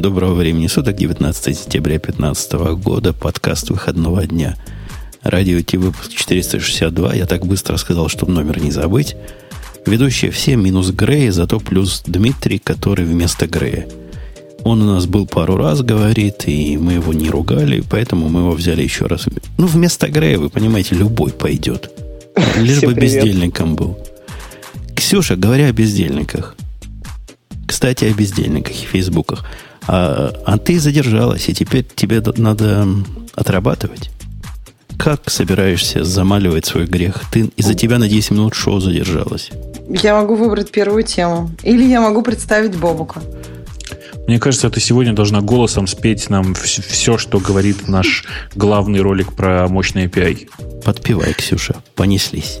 Доброго времени суток, 19 сентября 2015 года, подкаст выходного дня. Радио Ти выпуск 462. Я так быстро сказал, чтобы номер не забыть. Ведущие все минус Грей, зато плюс Дмитрий, который вместо Грея. Он у нас был пару раз, говорит, и мы его не ругали, поэтому мы его взяли еще раз. Ну, вместо Грея, вы понимаете, любой пойдет. Лишь бы бездельником был. Ксюша, говоря о бездельниках. Кстати, о бездельниках и фейсбуках. А, а ты задержалась, и теперь тебе надо отрабатывать. Как собираешься замаливать свой грех? Ты из-за тебя на 10 минут шоу задержалась. Я могу выбрать первую тему. Или я могу представить Бобука. Мне кажется, ты сегодня должна голосом спеть нам все, что говорит наш главный ролик про мощный API. Подпевай, Ксюша. Понеслись.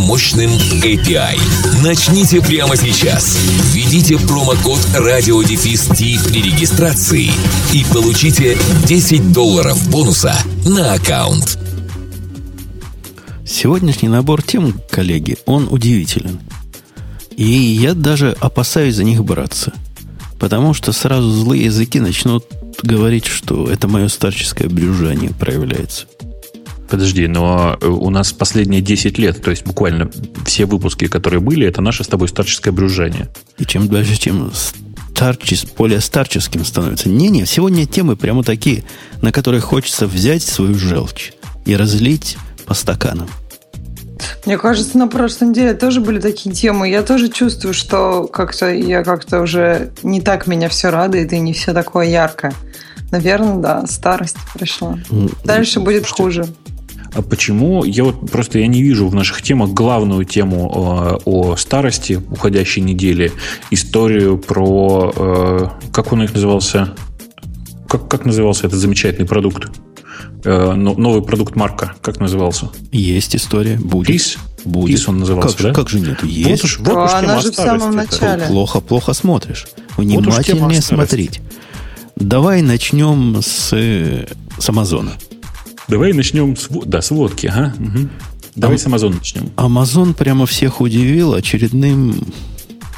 мощным API. Начните прямо сейчас. Введите промокод радиодефис при регистрации и получите 10 долларов бонуса на аккаунт. Сегодняшний набор тем, коллеги, он удивителен. И я даже опасаюсь за них браться. Потому что сразу злые языки начнут говорить, что это мое старческое брюжание проявляется. Подожди, но э, у нас последние 10 лет, то есть буквально все выпуски, которые были, это наше с тобой старческое брюжание. И чем дальше, тем старчес, более старческим становится. Не-не, сегодня темы прямо такие, на которые хочется взять свою желчь и разлить по стаканам. Мне кажется, на прошлой неделе тоже были такие темы. Я тоже чувствую, что как-то я как-то уже не так меня все радует и не все такое яркое. Наверное, да, старость пришла. Дальше будет хуже. А почему? Я вот просто я не вижу в наших темах главную тему э, о старости уходящей недели, историю про э, как он их назывался, как как назывался этот замечательный продукт, э, новый продукт марка, как назывался? Есть история, будет. Пис? Будет. Пис он назывался, как, да? Как же нет? Есть. Вот уж, вот уж она же в самом начале. Плохо, плохо смотришь. Внимательнее вот смотреть. Давай начнем с, с Амазона. Давай начнем с, да, с водки. Ага. Угу. Давай Ам- с Amazon начнем. Amazon прямо всех удивил очередным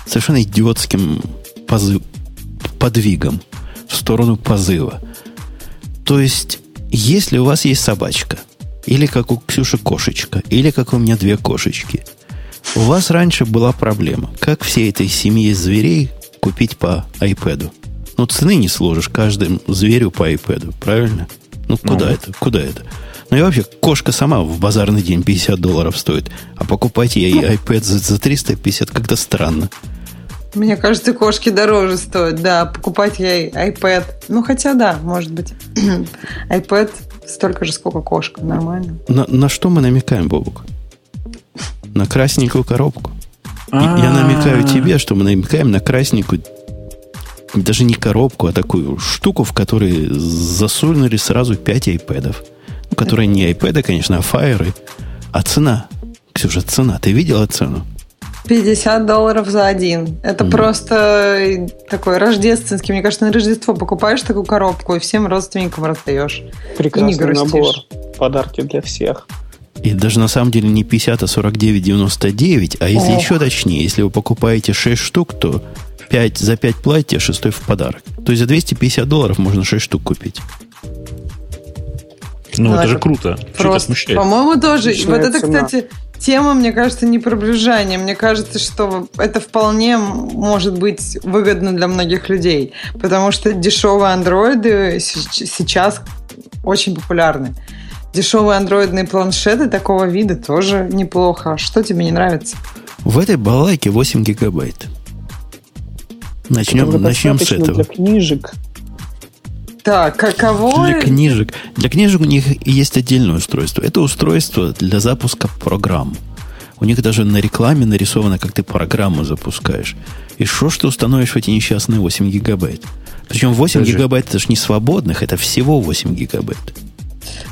совершенно идиотским позыв, подвигом в сторону позыва. То есть, если у вас есть собачка, или как у Ксюши кошечка, или как у меня две кошечки, у вас раньше была проблема. Как всей этой семьи зверей купить по iPad? Ну, цены не сложишь каждому зверю по iPad, правильно? Ну, куда ну. это? Куда это? Ну и вообще, кошка сама в базарный день 50 долларов стоит, а покупать ей iPad за, за 350 как-то странно. Мне кажется, кошки дороже стоят, да, покупать ей iPad. Ну, хотя да, может быть. iPad столько же, сколько кошка, нормально. На, на что мы намекаем, Бобук? На красненькую коробку. Я намекаю тебе, что мы намекаем на красненькую даже не коробку, а такую штуку, в которой засунули сразу 5 айпэдов. Ну, которые не айпэды, конечно, а фаеры. А цена? Ксюша, цена. Ты видела цену? 50 долларов за один. Это mm. просто такой рождественский. Мне кажется, на Рождество покупаешь такую коробку и всем родственникам раздаешь. Прекрасный и не набор. Подарки для всех. И даже на самом деле не 50, а 49,99. А если Ох. еще точнее, если вы покупаете 6 штук, то 5, за 5 платья, шестой в подарок. То есть за 250 долларов можно 6 штук купить. Ну, ну это же круто. Просто, смущает? По-моему, тоже. Отличная вот это, цена. кстати, тема, мне кажется, не про. Мне кажется, что это вполне может быть выгодно для многих людей. Потому что дешевые андроиды сейчас очень популярны. Дешевые андроидные планшеты такого вида тоже неплохо. А что тебе не нравится? В этой балайке 8 гигабайт. Начнем, начнем с этого. Для книжек. Так, каково? Для книжек. Для книжек у них есть отдельное устройство. Это устройство для запуска программ. У них даже на рекламе нарисовано, как ты программу запускаешь. И что ж ты установишь в эти несчастные 8 гигабайт? Причем 8 Скажи. гигабайт это же не свободных, это всего 8 гигабайт.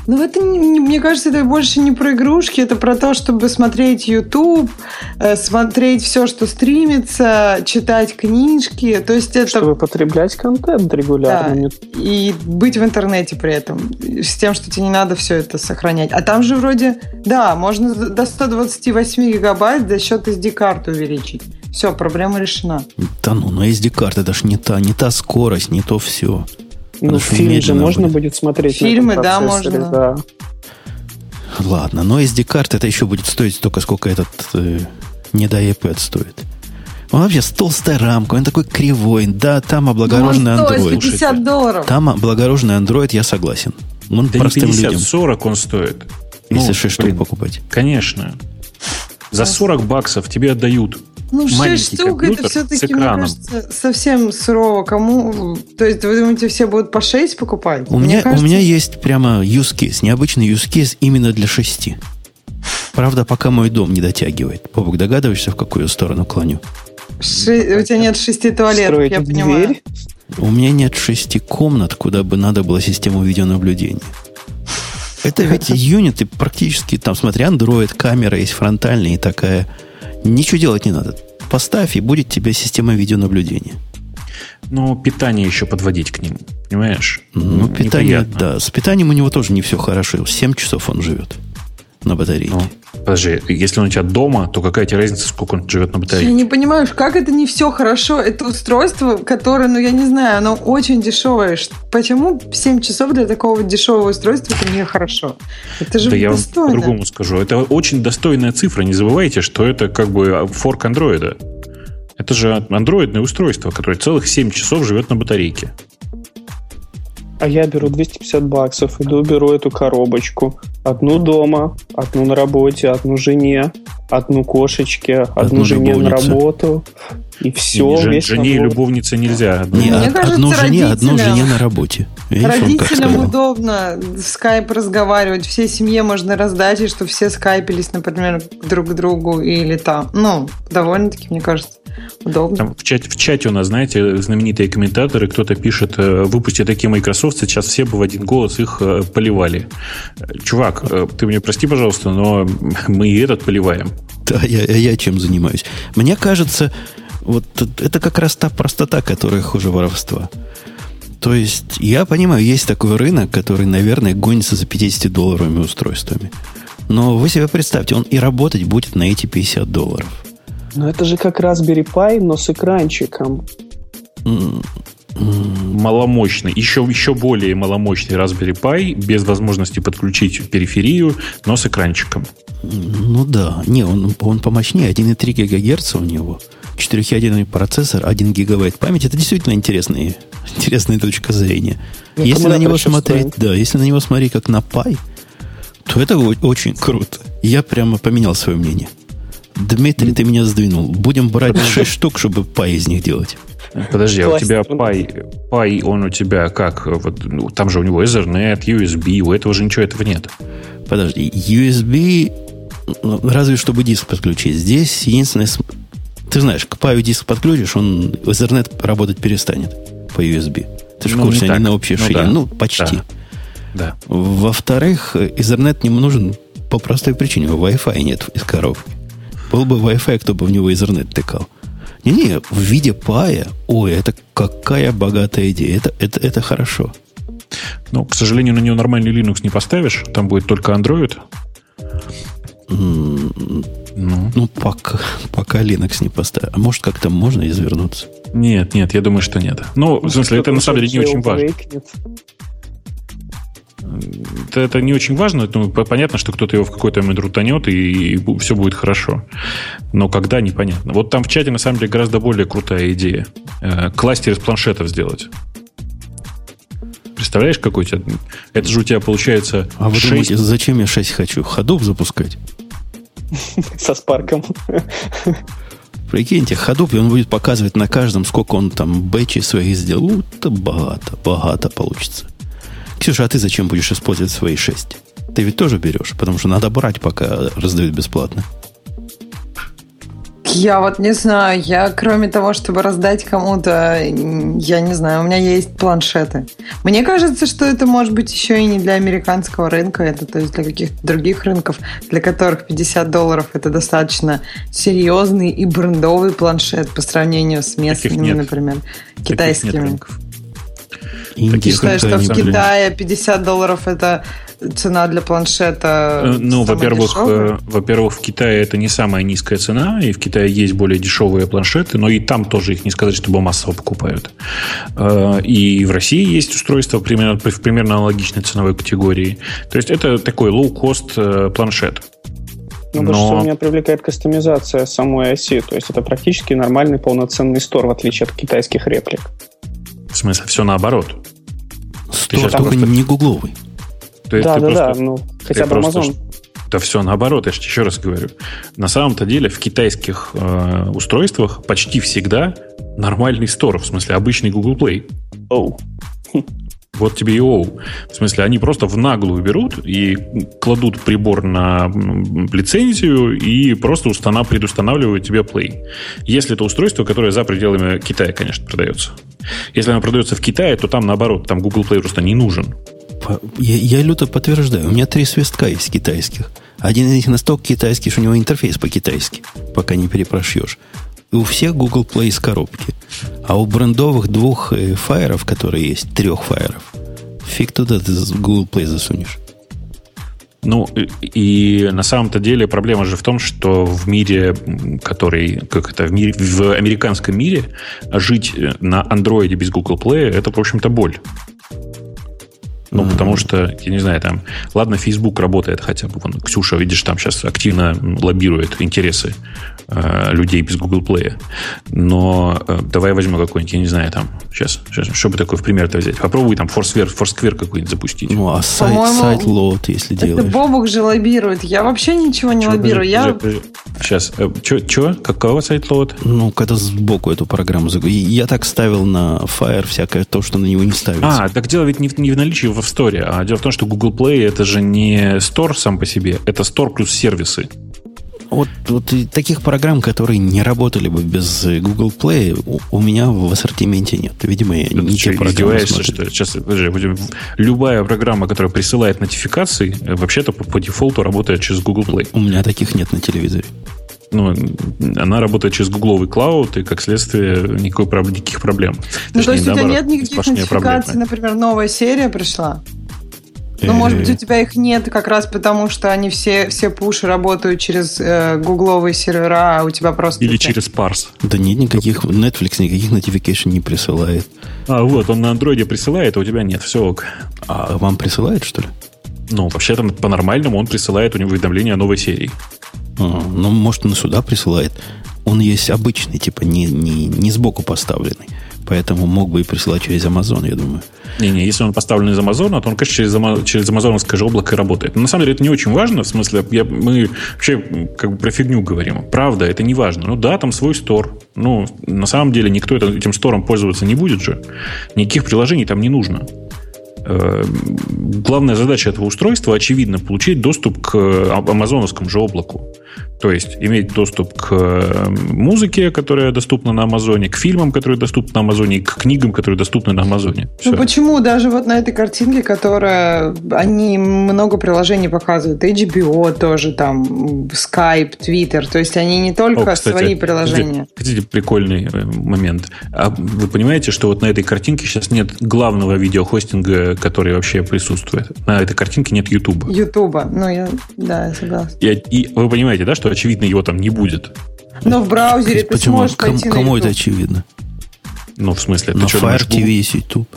Ну, это, мне кажется, это больше не про игрушки, это про то, чтобы смотреть YouTube, э, смотреть все, что стримится, читать книжки. То есть это... Чтобы потреблять контент регулярно. Да, и быть в интернете при этом. С тем, что тебе не надо все это сохранять. А там же вроде, да, можно до 128 гигабайт за счет SD-карты увеличить. Все, проблема решена. Да ну, но SD-карта это ж не та, не та скорость, не то все. Ну, фильм же можно будет, будет смотреть Фильмы, да, можно. Да. Ладно, но SD-карта это еще будет стоить столько, сколько этот э, не до iPad стоит. Он вообще с толстой рамкой, он такой кривой. Да, там облагороженный ну, Android. 50 долларов. Там облагороженный Android, я согласен. Он да простым не 50, людям. 40 он стоит. Если ну, 6 штук покупать. Конечно. За 40 баксов тебе отдают ну, 6 штук это все-таки, мне кажется, совсем сурово. Кому? То есть, вы думаете, все будут по 6 покупать? У, меня, кажется... у меня есть прямо use case, необычный use case именно для 6. Правда, пока мой дом не дотягивает. Бобок, догадываешься, в какую сторону клоню? Ши... У тебя нет шести туалетов, Строить я дверь? понимаю. У меня нет шести комнат, куда бы надо было систему видеонаблюдения. Это ведь юниты практически, там, смотря Android, камера есть фронтальная и такая Ничего делать не надо. Поставь, и будет тебе система видеонаблюдения. Но питание еще подводить к ним, понимаешь? Ну, питание, неприятно. да. С питанием у него тоже не все хорошо. 7 часов он живет на батарейке. Ну, подожди, если он у тебя дома, то какая тебе разница, сколько он живет на батарейке? Я не понимаю, как это не все хорошо? Это устройство, которое, ну, я не знаю, оно очень дешевое. Почему 7 часов для такого дешевого устройства это не хорошо? Это же да я по-другому скажу. Это очень достойная цифра. Не забывайте, что это как бы форк андроида. Это же андроидное устройство, которое целых 7 часов живет на батарейке а я беру 250 баксов, иду беру эту коробочку. Одну дома, одну на работе, одну жене, одну кошечке, одну, одну жене любовнице. на работу. И все. Жен, весь жене и любовнице нельзя. Не, Мне од, кажется, одну жене, одну жене на работе. Видишь, родителям удобно в скайп разговаривать. Всей семье можно раздать, и чтобы все скайпились, например, друг к другу или там. Ну, довольно-таки, мне кажется. Удобно. Там в, чате, в чате у нас, знаете, знаменитые комментаторы, кто-то пишет, э, выпусти такие Microsoft, сейчас все бы в один голос их э, поливали. Чувак, э, ты мне прости, пожалуйста, но мы и этот поливаем. Да, я, я чем занимаюсь. Мне кажется, вот это как раз та простота, которая хуже воровства. То есть, я понимаю, есть такой рынок, который, наверное, гонится за 50-долларовыми устройствами. Но вы себе представьте, он и работать будет на эти 50 долларов. Ну это же как Raspberry Pi, но с экранчиком. Маломощный, еще, еще более маломощный Raspberry Pi, без возможности подключить периферию, но с экранчиком. Ну да, не, он, он помощнее, 1,3 ГГц у него, 4-ядерный процессор, 1 гигабайт памяти, это действительно интересная, интересная точка зрения. Это если на него смотреть, да, если на него смотреть как на Pi, то это очень круто. Я прямо поменял свое мнение. Дмитрий, ты меня сдвинул. Будем брать 6 штук, чтобы пай из них делать. Подожди, а у тебя пай, пай, он у тебя как? Вот, ну, там же у него Ethernet, USB, у этого же ничего этого нет. Подожди, USB, ну, разве чтобы диск подключить. Здесь единственное... Ты знаешь, к паю диск подключишь, он Ethernet работать перестанет по USB. Ты же ну, в курсе, они на общей ну, ширине. Да. Ну, почти. Да. да. Во-вторых, Ethernet не нужен по простой причине. Wi-Fi нет из коробки. Был бы Wi-Fi, кто бы в него Ethernet тыкал. Не-не, в виде пая, ой, это какая богатая идея. Это, это, это хорошо. Ну, к сожалению, на него нормальный Linux не поставишь. Там будет только Android. Mm, ну, ну пока, пока Linux не поставишь. А может, как-то можно извернуться? Нет, нет, я думаю, что нет. Ну, в смысле, это на самом деле не очень важно это, это не очень важно. Ну, понятно, что кто-то его в какой-то момент рутанет, и, и все будет хорошо. Но когда, непонятно. Вот там в чате, на самом деле, гораздо более крутая идея. Э, кластер из планшетов сделать. Представляешь, какой у тебя... Это же у тебя получается А вы 6... думаете, зачем я 6 хочу? Ходов запускать? Со спарком. Прикиньте, Hadoop, он будет показывать на каждом, сколько он там бэчей своих сделал. Это богато, богато получится. Ксюша, а ты зачем будешь использовать свои 6? Ты ведь тоже берешь, потому что надо брать, пока раздают бесплатно. Я вот не знаю, я кроме того, чтобы раздать кому-то, я не знаю, у меня есть планшеты. Мне кажется, что это может быть еще и не для американского рынка, это то есть для каких-то других рынков, для которых 50 долларов это достаточно серьезный и брендовый планшет по сравнению с местными, например, китайскими. И Ты считаешь, что в Китае 50 долларов это цена для планшета? Э, ну, во-первых, э, во-первых, в Китае это не самая низкая цена, и в Китае есть более дешевые планшеты, но и там тоже их не сказать, чтобы массово покупают. Э, и в России есть устройства примерно, в примерно аналогичной ценовой категории. То есть это такой low-cost планшет. Ну, Но... что меня привлекает кастомизация самой оси. То есть это практически нормальный полноценный стор, в отличие от китайских реплик. В смысле, все наоборот. Стор только не гугловый. Ты, да, ты да, просто, да. Ну, хотя бы Amazon. Просто, да все наоборот, я же еще раз говорю. На самом-то деле в китайских э, устройствах почти всегда нормальный стор, в смысле обычный Google Play. Oh. Вот тебе и оу. В смысле, они просто в наглую берут и кладут прибор на лицензию и просто установ... предустанавливают тебе Play. Если это устройство, которое за пределами Китая, конечно, продается. Если оно продается в Китае, то там наоборот, там Google Play просто не нужен. Я, я люто подтверждаю. У меня три свистка есть китайских. Один из них настолько китайский, что у него интерфейс по-китайски, пока не перепрошьешь. И у всех Google Play из коробки. А у брендовых двух э, фаеров, которые есть, трех фаеров, фиг туда ты Google Play засунешь. Ну, и на самом-то деле проблема же в том, что в мире, который, как это, в, мире, в американском мире, жить на андроиде без Google Play, это, в общем-то, боль. Ну, mm-hmm. потому что, я не знаю, там, ладно, Facebook работает хотя бы. Вон, Ксюша, видишь, там сейчас активно лоббирует интересы э, людей без Google Play. Но э, давай возьмем какой-нибудь, я не знаю, там, сейчас, сейчас что бы такое в пример-то взять? Попробуй там Foursquare, Foursquare какой-нибудь запустить. Ну, а сайт, сайт лот, если это делаешь. Это Бобук же лоббирует. Я вообще ничего не Чё, лоббирую. Я... Сейчас, э, что, какого сайт лот? Ну, когда сбоку эту программу Я так ставил на Fire всякое то, что на него не ставится. А, так дело ведь не в, не в наличии в Store. А дело в том, что Google Play это же не Store сам по себе, это Store плюс сервисы. Вот, вот таких программ, которые не работали бы без Google Play, у, у меня в ассортименте нет. Видимо, я не те программы смотрю. что Сейчас, подожди, любая программа, которая присылает нотификации, э, вообще-то по, по дефолту работает через Google Play. У меня таких нет на телевизоре ну, она работает через гугловый клауд, и, как следствие, никакой, никаких проблем. Ну, то есть у тебя нет никаких нотификаций, проблемы. например, новая серия пришла? Ну, может быть, у тебя их нет как раз потому, что они все, все пуши работают через э, гугловые сервера, а у тебя просто... Или через парс. Да нет никаких, Netflix никаких notification не присылает. А, вот, он на андроиде присылает, а у тебя нет, все ок. А вам присылает, что ли? Ну, вообще-то по-нормальному он присылает у него уведомление о новой серии. А, ну, может, он сюда присылает. Он есть обычный, типа не, не, не сбоку поставленный. Поэтому мог бы и присылать через Amazon, я думаю. Не-не, если он поставлен из Amazon, то он, конечно, через, через амазоновское же облако и работает. Но на самом деле это не очень важно. В смысле, я, мы вообще как бы про фигню говорим. Правда, это не важно. Ну да, там свой стор. Ну, на самом деле никто этим стором пользоваться не будет же. Никаких приложений там не нужно. Э, главная задача этого устройства, очевидно, получить доступ к амазоновскому же облаку. То есть иметь доступ к э, музыке, которая доступна на Амазоне, к фильмам, которые доступны на Амазоне, и к книгам, которые доступны на Амазоне. Все. Ну почему даже вот на этой картинке, которая они много приложений показывают, HBO тоже там, Skype, Twitter, то есть они не только О, кстати, свои приложения. Хотите прикольный э, момент? А вы понимаете, что вот на этой картинке сейчас нет главного видеохостинга, который вообще присутствует? На этой картинке нет YouTube. YouTube, ну я, да, я согласна. И, и вы понимаете, да, что очевидно, его там не будет. Но в браузере ты Почему? сможешь пойти Кому, кому это очевидно? Ну, в смысле, на ты Fire думаешь, TV есть YouTube.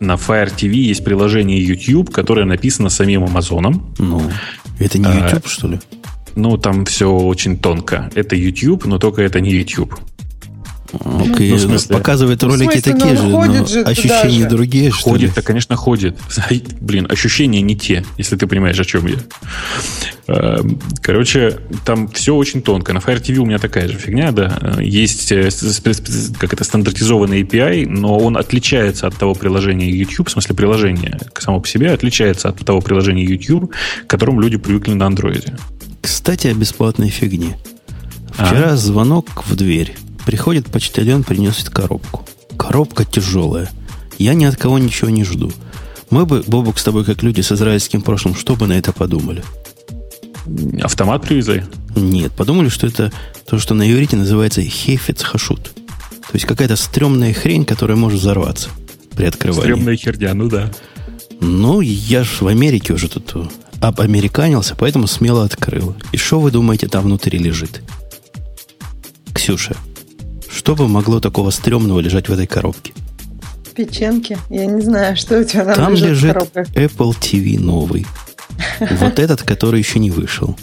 На Fire TV есть приложение YouTube, которое написано самим Амазоном. Ну, это не YouTube, а, что ли? Ну, там все очень тонко. Это YouTube, но только это не YouTube. Окей, ну, смысле, показывает ролики смысле, такие ну, же, но же ощущения же. другие, что Ходит, то конечно, ходит. Блин, ощущения не те, если ты понимаешь, о чем я. Эм, короче, там все очень тонко. На Fire TV у меня такая же фигня, да. Есть э, как это стандартизованный API, но он отличается от того приложения YouTube, в смысле приложение само по себе отличается от того приложения YouTube, к которому люди привыкли на андроиде. Кстати, о бесплатной фигне. Вчера а? звонок в дверь. Приходит почтальон, приносит коробку. Коробка тяжелая. Я ни от кого ничего не жду. Мы бы, Бобок, с тобой, как люди с израильским прошлым, что бы на это подумали? Автомат привезли? Нет, подумали, что это то, что на иврите называется хефец хашут. То есть какая-то стрёмная хрень, которая может взорваться при открывании. Стрёмная херня, ну да. Ну, я ж в Америке уже тут обамериканился, поэтому смело открыл. И что вы думаете там внутри лежит? Ксюша, что бы могло такого стрёмного лежать в этой коробке? Печенки. Я не знаю, что у тебя там, там лежит. лежит Apple TV новый. Вот этот, который еще не вышел.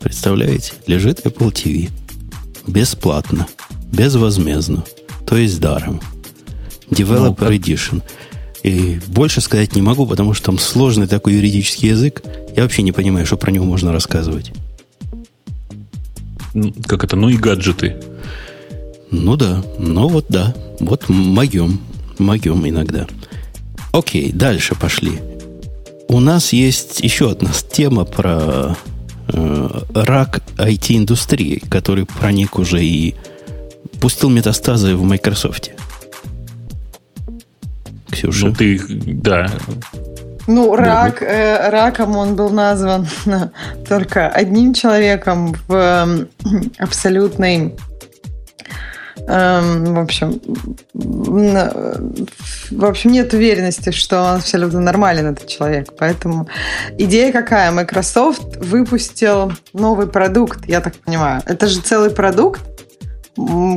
Представляете? Лежит Apple TV. Бесплатно. Безвозмездно. То есть даром. Developer ну, Edition. И больше сказать не могу, потому что там сложный такой юридический язык. Я вообще не понимаю, что про него можно рассказывать. Как это? Ну и гаджеты. Ну да. Ну вот да. Вот моем. Моем иногда. Окей, дальше пошли. У нас есть еще одна тема про э, рак IT-индустрии, который проник уже и пустил метастазы в Microsoft. Ксюша. Ну, ты, да. Ну, рак, э, раком он был назван только одним человеком в э, абсолютной эм, в общем, в общем, нет уверенности, что он абсолютно нормален, этот человек. Поэтому идея какая? Microsoft выпустил новый продукт, я так понимаю. Это же целый продукт,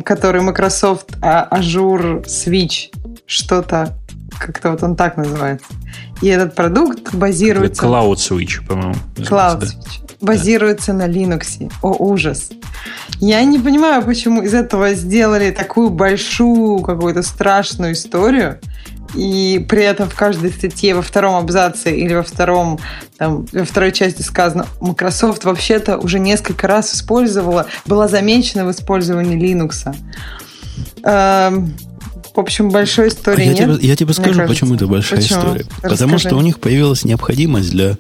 который Microsoft Azure Switch, что-то как-то вот он так называется. И этот продукт базируется... Cloud Switch, по-моему. Cloud. Switch. Базируется на Linux. О, ужас. Я не понимаю, почему из этого сделали такую большую, какую-то страшную историю, и при этом в каждой статье во втором абзаце или во втором там, во второй части сказано, Microsoft вообще-то уже несколько раз использовала, была замечена в использовании Linux. Эм, в общем, большой истории а я нет. Тебе, я тебе скажу, кажется. почему это большая почему? история. Расскажи. Потому что у них появилась необходимость для,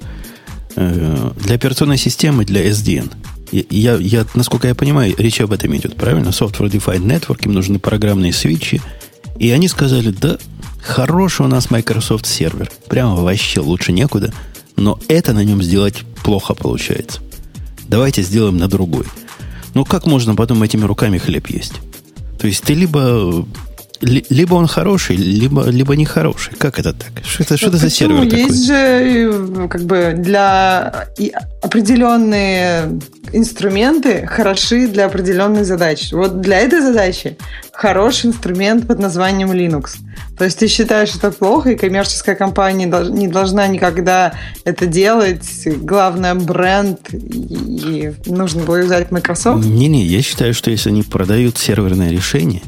для операционной системы, для SDN. Я, я, насколько я понимаю, речь об этом идет, правильно? Software Defined Network, им нужны программные свечи. И они сказали, да, хороший у нас Microsoft сервер. Прямо вообще лучше некуда. Но это на нем сделать плохо получается. Давайте сделаем на другой. Ну, как можно потом этими руками хлеб есть? То есть ты либо либо он хороший, либо, либо не хороший. Как это так? Что это, что это за сервер такой? Есть же э, как бы для определенные инструменты хороши для определенной задачи. Вот для этой задачи хороший инструмент под названием Linux. То есть ты считаешь это плохо, и коммерческая компания не должна никогда это делать. Главное, бренд, и нужно было взять Microsoft? Не-не, я считаю, что если они продают серверное решение,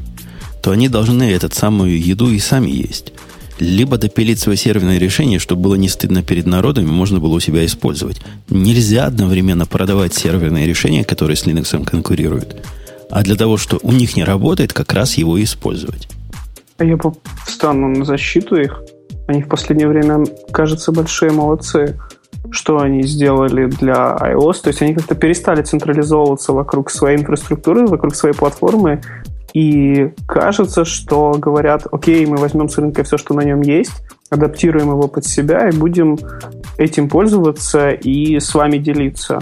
то они должны эту самую еду и сами есть. Либо допилить свое серверное решение, чтобы было не стыдно перед народом, и можно было у себя использовать. Нельзя одновременно продавать серверное решение, которое с Linux конкурирует, а для того, что у них не работает, как раз его использовать. А я встану на защиту их. Они в последнее время, кажется, большие молодцы что они сделали для iOS. То есть они как-то перестали централизовываться вокруг своей инфраструктуры, вокруг своей платформы и кажется, что говорят, окей, мы возьмем с рынка все, что на нем есть, адаптируем его под себя и будем этим пользоваться и с вами делиться.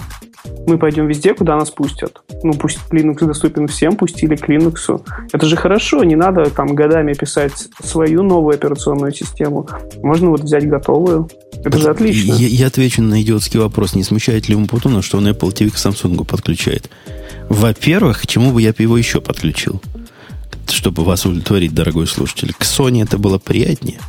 Мы пойдем везде, куда нас пустят. Ну, пусть Linux доступен всем, пустили к Linux. Это же хорошо, не надо там годами писать свою новую операционную систему. Можно вот взять готовую. Это же отлично. Я, я отвечу на идиотский вопрос. Не смущает ли Умпутуна, что он Apple TV к Samsung подключает? Во-первых, к чему бы я его еще подключил? Чтобы вас удовлетворить, дорогой слушатель. К Sony это было приятнее.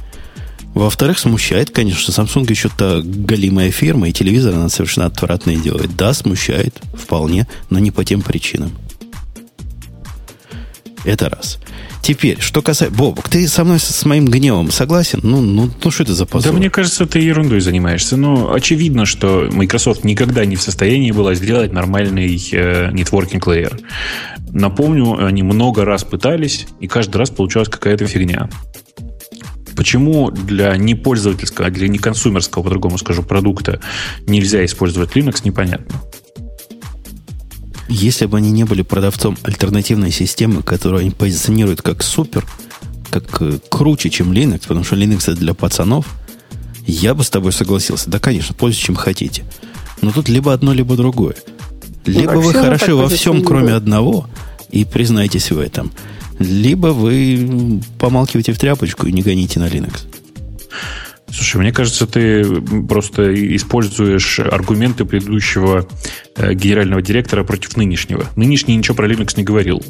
Во-вторых, смущает, конечно, Samsung еще та галимая фирма, и телевизор она совершенно отвратные делает. Да, смущает, вполне, но не по тем причинам. Это раз. Теперь, что касается... Бобок, ты со мной с моим гневом согласен? Ну, ну, ну что это за позор? Да мне кажется, ты ерундой занимаешься. Ну, очевидно, что Microsoft никогда не в состоянии была сделать нормальный э, networking layer. Напомню, они много раз пытались, и каждый раз получалась какая-то фигня. Почему для непользовательского, для неконсумерского, по-другому скажу, продукта нельзя использовать Linux, непонятно. Если бы они не были продавцом альтернативной системы, которую они позиционируют как супер, как э, круче, чем Linux, потому что Linux это для пацанов, я бы с тобой согласился. Да, конечно, пользуйтесь чем хотите. Но тут либо одно, либо другое. Либо ну, вы хороши во всем, кроме одного, и признайтесь в этом. Либо вы помалкиваете в тряпочку и не гоните на Linux. Слушай, мне кажется, ты просто используешь аргументы предыдущего э, генерального директора против нынешнего. Нынешний ничего про Linux не говорил.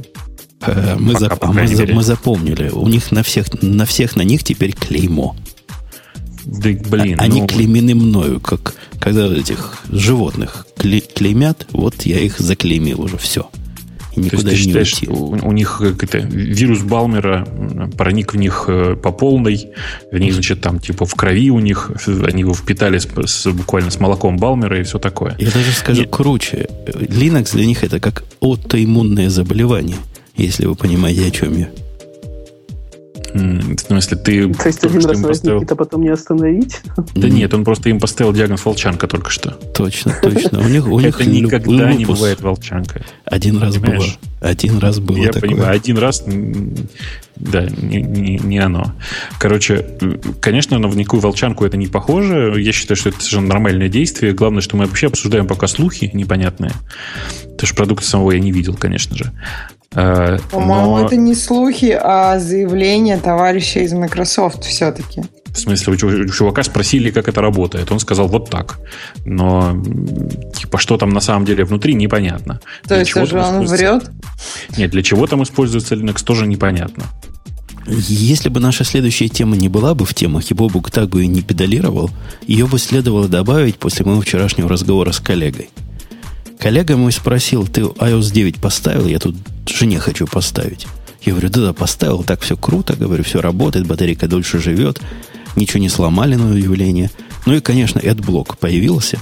Э, мы, пока, зап- мы, за- мы запомнили. У них на всех, на всех на них теперь клеймо. Да, блин. Они ну... клеймены мною, как когда этих животных клеймят, вот я их заклеймил уже, все. И никуда То есть ты не считаешь, уйти. У, у них как это, вирус Балмера проник в них э, по полной, они, значит, там типа в крови у них, они его впитали с, с, буквально с молоком Балмера и все такое. Я даже скажу Нет. круче. Linux для них это как аутоиммунное заболевание, если вы понимаете, о чем я. В смысле, ты... То есть один раз поставил... Никита потом не остановить? Да нет, он просто им поставил диагноз волчанка только что. Точно, точно. У них, у них Это никогда не бывает волчанка. Один раз было. Один раз было Я понимаю, один раз да, не, не, не оно. Короче, конечно, на никакую волчанку это не похоже. Я считаю, что это совершенно нормальное действие. Главное, что мы вообще обсуждаем пока слухи непонятные. Потому что продукта самого я не видел, конечно же. Э, По-моему, но... это не слухи, а заявление товарища из Microsoft все-таки. В смысле, у чувака спросили, как это работает. Он сказал вот так. Но, типа, что там на самом деле внутри, непонятно. То есть же он врет? Нет, для чего там используется Linux, тоже непонятно. Если бы наша следующая тема не была бы в темах, и Бобук так бы и не педалировал, ее бы следовало добавить после моего вчерашнего разговора с коллегой. Коллега мой спросил, ты iOS 9 поставил? Я тут жене хочу поставить. Я говорю, да-да, поставил, так все круто, говорю, все работает, батарейка дольше живет, ничего не сломали на удивление. Ну и, конечно, AdBlock появился.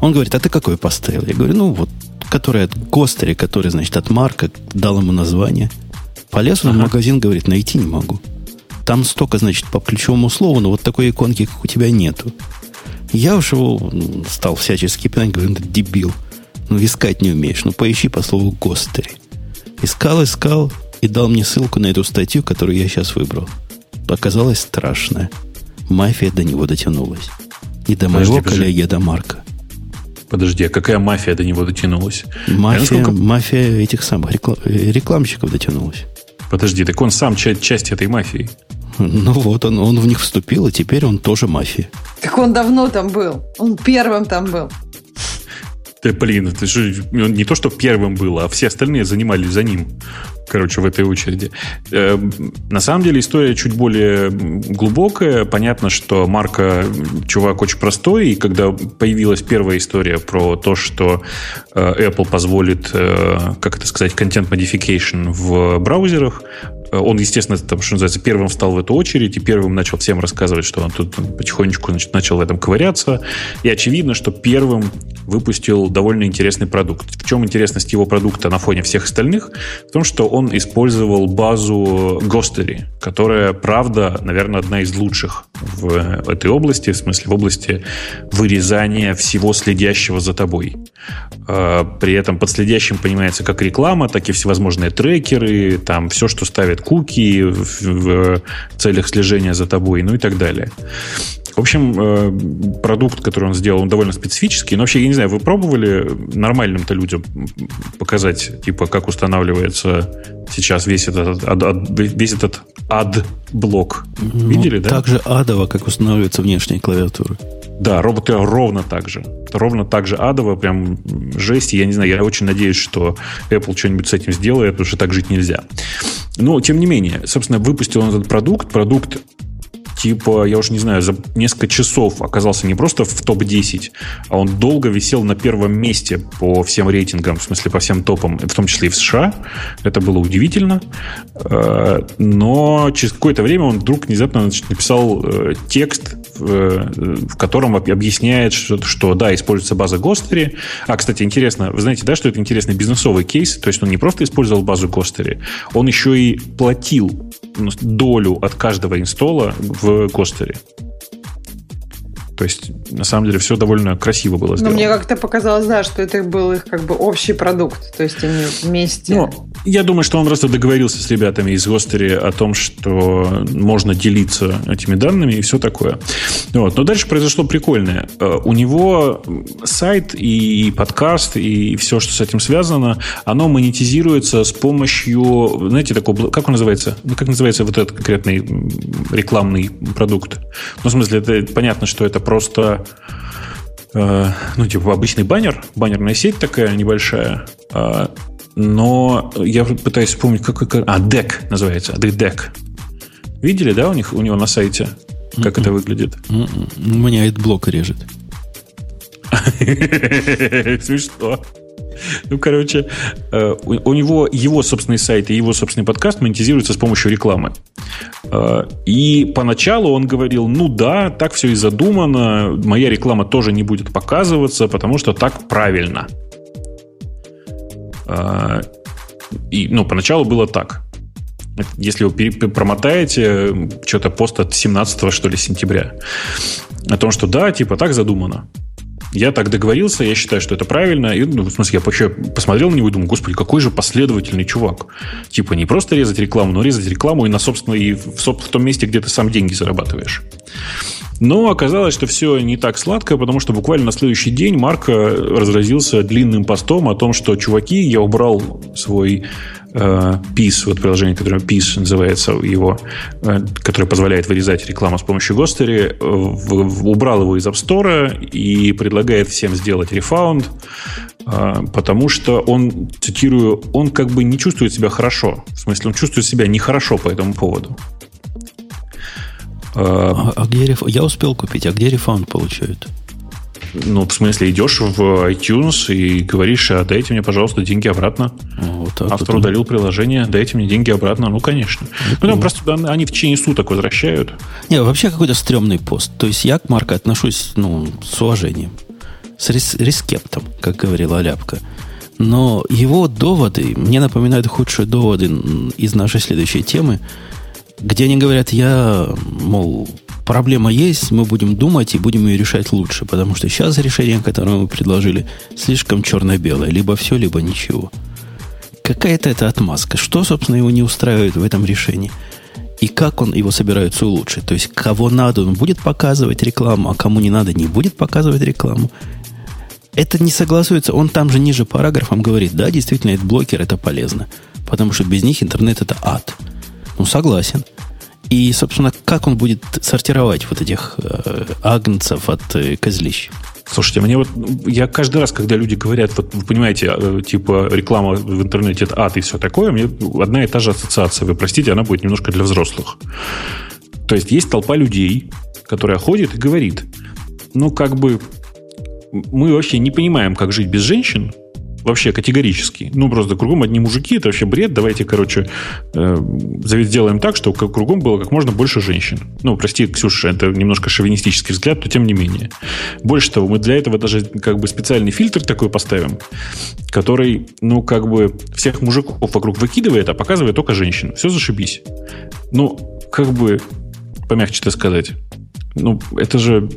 Он говорит, а ты какой поставил? Я говорю, ну вот, который от Гостери, который, значит, от Марка, дал ему название. Полез ага. в магазин, говорит, найти не могу. Там столько, значит, по ключевому слову, но вот такой иконки, как у тебя, нету. Я уж его стал всячески пинать, говорю, ну, дебил. Ну, искать не умеешь. Ну, поищи по слову Гостери. Искал, искал и дал мне ссылку на эту статью, которую я сейчас выбрал. Оказалось страшная. Мафия до него дотянулась. И до подожди, моего подожди. коллеги, до Марка. Подожди, а какая мафия до него дотянулась? Мафия, насколько... мафия этих самых реклам... рекламщиков дотянулась. Подожди, так он сам часть, часть этой мафии. Ну вот, он, он в них вступил, и теперь он тоже мафия. Так он давно там был. Он первым там был. Да блин, это же не то, что первым было, а все остальные занимались за ним. Короче, в этой очереди. Э, на самом деле история чуть более глубокая. Понятно, что Марка чувак очень простой, и когда появилась первая история про то, что э, Apple позволит, э, как это сказать, content modification в браузерах, он, естественно, там, что называется, первым встал в эту очередь и первым начал всем рассказывать, что он тут потихонечку значит, начал в этом ковыряться. И очевидно, что первым выпустил довольно интересный продукт. В чем интересность его продукта на фоне всех остальных? В том, что он использовал базу Ghostery, которая, правда, наверное, одна из лучших в этой области, в смысле в области вырезания всего следящего за тобой. А, при этом под следящим понимается как реклама, так и всевозможные трекеры, там все, что ставит куки в целях слежения за тобой, ну и так далее. В общем, э, продукт, который он сделал, он довольно специфический. Но вообще, я не знаю, вы пробовали нормальным-то людям показать, типа, как устанавливается сейчас весь этот, ад, весь этот ад-блок? Ну, Видели, да? Так же адово, как устанавливается внешняя клавиатура. Да, роботы ровно так же. Ровно так же адово, прям жесть. Я не знаю, я очень надеюсь, что Apple что-нибудь с этим сделает, потому что так жить нельзя. Но, тем не менее, собственно, выпустил он этот продукт. Продукт типа, я уже не знаю, за несколько часов оказался не просто в топ-10, а он долго висел на первом месте по всем рейтингам, в смысле по всем топам, в том числе и в США. Это было удивительно. Э, но через какое-то время он вдруг внезапно написал э, текст, в котором объясняет, что, что да, используется база Гостери. А, кстати, интересно, вы знаете, да, что это интересный бизнесовый кейс, то есть он не просто использовал базу Гостери, он еще и платил долю от каждого инстола в Гостере. То есть, на самом деле, все довольно красиво было сделано. Но мне как-то показалось, да, что это был их как бы общий продукт. То есть они вместе... Ну, я думаю, что он просто договорился с ребятами из Гостери о том, что можно делиться этими данными и все такое. Вот. Но дальше произошло прикольное. Э, у него сайт и подкаст, и все, что с этим связано, оно монетизируется с помощью, знаете, такого, как он называется? Ну, как называется вот этот конкретный рекламный продукт? Ну, в смысле, это понятно, что это просто э, ну, типа обычный баннер, баннерная сеть такая небольшая, э, но я пытаюсь вспомнить, какой... А, DEC называется, DEC. Видели, да, у них у него на сайте, как Mm-mm. это выглядит? Mm-mm. Меня этот блок режет. Смешно. Ну, короче, э, у него его собственный сайт и его собственный подкаст монетизируются с помощью рекламы. Э, и поначалу он говорил, ну да, так все и задумано, моя реклама тоже не будет показываться, потому что так правильно. И, ну, поначалу было так. Если вы промотаете, что-то пост от 17 что ли, сентября, о том, что да, типа так задумано. Я так договорился, я считаю, что это правильно. И, ну, в смысле, я вообще посмотрел на него и думаю, господи, какой же последовательный чувак. Типа не просто резать рекламу, но резать рекламу и, на, собственно, и в, в том месте, где ты сам деньги зарабатываешь. Но оказалось, что все не так сладко, потому что буквально на следующий день Марк разразился длинным постом о том, что, чуваки, я убрал свой э, PIS, вот приложение, которое PIS называется его, э, которое позволяет вырезать рекламу с помощью Гостери, убрал его из App Store и предлагает всем сделать рефаунд, э, потому что он, цитирую, он как бы не чувствует себя хорошо. В смысле, он чувствует себя нехорошо по этому поводу. А, а где реф... Я успел купить, а где рефаунд получают? Ну, в смысле, идешь в iTunes и говоришь, а дайте мне, пожалуйста, деньги обратно. Вот так Автор вот. удалил приложение, дайте мне деньги обратно. Ну, конечно. Это ну, там просто они в течение суток возвращают. Не, вообще какой-то стрёмный пост. То есть я к Марку отношусь, ну, с уважением. С рес- рескептом, как говорила Ляпка. Но его доводы мне напоминают худшие доводы из нашей следующей темы – где они говорят, я, мол, проблема есть, мы будем думать и будем ее решать лучше, потому что сейчас решение, которое мы предложили, слишком черно-белое, либо все, либо ничего. Какая-то это отмазка. Что, собственно, его не устраивает в этом решении? И как он его собирается улучшить? То есть, кого надо, он будет показывать рекламу, а кому не надо, не будет показывать рекламу. Это не согласуется. Он там же ниже параграфом говорит, да, действительно, этот блокер это полезно. Потому что без них интернет это ад. Ну, согласен. И, собственно, как он будет сортировать вот этих э, агнцев от э, козлищ? Слушайте, мне вот я каждый раз, когда люди говорят, вот вы понимаете, э, типа реклама в интернете это ад и все такое, мне одна и та же ассоциация. Вы простите, она будет немножко для взрослых. То есть есть толпа людей, которая ходит и говорит, ну как бы мы вообще не понимаем, как жить без женщин, вообще категорически. Ну, просто кругом одни мужики, это вообще бред. Давайте, короче, э, сделаем так, что кругом было как можно больше женщин. Ну, прости, Ксюша, это немножко шовинистический взгляд, но тем не менее. Больше того, мы для этого даже как бы специальный фильтр такой поставим, который, ну, как бы всех мужиков вокруг выкидывает, а показывает только женщин. Все зашибись. Ну, как бы, помягче-то сказать ну, это же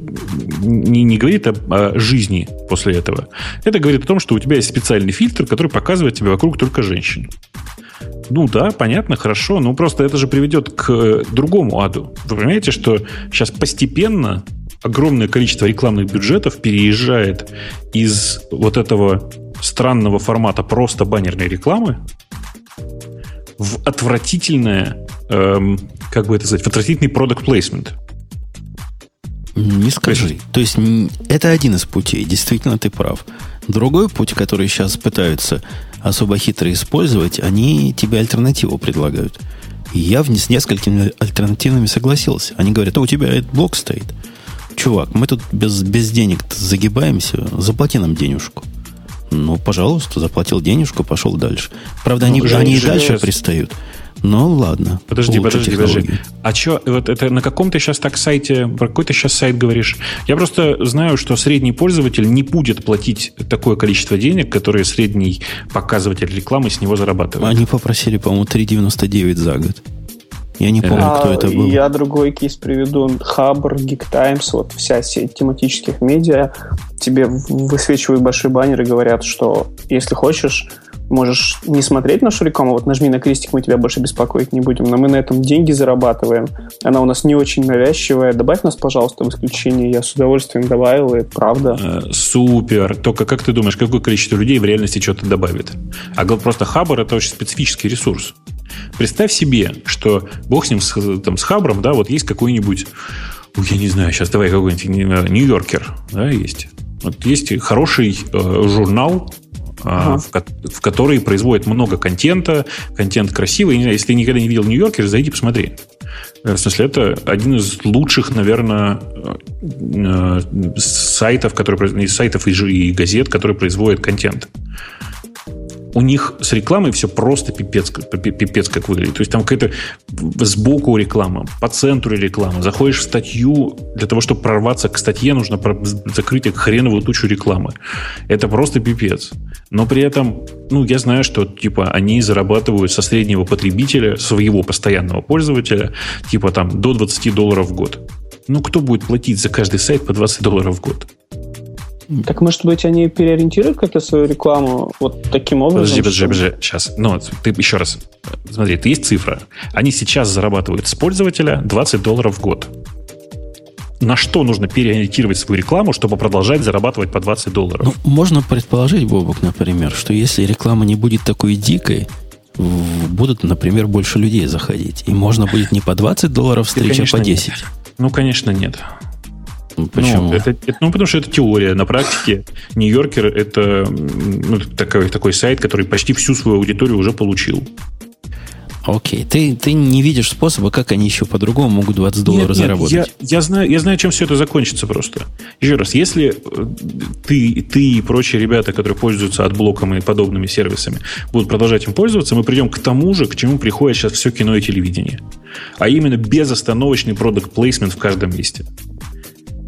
не, не говорит о, о жизни после этого. Это говорит о том, что у тебя есть специальный фильтр, который показывает тебе вокруг только женщин. Ну да, понятно, хорошо, но просто это же приведет к э, другому аду. Вы понимаете, что сейчас постепенно огромное количество рекламных бюджетов переезжает из вот этого странного формата просто баннерной рекламы в отвратительное, эм, как бы это сказать, в отвратительный продукт плейсмент. Не скажи. То есть это один из путей. Действительно, ты прав. Другой путь, который сейчас пытаются особо хитро использовать, они тебе альтернативу предлагают. И я с несколькими альтернативными согласился. Они говорят, а у тебя этот блок стоит. Чувак, мы тут без, без денег загибаемся, заплати нам денежку. Ну, пожалуйста, заплатил денежку, пошел дальше. Правда, ну, они, они и дальше пристают. Ну, ладно. Подожди, подожди, технологии. подожди. А что, вот это на каком ты сейчас так сайте, про какой ты сейчас сайт говоришь? Я просто знаю, что средний пользователь не будет платить такое количество денег, которое средний показыватель рекламы с него зарабатывает. Они попросили, по-моему, 3,99 за год. Я не помню, а, кто это был. Я другой кейс приведу. Хабр, Geek Times, вот вся сеть тематических медиа тебе высвечивают большой баннер и говорят, что если хочешь, можешь не смотреть нашу рекламу, вот нажми на крестик, мы тебя больше беспокоить не будем, но мы на этом деньги зарабатываем. Она у нас не очень навязчивая. Добавь нас, пожалуйста, в исключение. Я с удовольствием добавил, и правда. Э, супер. Только как ты думаешь, какое количество людей в реальности что-то добавит? А просто Хабр — это очень специфический ресурс. Представь себе, что бог с ним, с, там, с Хабром, да, вот есть какой-нибудь, я не знаю, сейчас давай какой-нибудь Нью-Йоркер, да, есть. Вот есть хороший э, журнал, ага. в, в который производят много контента, контент красивый. Не знаю, если ты никогда не видел Нью-Йоркер, зайди посмотри. Э, в смысле, это один из лучших, наверное, э, сайтов, которые, сайтов и газет, которые производят контент у них с рекламой все просто пипец, пипец как выглядит. То есть там какая-то сбоку реклама, по центру реклама. Заходишь в статью, для того, чтобы прорваться к статье, нужно закрыть хреновую тучу рекламы. Это просто пипец. Но при этом, ну, я знаю, что, типа, они зарабатывают со среднего потребителя, своего постоянного пользователя, типа, там, до 20 долларов в год. Ну, кто будет платить за каждый сайт по 20 долларов в год? Так, может быть, они переориентируют как-то свою рекламу вот таким образом? Подожди, подожди, подожди. Сейчас. Ну, ты еще раз. Смотри, ты есть цифра. Они сейчас зарабатывают с пользователя 20 долларов в год. На что нужно переориентировать свою рекламу, чтобы продолжать зарабатывать по 20 долларов? Ну, можно предположить, Бобок, например, что если реклама не будет такой дикой, будут, например, больше людей заходить. И можно будет не по 20 долларов встреча, а по 10. Нет. Ну, конечно, нет. Почему? Ну, это, это, ну, потому что это теория. На практике Нью-Йоркер это ну, такой, такой сайт, который почти всю свою аудиторию уже получил. Окей. Ты, ты не видишь способа, как они еще по-другому могут 20 долларов нет, нет, заработать? Я, я, знаю, я знаю, чем все это закончится просто. Еще раз, если э, ты, ты и прочие ребята, которые пользуются отблоком и подобными сервисами, будут продолжать им пользоваться, мы придем к тому же, к чему приходит сейчас все кино и телевидение. А именно безостановочный продукт плейсмент в каждом месте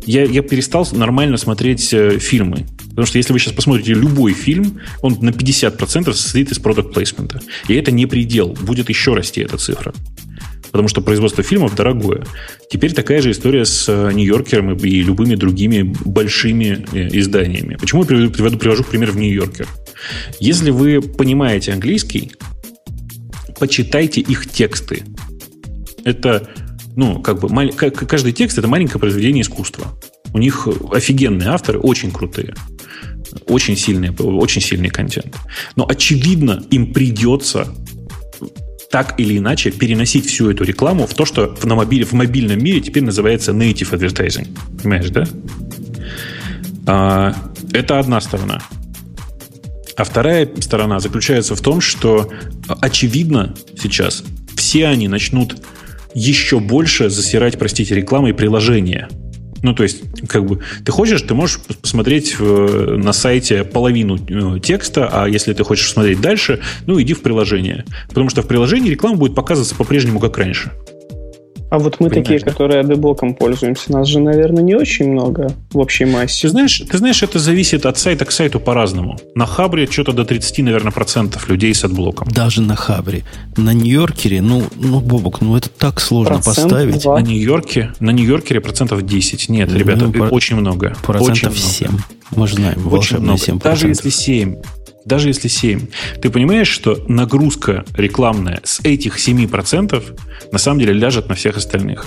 я, я перестал нормально смотреть э, фильмы. Потому что если вы сейчас посмотрите любой фильм, он на 50% состоит из продукт плейсмента. И это не предел. Будет еще расти эта цифра. Потому что производство фильмов дорогое. Теперь такая же история с э, Нью-Йоркером и любыми другими большими э, изданиями. Почему я приведу, привожу пример в Нью-Йоркер? Если вы понимаете английский, почитайте их тексты. Это ну, как бы, каждый текст это маленькое произведение искусства. У них офигенные авторы, очень крутые. Очень сильный, очень сильный контент. Но, очевидно, им придется так или иначе переносить всю эту рекламу в то, что на мобиле, в мобильном мире теперь называется native advertising. Понимаешь, да? А, это одна сторона. А вторая сторона заключается в том, что очевидно сейчас все они начнут еще больше засирать, простите, рекламой приложения. Ну, то есть, как бы, ты хочешь, ты можешь посмотреть в, на сайте половину э, текста, а если ты хочешь смотреть дальше, ну, иди в приложение. Потому что в приложении реклама будет показываться по-прежнему, как раньше. А вот мы Понимаешь, такие, да? которые адблоком пользуемся, нас же, наверное, не очень много в общей массе. Ты знаешь, ты знаешь, это зависит от сайта к сайту по-разному. На Хабре что-то до 30, наверное, процентов людей с адблоком. Даже на Хабре. На Нью-Йоркере, ну, ну, Бобок, ну это так сложно Процент поставить. 2. На Нью-Йорке, на Нью-Йоркере процентов 10. Нет, ну, ребята, ну, очень много. Процентов очень 7. Мы же знаем, очень много. 7%. Даже если 7, даже если 7, ты понимаешь, что нагрузка рекламная с этих 7% на самом деле ляжет на всех остальных.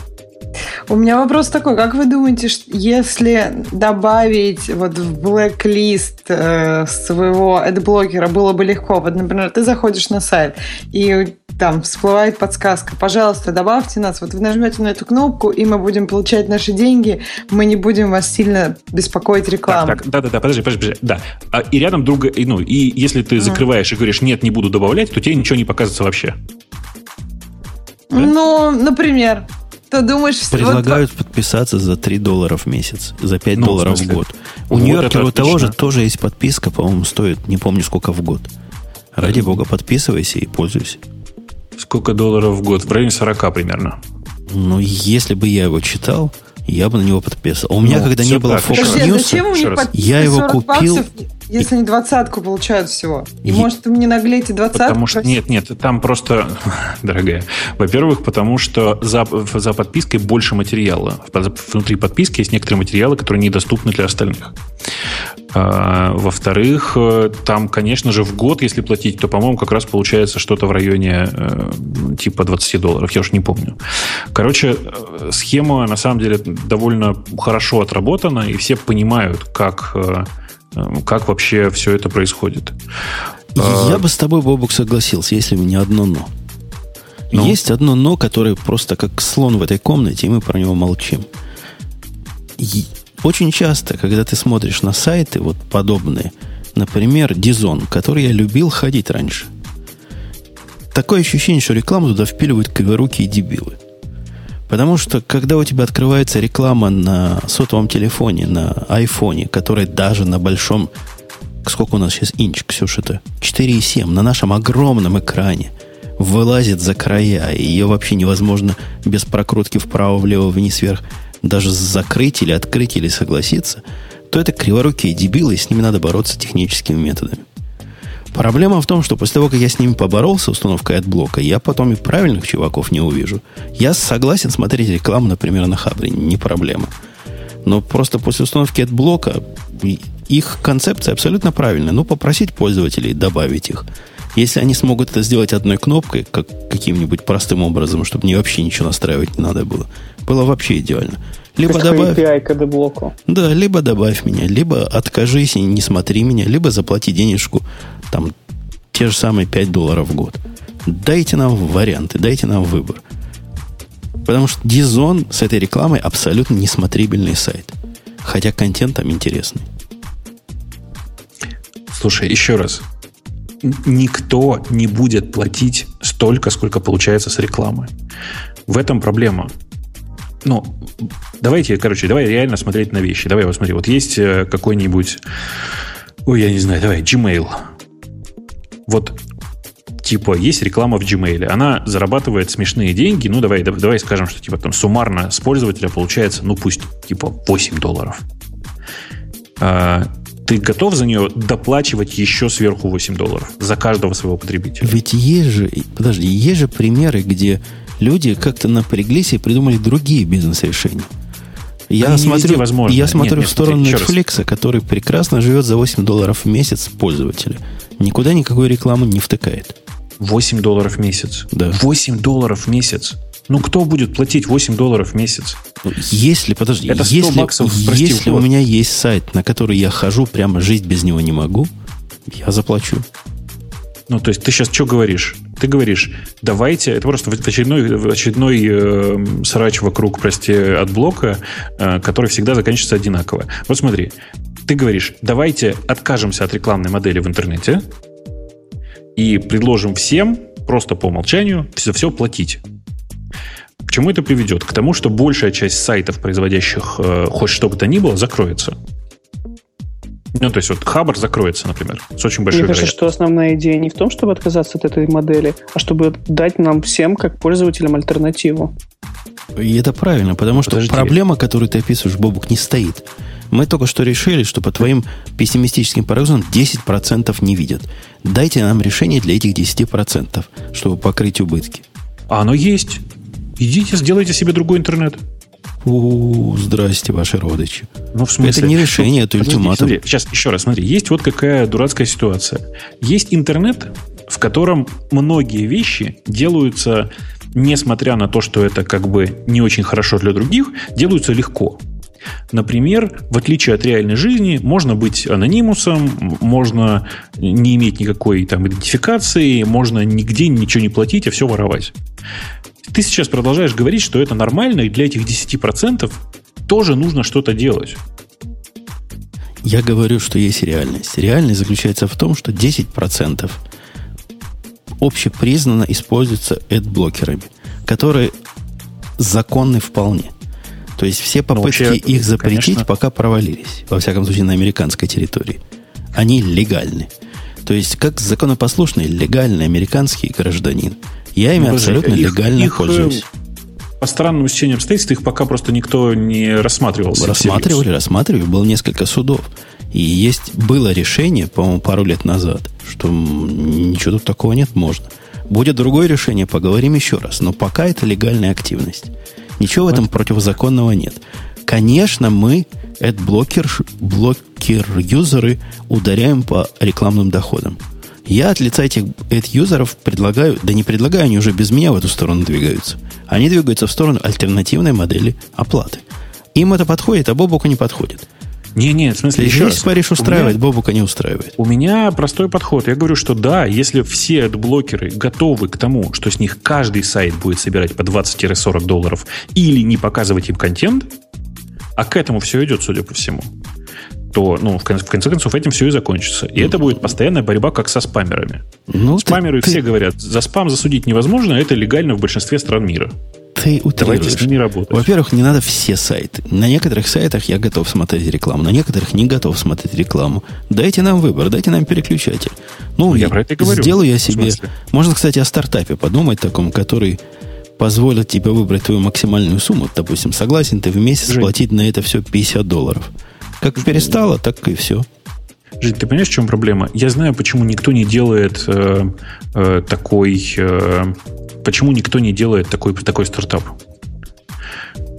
У меня вопрос такой, как вы думаете, если добавить вот в блэк-лист э, своего адблокера было бы легко? Вот, например, ты заходишь на сайт, и там всплывает подсказка, пожалуйста, добавьте нас, вот вы нажмете на эту кнопку, и мы будем получать наши деньги, мы не будем вас сильно беспокоить рекламой. Так, так, да-да-да, подожди, подожди, подожди, да. А, и рядом друга, ну, и если ты закрываешь и говоришь, нет, не буду добавлять, то тебе ничего не показывается вообще. Да? Ну, например. Ты думаешь, Предлагают вот... подписаться за 3 доллара в месяц, за 5 ну, долларов в, в год. У вот Нью-Йоркера того же тоже есть подписка, по-моему, стоит, не помню сколько в год. Ради бога, подписывайся и пользуйся. Сколько долларов в год? В районе 40 примерно. Ну, если бы я его читал, я бы на него подписал. У меня, Ну, когда не было так. Fox Подожди, а News, зачем у них Я его 40 купил- баксов, если они двадцатку получают всего? И, И- может, им не наглеть и двадцатку? Потому что нет, нет, там просто, дорогая. Во-первых, потому что за, за подпиской больше материала. Внутри подписки есть некоторые материалы, которые недоступны для остальных. А, во-вторых, э, там, конечно же, в год, если платить, то, по-моему, как раз получается что-то в районе э, типа 20 долларов. Я уж не помню. Короче, э, схема на самом деле довольно хорошо отработана, и все понимают, как, как вообще все это происходит. А- я бы с тобой, Бобук, согласился, если бы не одно «но». Ну? Есть одно «но», которое просто как слон в этой комнате, и мы про него молчим. И очень часто, когда ты смотришь на сайты вот подобные, например, Дизон, который я любил ходить раньше, такое ощущение, что рекламу туда впиливают криворуки и дебилы. Потому что, когда у тебя открывается реклама на сотовом телефоне, на айфоне, который даже на большом... Сколько у нас сейчас инч, Ксюша-то? 4,7. На нашем огромном экране вылазит за края, и ее вообще невозможно без прокрутки вправо, влево, вниз, вверх даже закрыть или открыть или согласиться, то это криворукие дебилы, и с ними надо бороться техническими методами. Проблема в том, что после того, как я с ними поборолся установкой от блока, я потом и правильных чуваков не увижу. Я согласен смотреть рекламу, например, на Хабре, не проблема. Но просто после установки от блока их концепция абсолютно правильная. Ну, попросить пользователей добавить их. Если они смогут это сделать одной кнопкой, как каким-нибудь простым образом, чтобы мне вообще ничего настраивать не надо было, было вообще идеально. Либо добавь, API к блоку. да, либо добавь меня, либо откажись и не смотри меня, либо заплати денежку, там, те же самые 5 долларов в год. Дайте нам варианты, дайте нам выбор. Потому что Дизон с этой рекламой абсолютно несмотрибельный сайт. Хотя контент там интересный. Слушай, еще раз. Никто не будет платить столько, сколько получается с рекламы. В этом проблема. Ну, давайте, короче, давай реально смотреть на вещи. Давай, вот смотри, вот есть э, какой-нибудь, ой, я не знаю, давай, Gmail. Вот, типа, есть реклама в Gmail. Она зарабатывает смешные деньги. Ну, давай, да- давай скажем, что, типа, там суммарно с пользователя получается, ну, пусть, типа, 8 долларов. А, ты готов за нее доплачивать еще сверху 8 долларов за каждого своего потребителя? Ведь есть же, подожди, есть же примеры, где люди как-то напряглись и придумали другие бизнес-решения. Я Они смотрю, возможны. я Нет, смотрю нет, в сторону смотри, еще раз. Netflix, который прекрасно живет за 8 долларов в месяц пользователя. Никуда никакой рекламы не втыкает. 8 долларов в месяц. Да. 8 долларов в месяц. Ну, кто будет платить 8 долларов в месяц? Ну, Если, подожди, Это 100 если, баксов, прости, если у меня есть сайт, на который я хожу, прямо жить без него не могу, я заплачу. Ну, то есть ты сейчас что говоришь? Ты говоришь, давайте, это просто в очередной, очередной э, срач вокруг, прости, от блока, э, который всегда заканчивается одинаково. Вот смотри, ты говоришь, давайте откажемся от рекламной модели в интернете и предложим всем просто по умолчанию все, все платить. К чему это приведет? К тому, что большая часть сайтов, производящих э, хоть что бы то ни было, закроется. Ну, то есть вот Хабр закроется, например, с очень большой Мне кажется, что основная идея не в том, чтобы отказаться от этой модели, а чтобы дать нам всем, как пользователям, альтернативу. И это правильно, потому что Подожди. проблема, которую ты описываешь, Бобук, не стоит. Мы только что решили, что по твоим пессимистическим прогнозам 10% не видят. Дайте нам решение для этих 10%, чтобы покрыть убытки. А оно есть. Идите, сделайте себе другой интернет. У, здрасте, ваши родичи. Ну, в смысле? Это не решение, это ультиматум. смотри, сейчас еще раз смотри. Есть вот какая дурацкая ситуация. Есть интернет, в котором многие вещи делаются, несмотря на то, что это как бы не очень хорошо для других, делаются легко. Например, в отличие от реальной жизни, можно быть анонимусом, можно не иметь никакой там идентификации, можно нигде ничего не платить, а все воровать. Ты сейчас продолжаешь говорить, что это нормально, и для этих 10% тоже нужно что-то делать. Я говорю, что есть реальность. Реальность заключается в том, что 10% общепризнанно используются эдблокерами, которые законны вполне. То есть все попытки вообще, их запретить конечно. пока провалились. Во всяком случае, на американской территории. Они легальны. То есть, как законопослушный, легальный американский гражданин. Я ими подожди, абсолютно их- легально их, э, пользуюсь. по странным стечениям обстоятельств их пока просто никто не рассматривал. Рассматривали, рассматривали. Было несколько судов. И есть было решение, по-моему, пару лет назад, что ничего тут такого нет, можно. Будет другое решение, поговорим еще раз. Но пока это легальная активность. Ничего в этом противозаконного нет. Конечно, мы блокер, блокер-юзеры ударяем по рекламным доходам. Я от лица этих юзеров предлагаю, да не предлагаю, они уже без меня в эту сторону двигаются. Они двигаются в сторону альтернативной модели оплаты. Им это подходит, а Бобуку не подходит. Не-не, в смысле, еще раз. Париж устраивает, меня, Бобука не устраивает. У меня простой подход. Я говорю, что да, если все блокеры готовы к тому, что с них каждый сайт будет собирать по 20-40 долларов или не показывать им контент, а к этому все идет, судя по всему, то, ну, в конце, в конце концов, этим все и закончится. И это будет постоянная борьба, как со спамерами. Ну, Спамеры ты, все ты... говорят, за спам засудить невозможно, а это легально в большинстве стран мира. Ты Давайте с ними работать. Во-первых, не надо все сайты. На некоторых сайтах я готов смотреть рекламу, на некоторых не готов смотреть рекламу. Дайте нам выбор, дайте нам переключатель. Ну, я про это и говорю. Сделаю я себе... Можно, кстати, о стартапе подумать таком, который позволит тебе выбрать твою максимальную сумму. Допустим, согласен ты в месяц Жень. платить на это все 50 долларов. Как перестало, так и все. Жень, ты понимаешь, в чем проблема? Я знаю, почему никто не делает э, э, такой... Э, почему никто не делает такой, такой стартап.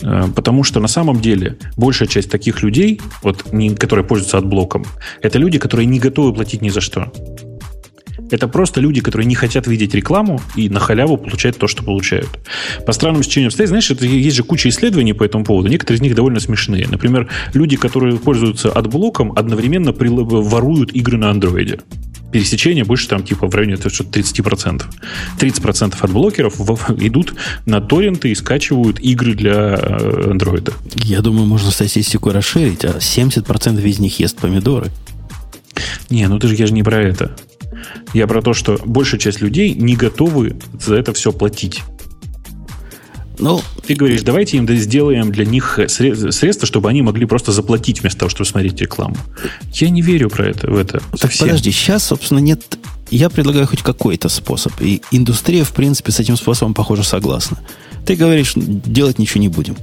Э, потому что на самом деле большая часть таких людей, вот, не, которые пользуются отблоком, это люди, которые не готовы платить ни за что. Это просто люди, которые не хотят видеть рекламу и на халяву получать то, что получают. По странным стечениям обстоятельств, знаешь, это, есть же куча исследований по этому поводу. Некоторые из них довольно смешные. Например, люди, которые пользуются отблоком, одновременно воруют игры на андроиде пересечение больше там типа в районе 30%. 30% от блокеров идут на торренты и скачивают игры для андроида. Я думаю, можно статистику расширить, а 70% из них ест помидоры. Не, ну ты же я же не про это. Я про то, что большая часть людей не готовы за это все платить. Ну, ты говоришь, давайте им сделаем для них средства, чтобы они могли просто заплатить вместо того, чтобы смотреть рекламу. Я не верю про это, в это. Совсем. Подожди, сейчас, собственно, нет... Я предлагаю хоть какой-то способ. И индустрия, в принципе, с этим способом, похоже, согласна. Ты говоришь, делать ничего не будем.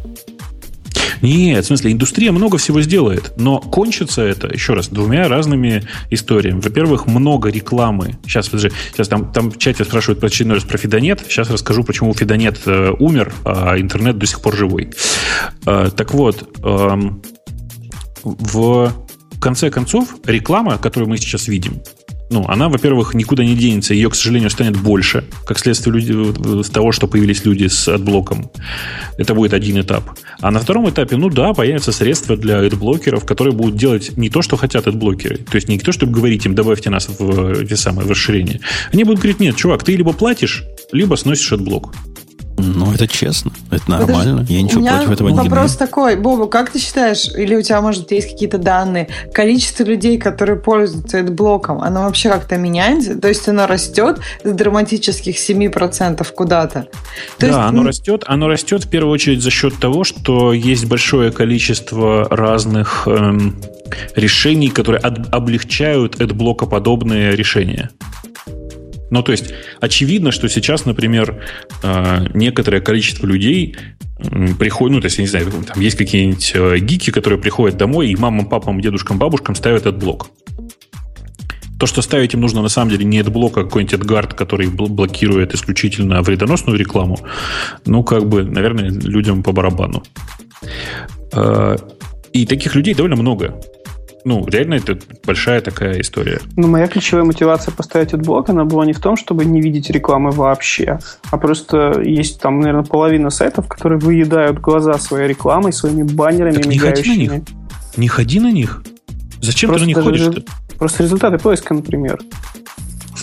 Нет, в смысле, индустрия много всего сделает, но кончится это, еще раз, двумя разными историями. Во-первых, много рекламы. Сейчас, подожди, сейчас там, там в чате спрашивают про очередной раз про Фидонет. Сейчас расскажу, почему Фидонет э, умер, а интернет до сих пор живой. Э, так вот, э, в конце концов, реклама, которую мы сейчас видим, ну, она, во-первых, никуда не денется, ее, к сожалению, станет больше, как следствие люди, с того, что появились люди с отблоком. Это будет один этап. А на втором этапе, ну да, появятся средства для адблокеров, которые будут делать не то, что хотят адблокеры. То есть не то, чтобы говорить им, добавьте нас в эти самые в расширение. Они будут говорить, нет, чувак, ты либо платишь, либо сносишь адблок. Ну, это честно, это нормально. Подожди, Я ничего против этого не имею. Вопрос такой, Бобук, как ты считаешь, или у тебя, может, есть какие-то данные, количество людей, которые пользуются адблоком, оно вообще как-то меняется? То есть оно растет с драматических 7% куда-то? То да, есть... оно растет. Оно растет в первую очередь за счет того, что есть большое количество разных эм, решений, которые облегчают блокоподобные решения. Ну, то есть, очевидно, что сейчас, например, э, некоторое количество людей приходят, ну, то есть, я не знаю, там есть какие-нибудь э, гики, которые приходят домой и мамам, папам, дедушкам, бабушкам ставят этот блок. То, что ставить им нужно на самом деле не блок, а какой-нибудь AdGuard, который блокирует исключительно вредоносную рекламу, ну, как бы, наверное, людям по барабану. Э, и таких людей довольно много. Ну, реально это большая такая история. Ну, моя ключевая мотивация поставить этот блок, она была не в том, чтобы не видеть рекламы вообще, а просто есть там, наверное, половина сайтов, которые выедают глаза своей рекламой, своими баннерами, так не ходи на них. Не ходи на них. Зачем просто ты на них ходишь? -то? Просто результаты поиска, например.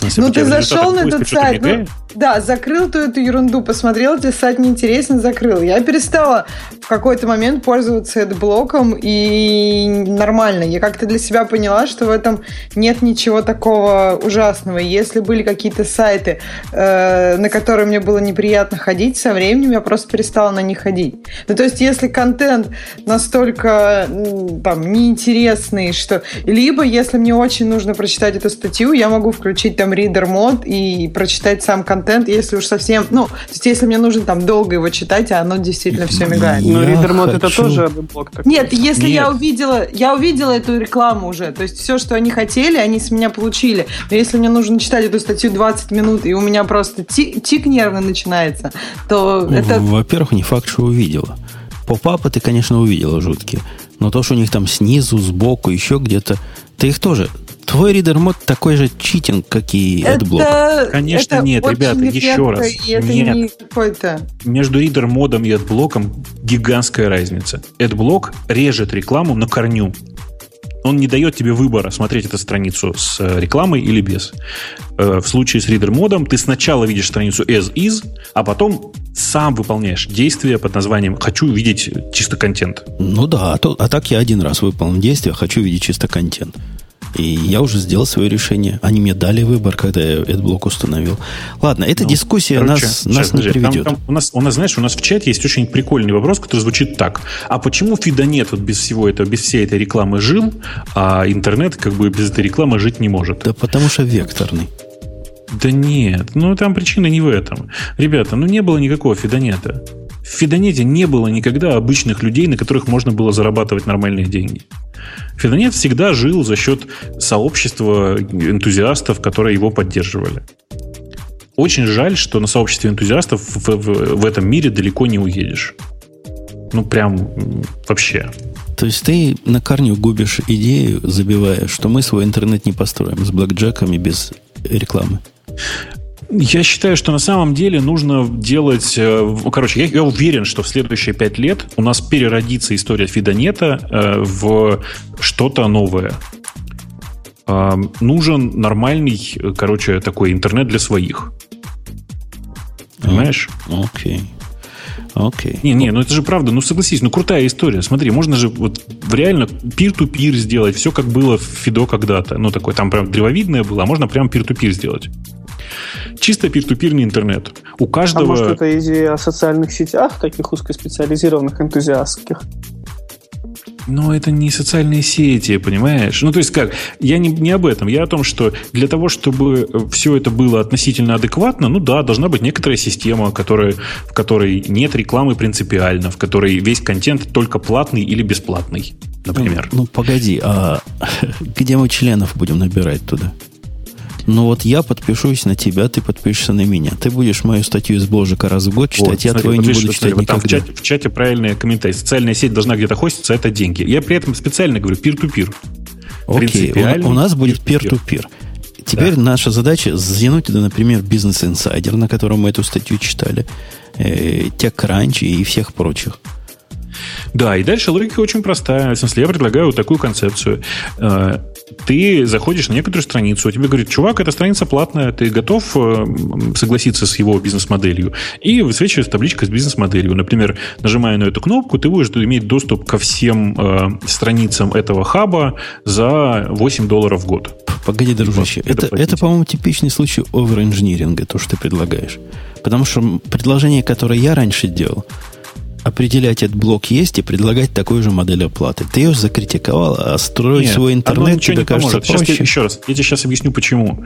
Смысле, ну, ты зашел на этот сайт, ну, да, закрыл ту эту ерунду, посмотрел, тебе сайт неинтересен, закрыл. Я перестала в какой-то момент пользоваться блоком и нормально. Я как-то для себя поняла, что в этом нет ничего такого ужасного. Если были какие-то сайты, э, на которые мне было неприятно ходить, со временем я просто перестала на них ходить. Ну, то есть, если контент настолько там неинтересный, что... Либо, если мне очень нужно прочитать эту статью, я могу включить там сам ридер мод и прочитать сам контент, если уж совсем, ну, то есть если мне нужно там долго его читать, а оно действительно все мигает. Но ридер мод это тоже блок такой. Нет, если Нет. я увидела, я увидела эту рекламу уже, то есть все, что они хотели, они с меня получили. Но если мне нужно читать эту статью 20 минут, и у меня просто тик, тик нервный начинается, то это... Во-первых, не факт, что увидела. Поп-апы ты, конечно, увидела жуткие. Но то, что у них там снизу, сбоку, еще где-то, ты их тоже Твой ридер мод такой же читинг, как и AdBlock. Конечно, это нет, ребята, еще раз. Это нет. Не какой-то... Между ридер модом и AdBlock гигантская разница. AdBlock режет рекламу на корню. Он не дает тебе выбора, смотреть эту страницу с э, рекламой или без. Э, в случае с ридер модом ты сначала видишь страницу as is, а потом сам выполняешь действие под названием «хочу видеть чисто контент». Ну да, а, то, а так я один раз выполнил действие «хочу видеть чисто контент». И я уже сделал свое решение. Они мне дали выбор, когда я этот блок установил. Ладно, эта ну, дискуссия короче, нас, сейчас, нас не подожди, приведет. Там, там у, нас, у нас, знаешь, у нас в чате есть очень прикольный вопрос, который звучит так. А почему Фидонет вот без всего этого, без всей этой рекламы жил, а интернет как бы без этой рекламы жить не может? Да потому что векторный. Да нет, ну там причина не в этом. Ребята, ну не было никакого Фидонета. В Фидонете не было никогда обычных людей, на которых можно было зарабатывать нормальные деньги. Фидонет всегда жил за счет сообщества энтузиастов, которые его поддерживали. Очень жаль, что на сообществе энтузиастов в, в, в этом мире далеко не уедешь. Ну, прям вообще. То есть ты на корню губишь идею, забивая, что мы свой интернет не построим с блэкджеками без рекламы. Я считаю, что на самом деле нужно делать... Э, короче, я, я уверен, что в следующие пять лет у нас переродится история Фидонета э, в что-то новое. Э, нужен нормальный, короче, такой интернет для своих. Понимаешь? Окей. Окей. Не, не, ну это же правда, ну согласись, ну крутая история. Смотри, можно же вот реально пир-ту-пир сделать, все как было в Фидо когда-то. Ну, такой там прям древовидное было, а можно прям пир-ту-пир сделать. Чисто пир-ту-пирный интернет. У каждого... А может, это идея о социальных сетях, таких узкоспециализированных, энтузиастских? Но это не социальные сети, понимаешь? Ну, то есть как? Я не, не об этом. Я о том, что для того, чтобы все это было относительно адекватно, ну да, должна быть некоторая система, которая, в которой нет рекламы принципиально, в которой весь контент только платный или бесплатный, например. Ну, ну погоди, а где мы членов будем набирать туда? Ну вот я подпишусь на тебя, ты подпишешься на меня. Ты будешь мою статью из Божика раз в год читать, вот, я твою не буду читать смотри, никогда. Там в чате, в чате правильные комментарии. Социальная сеть должна где-то хоститься, это деньги. Я при этом специально говорю пир-ту-пир. Окей, у, у нас будет пир-ту-пир. Теперь да. наша задача затянуть туда, например, бизнес инсайдер, на котором мы эту статью читали, э, TechCrunch и всех прочих. Да, и дальше логика очень простая. В смысле, я предлагаю вот такую концепцию. Ты заходишь на некоторую страницу, а тебе говорит, чувак, эта страница платная, ты готов э, согласиться с его бизнес-моделью? И высвечивается табличка с бизнес-моделью. Например, нажимая на эту кнопку, ты будешь иметь доступ ко всем э, страницам этого хаба за 8 долларов в год. Погоди, дружище, это, это, это по-моему, типичный случай оверинжиниринга, то, что ты предлагаешь. Потому что предложение, которое я раньше делал, определять этот блок есть и предлагать такую же модель оплаты. Ты ее закритиковал, а строить Нет, свой интернет тебе кажется поможет. проще. Сейчас я, еще раз, я тебе сейчас объясню, почему.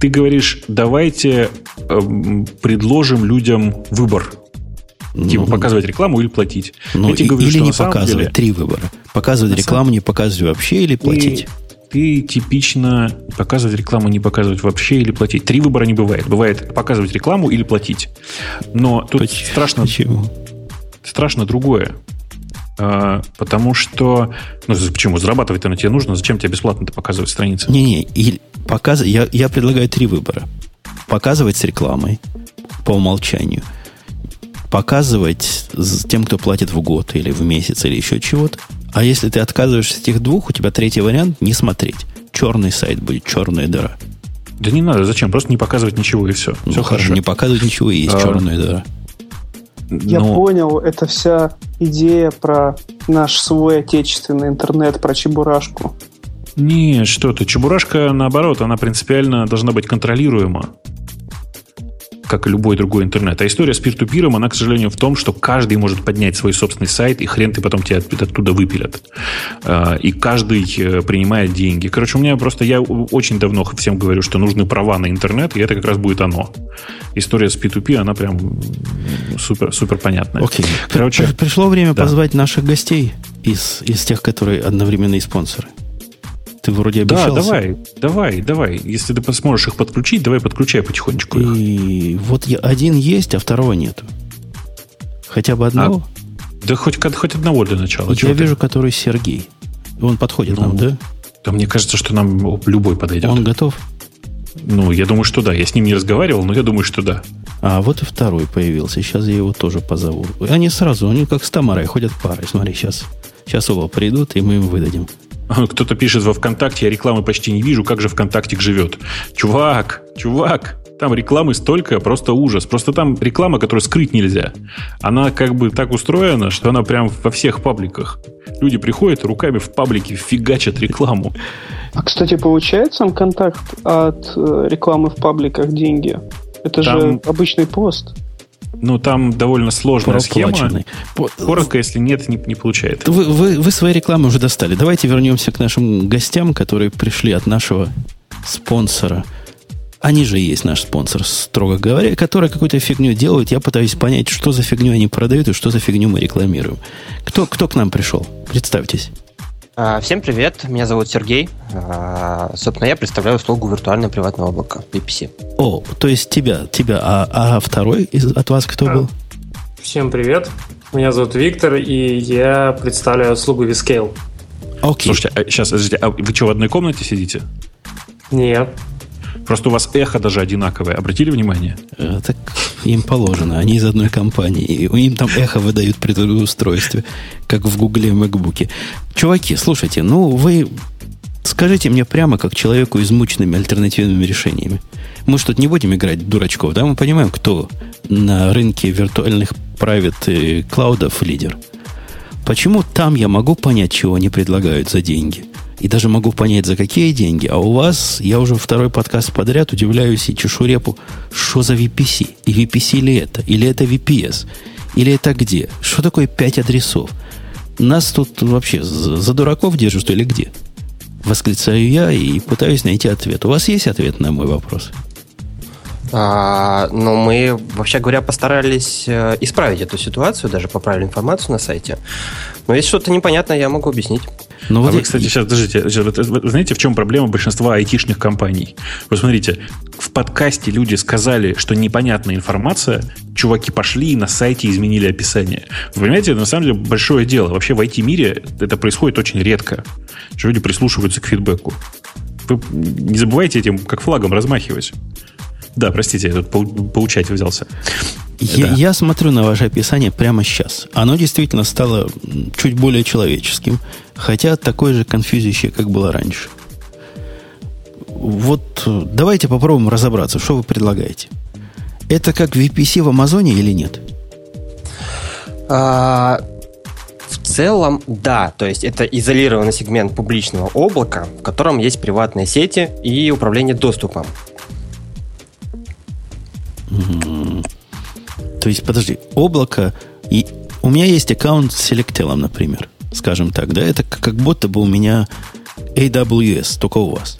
Ты говоришь, давайте э, предложим людям выбор. Ну, типа показывать рекламу или платить. Ну, и, говорю, или не показывать. Деле, Три выбора. Показывать рекламу, не показывать вообще или платить. Ты, ты типично показывать рекламу, не показывать вообще или платить. Три выбора не бывает. Бывает показывать рекламу или платить. Но тут Почему? страшно... Почему? Страшно другое. А, потому что... Ну, почему? Зарабатывать-то на тебе нужно. Зачем тебе бесплатно-то показывать страницы? Не-не, показ... я, я предлагаю три выбора. Показывать с рекламой по умолчанию. Показывать с тем, кто платит в год или в месяц или еще чего-то. А если ты отказываешься от этих двух, у тебя третий вариант – не смотреть. Черный сайт будет, черная дыра. Да не надо, зачем? Просто не показывать ничего и все. Ну, все хорошо. Не показывать ничего и есть а, черная дыра. Я Но... понял, это вся идея про наш свой отечественный интернет, про чебурашку. Не, что ты, чебурашка, наоборот, она принципиально должна быть контролируема. Как и любой другой интернет. А история с пир-ту-пиром, она, к сожалению, в том, что каждый может поднять свой собственный сайт, и хрен ты потом тебя оттуда выпилят. А, и каждый э, принимает деньги. Короче, у меня просто, я очень давно всем говорю, что нужны права на интернет, и это как раз будет оно. История с P2P, она прям супер, супер понятная. Окей. Короче, пришло время да. позвать наших гостей из, из тех, которые одновременные спонсоры. Ты вроде обещался. Да, давай, давай, давай. Если ты сможешь их подключить, давай подключай потихонечку их. И вот один есть, а второго нету. Хотя бы одного. А, да хоть, хоть одного для начала. Вот я ты? вижу, который Сергей. Он подходит ну, нам, да? Да мне кажется, что нам любой подойдет. Он готов? Ну, я думаю, что да. Я с ним не разговаривал, но я думаю, что да. А вот и второй появился. Сейчас я его тоже позову. Они сразу, они как с Тамарой ходят парой. Смотри, сейчас, сейчас оба придут, и мы им выдадим. Кто-то пишет во ВКонтакте, я рекламы почти не вижу, как же ВКонтактик живет. Чувак, чувак, там рекламы столько, просто ужас. Просто там реклама, которую скрыть нельзя. Она как бы так устроена, что она прям во всех пабликах. Люди приходят руками в паблике фигачат рекламу. А, кстати, получает сам контакт от э, рекламы в пабликах деньги? Это там... же обычный пост. Ну, там довольно сложная схема. Коротко, если нет, не, не получает. Вы, вы, вы свои рекламы уже достали. Давайте вернемся к нашим гостям, которые пришли от нашего спонсора. Они же есть наш спонсор, строго говоря, который какую-то фигню делают. Я пытаюсь понять, что за фигню они продают и что за фигню мы рекламируем. Кто, кто к нам пришел? Представьтесь. А, всем привет, меня зовут Сергей. А, собственно, я представляю услугу виртуальное приватное облако, VPC. О, то есть тебя, тебя, а, а второй из, от вас кто был? Всем привет, меня зовут Виктор, и я представляю услугу Vscale. Окей. Слушайте, а, сейчас, подождите, а вы что, в одной комнате сидите? Нет. Просто у вас эхо даже одинаковое. Обратили внимание? Э, так им положено. Они из одной компании. И им там эхо выдают при устройстве, как в Гугле Макбуке. Чуваки, слушайте, ну вы скажите мне прямо, как человеку измученными альтернативными решениями. Мы что, не будем играть дурачков, да? Мы понимаем, кто на рынке виртуальных private клаудов лидер. Почему там я могу понять, чего они предлагают за деньги? И даже могу понять, за какие деньги. А у вас, я уже второй подкаст подряд удивляюсь и чешу репу, что за VPC? И VPC ли это? Или это VPS? Или это где? Что такое пять адресов? Нас тут вообще за, дураков держат, что ли, где? Восклицаю я и пытаюсь найти ответ. У вас есть ответ на мой вопрос? А, ну, мы, вообще говоря, постарались э, исправить эту ситуацию, даже поправили информацию на сайте. Но если что-то непонятное, я могу объяснить. Ну, вот а вы, кстати, сейчас, подождите, вы знаете, в чем проблема большинства айтишных компаний? Вы смотрите, в подкасте люди сказали, что непонятная информация, чуваки пошли и на сайте изменили описание. Вы понимаете, это на самом деле большое дело. Вообще в IT-мире это происходит очень редко, что люди прислушиваются к фидбэку. Вы не забывайте этим как флагом размахивать. Да, простите, я тут поучать взялся. Я, я смотрю на ваше описание прямо сейчас. Оно действительно стало чуть более человеческим, хотя такое же конфьюзище, как было раньше. Вот давайте попробуем разобраться, что вы предлагаете. Это как VPC в Амазоне или нет? А, в целом, да. То есть это изолированный сегмент публичного облака, в котором есть приватные сети и управление доступом. То есть, подожди, облако... И у меня есть аккаунт с Selectel, например, скажем так, да, это как будто бы у меня AWS, только у вас.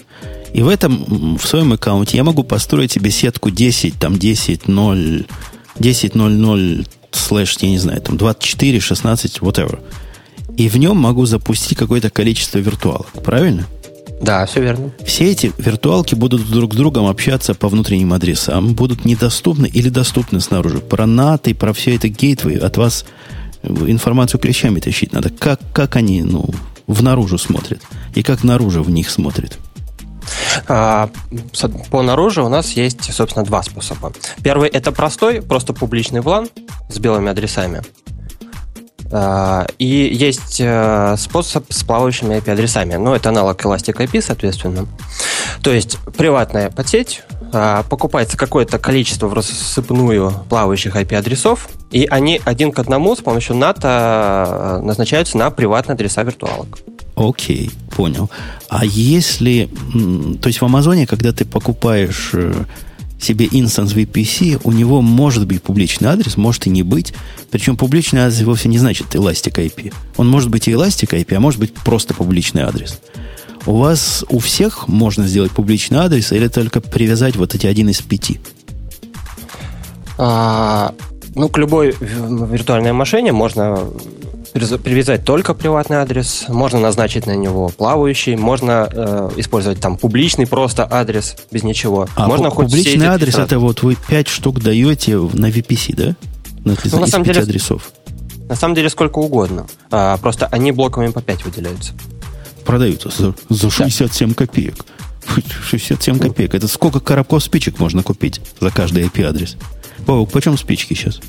И в этом, в своем аккаунте я могу построить себе сетку 10, там 10, 0, 10, 0, 0, слэш, я не знаю, там 24, 16, whatever. И в нем могу запустить какое-то количество виртуалок, правильно? Да, все верно. Все эти виртуалки будут друг с другом общаться по внутренним адресам, будут недоступны или доступны снаружи. Про NAT и про все это гейтвей от вас информацию клещами тащить надо. Как, как они ну, в наружу смотрят и как наружу в них смотрят. А, по наружу у нас есть, собственно, два способа. Первый это простой, просто публичный VLAN с белыми адресами. А, и есть э, способ с плавающими IP-адресами. Ну, это аналог Elastic IP, соответственно. То есть приватная подсеть, а, покупается какое-то количество в рассыпную плавающих IP-адресов, и они один к одному с помощью NAT э, назначаются на приватные адреса виртуалок. Окей, понял. А если... То есть в Амазоне, когда ты покупаешь э, себе инстанс VPC, у него может быть публичный адрес, может и не быть. Причем публичный адрес вовсе не значит Elastic IP. Он может быть и Elastic IP, а может быть просто публичный адрес. У вас у всех можно сделать публичный адрес или только привязать вот эти один из пяти? А, ну, к любой виртуальной машине можно привязать только приватный адрес, можно назначить на него плавающий, можно э, использовать там публичный просто адрес без ничего. А можно хоть публичный адрес это вот вы 5 штук даете на VPC, да? На, ну, на самом деле, адресов. На самом деле сколько угодно. А, просто они блоками по 5 выделяются. Продаются за, за 67 да. копеек. 67 копеек. Это сколько коробков спичек можно купить за каждый IP-адрес? Вовок, почем спички сейчас?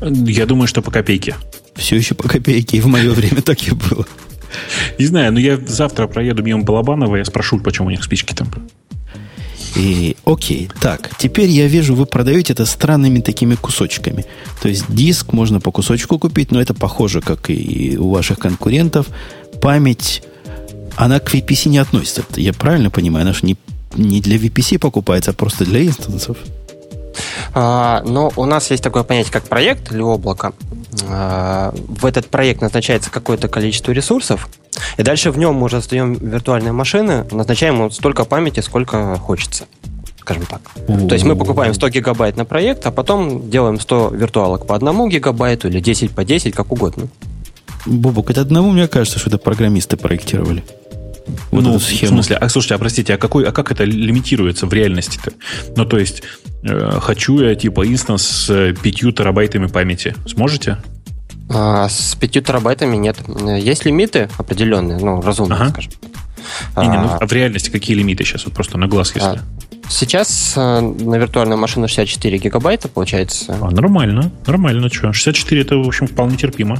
Я думаю, что по копейке. Все еще по копейке, и в мое время так и было. Не знаю, но я завтра проеду мимо Балабанова, я спрошу, почему у них спички там. И, окей, так, теперь я вижу, вы продаете это странными такими кусочками. То есть диск можно по кусочку купить, но это похоже, как и у ваших конкурентов. Память, она к VPC не относится. Я правильно понимаю? Она же не, не для VPC покупается, а просто для инстансов. А, но у нас есть такое понятие, как проект или облако. А, в этот проект назначается какое-то количество ресурсов, и дальше в нем мы уже создаем виртуальные машины, назначаем столько памяти, сколько хочется скажем так. То есть мы покупаем 100 гигабайт на проект, а потом делаем 100 виртуалок по 1 гигабайту или 10 по 10, как угодно. Бобок, это одному, мне кажется, что это программисты проектировали. Вот ну, эту схему. В смысле, а слушайте, а простите, а какой, а как это лимитируется в реальности-то? Ну, то есть, хочу я типа инстанс с пятью терабайтами памяти. Сможете? А, с пятью терабайтами нет. Есть лимиты определенные, ну, разумные, ага. скажем. Не, не, ну, а в реальности какие лимиты сейчас? Вот просто на глаз, если. А, сейчас э, на виртуальную машину 64 гигабайта получается. А, нормально, нормально, что. 64 это, в общем, вполне терпимо.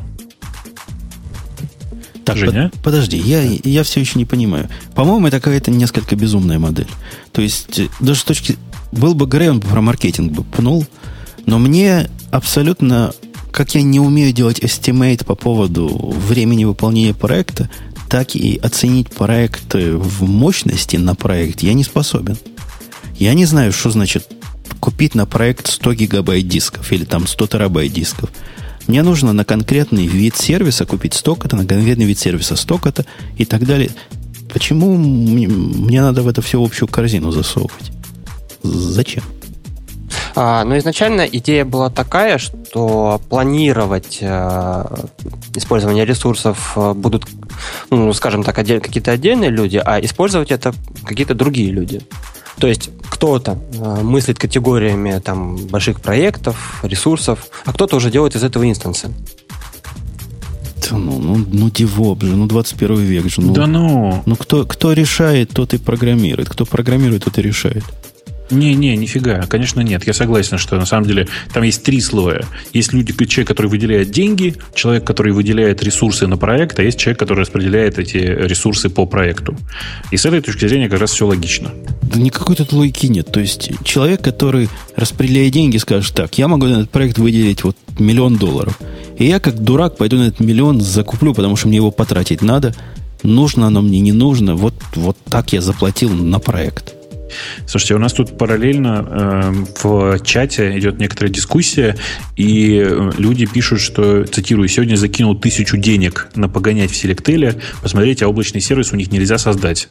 Так, Женя? Под, подожди, я, я все еще не понимаю. По-моему, это какая-то несколько безумная модель. То есть, э, даже с точки... Был бы Грей, он бы про маркетинг бы пнул, но мне абсолютно... Как я не умею делать estimate по поводу времени выполнения проекта, так и оценить проект в мощности на проект я не способен. Я не знаю, что значит купить на проект 100 гигабайт дисков или там 100 терабайт дисков. Мне нужно на конкретный вид сервиса купить столько-то, на конкретный вид сервиса столько-то и так далее. Почему мне, мне надо в это все общую корзину засовывать? Зачем? А, ну, изначально идея была такая, что планировать э, использование ресурсов э, будут, ну, скажем так, отдель, какие-то отдельные люди, а использовать это какие-то другие люди. То есть кто-то э, мыслит категориями там, больших проектов, ресурсов, а кто-то уже делает из этого инстансы. Да ну, ну, ну, девоп же, ну, 21 век же. Ну, да ну. Ну, кто, кто решает, тот и программирует. Кто программирует, тот и решает. Не-не, нифига, конечно нет. Я согласен, что на самом деле там есть три слоя. Есть люди, человек, который выделяет деньги, человек, который выделяет ресурсы на проект, а есть человек, который распределяет эти ресурсы по проекту. И с этой точки зрения как раз все логично. Да никакой тут логики нет. То есть человек, который распределяет деньги, скажет так, я могу на этот проект выделить вот миллион долларов. И я как дурак пойду на этот миллион закуплю, потому что мне его потратить надо. Нужно оно мне, не нужно. Вот, вот так я заплатил на проект. Слушайте, у нас тут параллельно э, в чате идет некоторая дискуссия, и э, люди пишут, что, цитирую, сегодня закинул тысячу денег на погонять в Селектеле, посмотреть, а облачный сервис у них нельзя создать.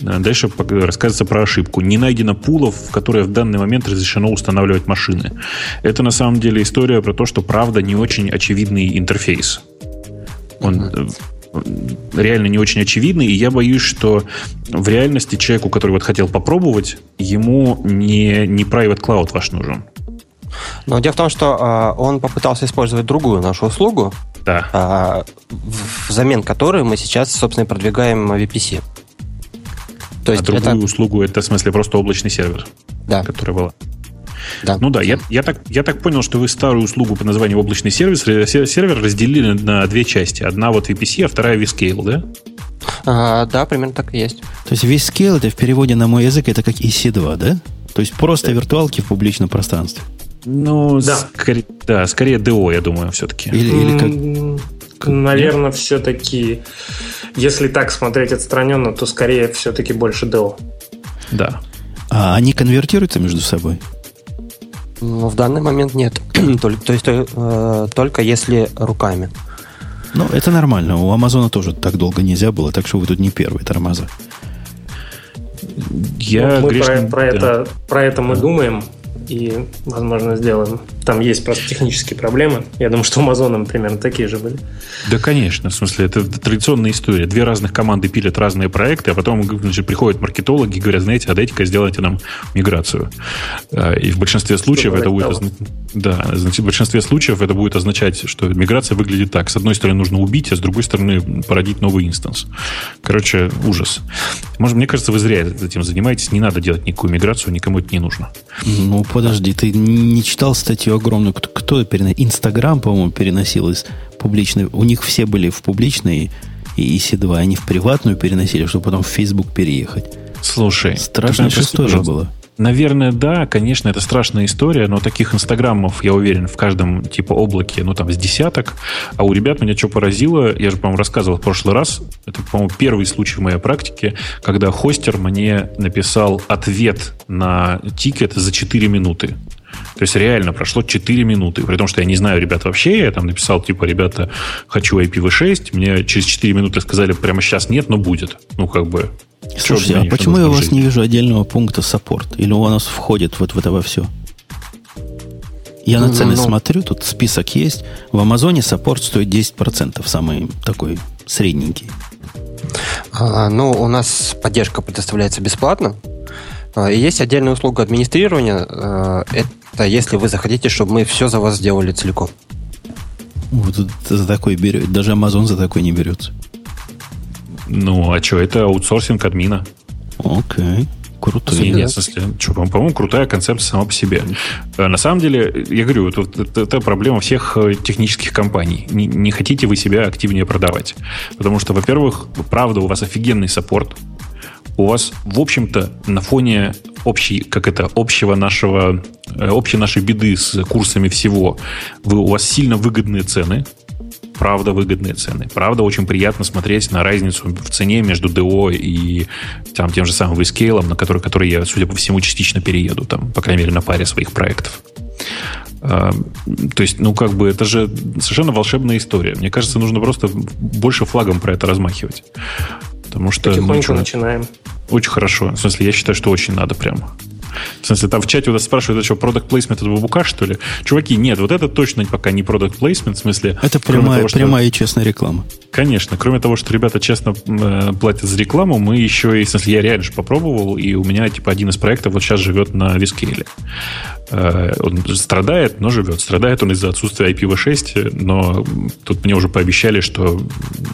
Э, дальше рассказывается про ошибку. Не найдено пулов, в которые в данный момент разрешено устанавливать машины. Это на самом деле история про то, что правда не очень очевидный интерфейс. Он э, реально не очень очевидный, и я боюсь, что в реальности человеку, который вот хотел попробовать, ему не, не private cloud ваш нужен. Но дело в том, что э, он попытался использовать другую нашу услугу, да. э, взамен которой мы сейчас, собственно, продвигаем VPC. То есть а другую это... услугу это в смысле просто облачный сервер, да. который была. Да. Ну да, я, я, так, я так понял, что вы старую услугу по названию облачный сервис, сервер разделили на две части. Одна вот VPC, а вторая vScale, да? А, да, примерно так и есть. То есть vScale это в переводе на мой язык это как EC2, да? То есть просто да. виртуалки в публичном пространстве. Ну, да. Скорее, да, скорее DO, я думаю, все-таки. Или, или как, как... Наверное, все-таки, если так смотреть отстраненно, то скорее все-таки больше DO. Да. А они конвертируются между собой? Ну, в данный момент нет. только, то есть э, только если руками. Ну, это нормально. У Амазона тоже так долго нельзя было, так что вы тут не первый тормоза. Я ну, мы грешный, про, про, да. это, про это мы думаем и, возможно, сделаем. Там есть просто технические проблемы. Я думаю, что у Amazon примерно такие же были. Да, конечно. В смысле, это традиционная история. Две разных команды пилят разные проекты, а потом значит, приходят маркетологи и говорят, знаете, а дайте-ка сделайте нам миграцию. А, и в большинстве случаев это будет... Да, значит, в большинстве случаев это будет означать, что миграция выглядит так. С одной стороны, нужно убить, а с другой стороны, породить новый инстанс. Короче, ужас. Может, мне кажется, вы зря этим занимаетесь. Не надо делать никакую миграцию, никому это не нужно. Ну, подожди, ты не читал статью огромную? Кто, кто переносил? Инстаграм, по-моему, переносил из публичной. У них все были в публичной и EC2. Они в приватную переносили, чтобы потом в Facebook переехать. Слушай, страшная история была. Наверное, да, конечно, это страшная история, но таких инстаграмов, я уверен, в каждом типа облаке, ну там с десяток. А у ребят меня что поразило, я же, по-моему, рассказывал в прошлый раз, это, по-моему, первый случай в моей практике, когда хостер мне написал ответ на тикет за 4 минуты. То есть реально прошло 4 минуты. При том, что я не знаю ребят вообще. Я там написал, типа, ребята, хочу IPv6. Мне через 4 минуты сказали, прямо сейчас нет, но будет. Ну, как бы, Слушайте, а почему я у вас не вижу отдельного пункта support? Или у нас входит вот в это во все? Я на цены ну, смотрю, тут список есть. В Амазоне support стоит 10%, самый такой средненький. А, ну, у нас поддержка предоставляется бесплатно. А, и есть отдельная услуга администрирования. А, это если вы захотите, чтобы мы все за вас сделали целиком. Вот за такой берет. Даже Amazon за такой не берется. Ну, а что, это аутсорсинг админа. Окей. Круто. Нет, в смысле, что, по-моему, крутая концепция сама по себе. Э, на самом деле, я говорю, это, это, это проблема всех э, технических компаний. Не, не хотите вы себя активнее продавать. Потому что, во-первых, правда, у вас офигенный саппорт. У вас, в общем-то, на фоне общей, как это, общего нашего, э, общей нашей беды с курсами всего, вы, у вас сильно выгодные цены правда выгодные цены. Правда, очень приятно смотреть на разницу в цене между DO и там, тем же самым Vscale, на который, который я, судя по всему, частично перееду, там, по крайней мере, на паре своих проектов. А, то есть, ну, как бы, это же совершенно волшебная история. Мне кажется, нужно просто больше флагом про это размахивать. Потому что... Потихоньку ну, начинаем. Очень хорошо. В смысле, я считаю, что очень надо прямо. В смысле, там в чате у нас спрашивают, это что, product placement это бабука, что ли? Чуваки, нет, вот это точно пока не product placement, в смысле... Это прямая, того, что... прямая и честная реклама. Конечно, кроме того, что ребята честно э, платят за рекламу, мы еще и, в смысле, я реально же попробовал, и у меня, типа, один из проектов вот сейчас живет на Вискейле. Э, он страдает, но живет. Страдает он из-за отсутствия IPv6, но тут мне уже пообещали, что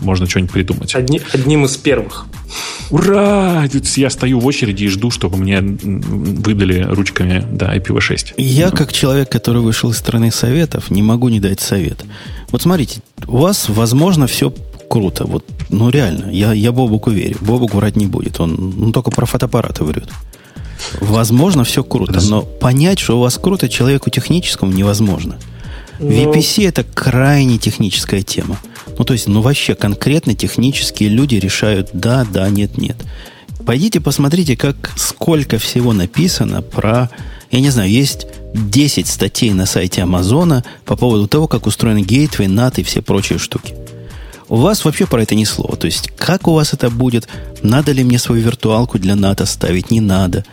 можно что-нибудь придумать. Одни, одним из первых. Ура! Я стою в очереди и жду, чтобы мне выдали ручками да, IPv6. Я, как человек, который вышел из страны советов, не могу не дать совет. Вот смотрите, у вас, возможно, все круто. Вот, ну, реально, я, я Бобуку верю. Бобук врать не будет. Он, он только про фотоаппараты врет. Возможно, все круто, но понять, что у вас круто, человеку техническому невозможно. Но... Ну. VPC это крайне техническая тема. Ну, то есть, ну, вообще конкретно технические люди решают да, да, нет, нет. Пойдите посмотрите, как сколько всего написано про... Я не знаю, есть 10 статей на сайте Амазона по поводу того, как устроен гейтвей, NAT и все прочие штуки. У вас вообще про это ни слова. То есть, как у вас это будет? Надо ли мне свою виртуалку для НАТО ставить? Не надо.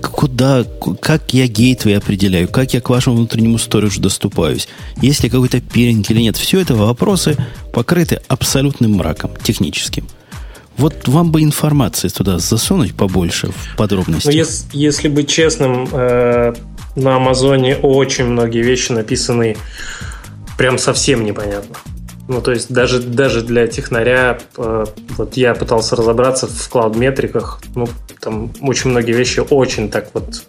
Куда, как я гейтвей определяю, как я к вашему внутреннему сториджу доступаюсь, есть ли какой-то пиринг или нет. Все это вопросы покрыты абсолютным мраком техническим. Вот вам бы информации туда засунуть побольше в подробности. Но если, если быть честным, э, на Амазоне очень многие вещи написаны прям совсем непонятно. Ну, то есть даже, даже для технаря, э, вот я пытался разобраться в клауд-метриках, ну, там очень многие вещи очень так вот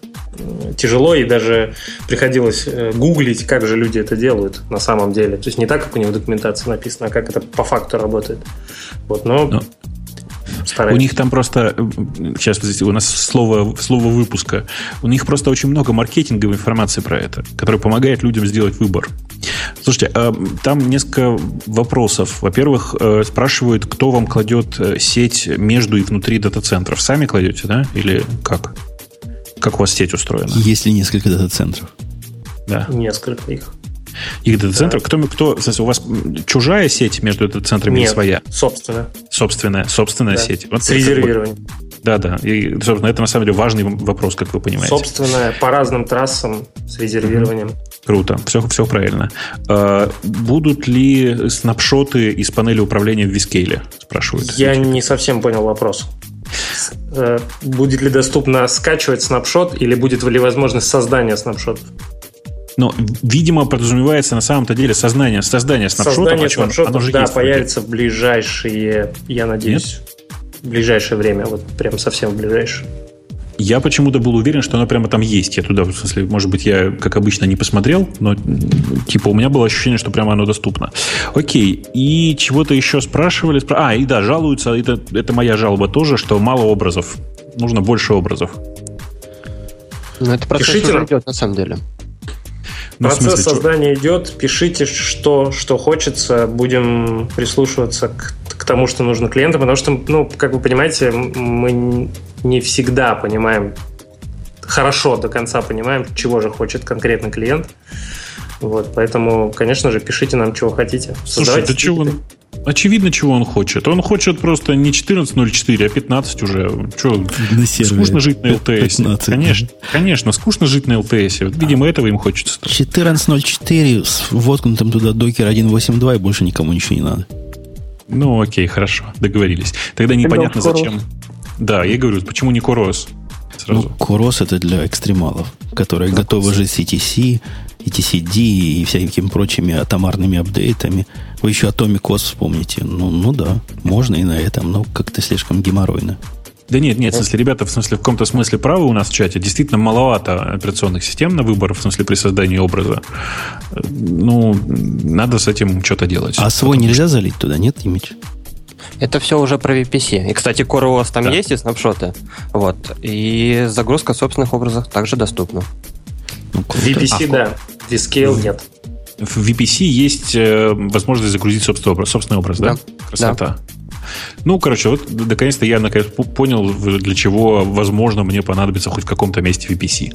тяжело, и даже приходилось э, гуглить, как же люди это делают на самом деле. То есть не так, как у них в документации написано, а как это по факту работает. Вот, но... но у них там просто, сейчас у нас слово, слово выпуска, у них просто очень много маркетинговой информации про это, которая помогает людям сделать выбор. Слушайте, а, там несколько вопросов. Во-первых, э, спрашивают, кто вам кладет э, сеть между и внутри дата-центров. Сами кладете, да? Или как? Как у вас сеть устроена? Есть ли несколько дата-центров? Да. Несколько их. Их дата-центров? Да. Кто, кто, у вас чужая сеть между дата-центрами или своя? собственная. Собственная, собственная да. сеть. Вот С резервированием. Да, да. И, собственно, это на самом деле важный вопрос, как вы понимаете. Собственная, по разным трассам с резервированием. Круто, все, все правильно. А, будут ли снапшоты из панели управления в Вискейле? Спрашивают. Я не совсем понял вопрос. Э, будет ли доступно скачивать снапшот или будет ли возможность создания снапшотов? Но, видимо, подразумевается на самом-то деле создание, создание снапшота. Создание снапшота, да, появится в ближайшие, я надеюсь, Нет? в ближайшее время, вот прям совсем в ближайшее. Я почему-то был уверен, что оно прямо там есть. Я туда, в смысле, может быть, я, как обычно, не посмотрел, но типа у меня было ощущение, что прямо оно доступно. Окей. И чего-то еще спрашивали. А, и да, жалуются, это, это моя жалоба тоже, что мало образов. Нужно больше образов. Ну, это процесс Пишите уже идет, на самом деле. Ну, Процесс смысле, создания что? идет. Пишите, что, что хочется. Будем прислушиваться к, к тому, что нужно клиентам, потому что, ну, как вы понимаете, мы не всегда понимаем, хорошо до конца понимаем, чего же хочет конкретный клиент. Вот, поэтому, конечно же, пишите нам, чего хотите. Слушай, да чего он... Очевидно, чего он хочет. Он хочет просто не 14.04, а 15 уже. Что, скучно жить на LTS. 15. Конечно, конечно, скучно жить на LTS. Вот, видимо, этого им хочется. 14.04 с воткнутым туда докер 1.8.2 и больше никому ничего не надо. Ну, окей, хорошо, договорились. Тогда непонятно, зачем... Да, я говорю, почему не Курос? Сразу. Ну, Курос это для экстремалов, которые ну, готовы жить с ETC, ETCD и всякими прочими атомарными апдейтами. Вы еще Atomic OS вспомните. Ну, ну да, можно и на этом, но как-то слишком геморройно. Да нет, нет, в смысле, ребята, в смысле, в каком-то смысле правы у нас в чате. Действительно маловато операционных систем на выбор, в смысле, при создании образа. Ну, надо с этим что-то делать. А свой нельзя залить туда, нет, имидж? Это все уже про VPC. И, кстати, CoreOS там да. есть и снапшоты. Вот. И загрузка собственных образов также доступна. Ну, VPC, а, да. Vscale нет. В VPC есть э, возможность загрузить собственный образ, собственный образ да? да? Красота. Да. Ну, короче, вот наконец-то я наконец понял, для чего, возможно, мне понадобится хоть в каком-то месте VPC.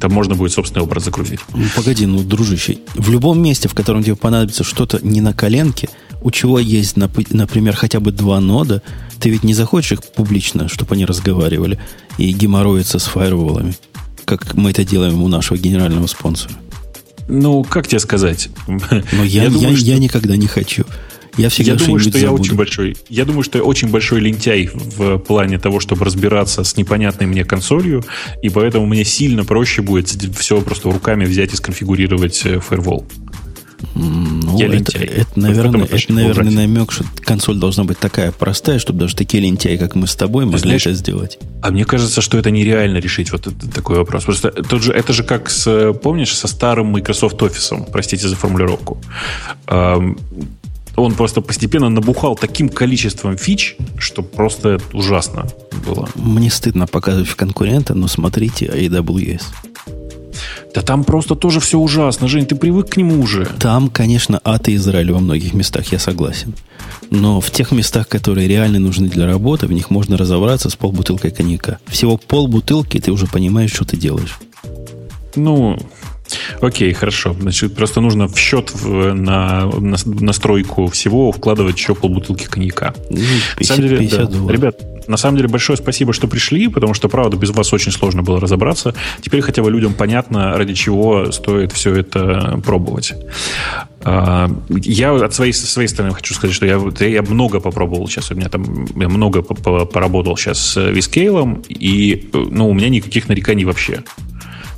Там можно будет собственный образ загрузить. Ну, погоди, ну, дружище, в любом месте, в котором тебе понадобится что-то не на коленке, у чего есть, например, хотя бы два нода, ты ведь не захочешь их публично, чтобы они разговаривали и геморроиться с фаерволами, как мы это делаем у нашего генерального спонсора. Ну, как тебе сказать? Но я, я, думаю, я, что... я никогда не хочу. Я всегда я думаю, что забуду. я очень большой. Я думаю, что я очень большой лентяй в плане того, чтобы разбираться с непонятной мне консолью, и поэтому мне сильно проще будет все просто руками взять и сконфигурировать э, firewall. Ну, я это, это, наверное, это, наверное намек, что консоль должна быть такая простая, чтобы даже такие лентяи, как мы с тобой, могли знаешь, это сделать. А мне кажется, что это нереально решить вот этот, такой вопрос. Просто тот же, это же как с, помнишь, со старым Microsoft Office, простите за формулировку он просто постепенно набухал таким количеством фич, что просто ужасно было. Мне стыдно показывать в конкурента, но смотрите AWS. Да там просто тоже все ужасно. Жень, ты привык к нему уже. Там, конечно, ад и Израиль во многих местах, я согласен. Но в тех местах, которые реально нужны для работы, в них можно разобраться с полбутылкой коньяка. Всего полбутылки, и ты уже понимаешь, что ты делаешь. Ну, Окей, хорошо. Значит, просто нужно в счет в, на, на настройку всего вкладывать еще полбутылки коньяка. 50, ну, на самом деле, 50 да. Ребят, на самом деле большое спасибо, что пришли, потому что, правда, без вас очень сложно было разобраться. Теперь хотя бы людям понятно, ради чего стоит все это пробовать. А, я от своей, своей стороны хочу сказать, что я, я много попробовал сейчас. У меня там я много поработал сейчас с Вискейлом, и ну, у меня никаких нареканий вообще.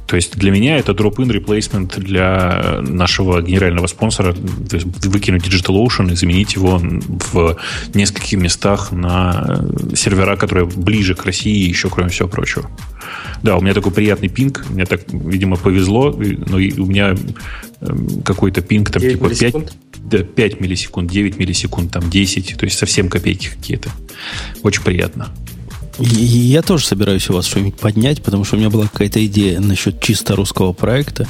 То есть для меня это drop-in replacement для нашего генерального спонсора. То есть выкинуть DigitalOcean и заменить его в нескольких местах на сервера, которые ближе к России, еще кроме всего прочего. Да, у меня такой приятный пинг. Мне так, видимо, повезло. Но у меня эм, какой-то пинг там типа 5, да, 5 миллисекунд, 9 миллисекунд, там 10. То есть совсем копейки какие-то. Очень приятно. Я тоже собираюсь у вас что-нибудь поднять, потому что у меня была какая-то идея насчет чисто русского проекта.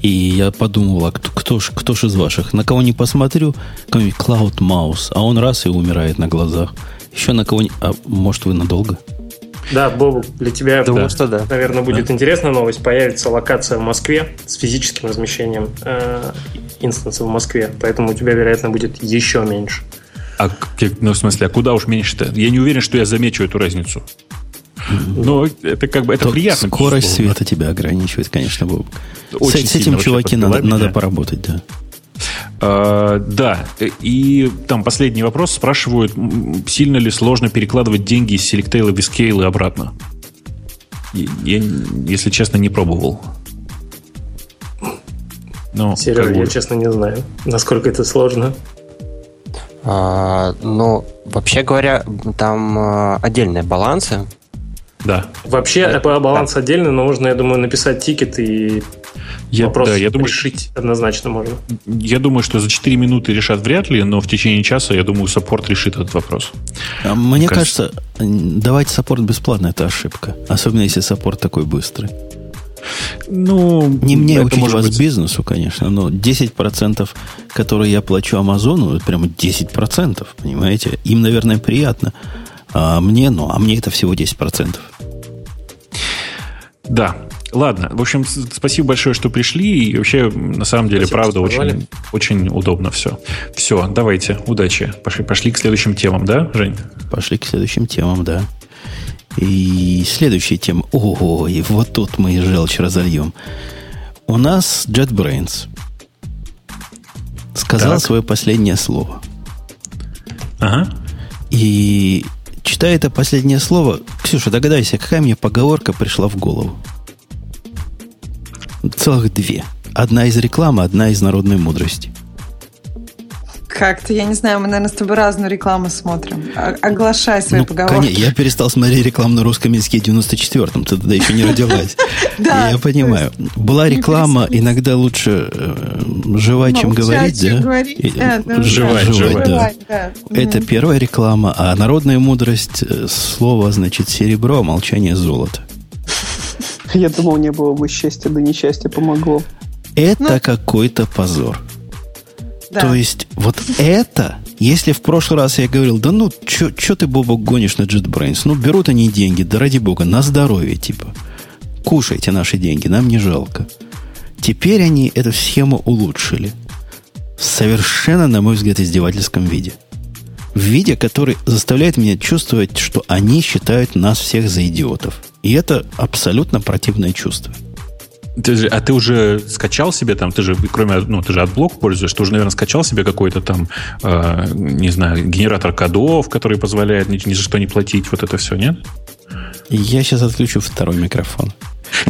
И я подумал, а кто, кто, ж, кто ж из ваших? На кого не посмотрю, какой-нибудь Cloud Mouse, а он раз и умирает на глазах. Еще на кого-нибудь... А может, вы надолго? Да, Бобу, для тебя, Думаю, да. что да. наверное, будет да. интересная новость. Появится локация в Москве с физическим размещением э, инстанса в Москве, поэтому у тебя, вероятно, будет еще меньше. А, ну, в смысле, а куда уж меньше-то? Я не уверен, что я замечу эту разницу. Но это как бы это То приятно. Скорость света тебя ограничивает, конечно, Боб. Очень с, с этим, чуваки, надо, надо поработать, да. Uh, да, и там последний вопрос спрашивают, сильно ли сложно перекладывать деньги из Selectail в Scale и обратно. Я, если честно, не пробовал. Но, Серега, я честно не знаю, насколько это сложно. А, ну, вообще говоря, там а, отдельные балансы. Да. Вообще баланс да. отдельный, но можно, я думаю, написать ticket и я, вопрос да, я думаю, решить однозначно можно. Я думаю, что за 4 минуты решат вряд ли, но в течение часа, я думаю, support решит этот вопрос. А мне кажется, кажется, давать support бесплатно – это ошибка. Особенно, если support такой быстрый. Ну, не мне учить вас быть... бизнесу, конечно, но 10%, которые я плачу Амазону, это прямо 10%, понимаете? Им, наверное, приятно. А мне, ну, а мне это всего 10%. Да, Ладно, в общем, спасибо большое, что пришли. И вообще, на самом деле, спасибо, правда, очень, очень удобно все. Все, давайте, удачи. Пошли, пошли к следующим темам, да, Жень? Пошли к следующим темам, да. И следующая тема. Ой, вот тут мы и желчь разольем. У нас JetBrains сказал так. свое последнее слово. Ага. И читая это последнее слово, Ксюша, догадайся, какая мне поговорка пришла в голову? Целых две. Одна из рекламы, одна из народной мудрости. Как-то, я не знаю, мы, наверное, с тобой разную рекламу смотрим. Оглашай свои ну, поговорки. Конечно, я перестал смотреть рекламу на русском языке в 94-м, ты тогда еще не родилась. Да. Я понимаю. Была реклама, иногда лучше э, жевать, чем говорить, да? Жевать, жевать, да. Это первая реклама, а народная мудрость, э, слово, значит, серебро, молчание золото. Я думал, не было бы счастья, да несчастье помогло. Это ну, какой-то позор. Да. То есть, вот это, если в прошлый раз я говорил, да ну, что ты, Бобок, гонишь на JetBrains? Ну, берут они деньги, да ради бога, на здоровье, типа. Кушайте наши деньги, нам не жалко. Теперь они эту схему улучшили. Совершенно, на мой взгляд, издевательском виде. В виде, который заставляет меня чувствовать, что они считают нас всех за идиотов. И это абсолютно противное чувство. Ты же, а ты уже скачал себе там, ты же, кроме, ну, ты же AdBlock пользуешься, ты уже, наверное, скачал себе какой-то там, э, не знаю, генератор кодов, который позволяет ни, ни за что не платить, вот это все, нет? Я сейчас отключу второй микрофон.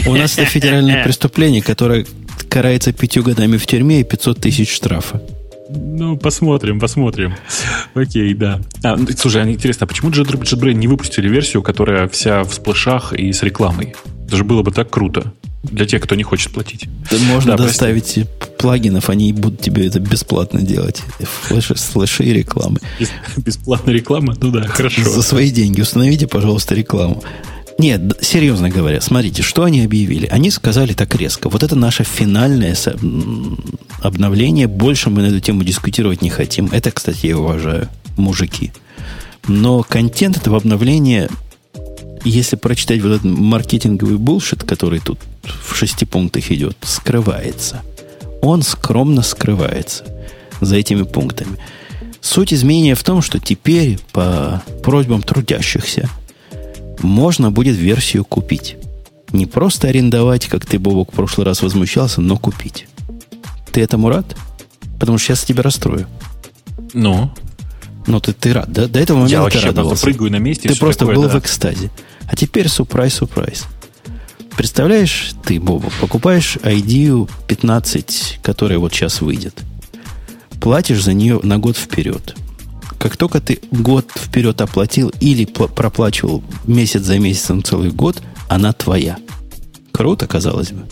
У нас это федеральное преступление, которое карается пятью годами в тюрьме и 500 тысяч штрафа. Ну, посмотрим, посмотрим. Окей, да. А, ну, слушай, а интересно, а почему JetBrains не выпустили версию, которая вся в сплэшах и с рекламой? Это же было бы так круто. Для тех, кто не хочет платить. Да можно да, доставить прости. плагинов, они будут тебе это бесплатно делать. Флеши, слэши и рекламы. Бесплатная реклама? Ну да, хорошо. За свои деньги установите, пожалуйста, рекламу. Нет, серьезно говоря, смотрите, что они объявили? Они сказали так резко. Вот это наше финальное обновление. Больше мы на эту тему дискутировать не хотим. Это, кстати, я уважаю. Мужики. Но контент этого обновления если прочитать вот этот маркетинговый булшит, который тут в шести пунктах идет, скрывается. Он скромно скрывается за этими пунктами. Суть изменения в том, что теперь по просьбам трудящихся можно будет версию купить. Не просто арендовать, как ты, Бобок, в прошлый раз возмущался, но купить. Ты этому рад? Потому что сейчас тебя расстрою. Ну? Ну, ты, ты рад. До, до этого момента Я вообще радовался. прыгаю на месте. Ты просто такое, был да. в экстазе. А теперь сюрприз-сюрприз. Представляешь, ты, Боба, покупаешь ID 15, которая вот сейчас выйдет. Платишь за нее на год вперед. Как только ты год вперед оплатил или проплачивал месяц за месяцем целый год, она твоя. Круто, казалось бы.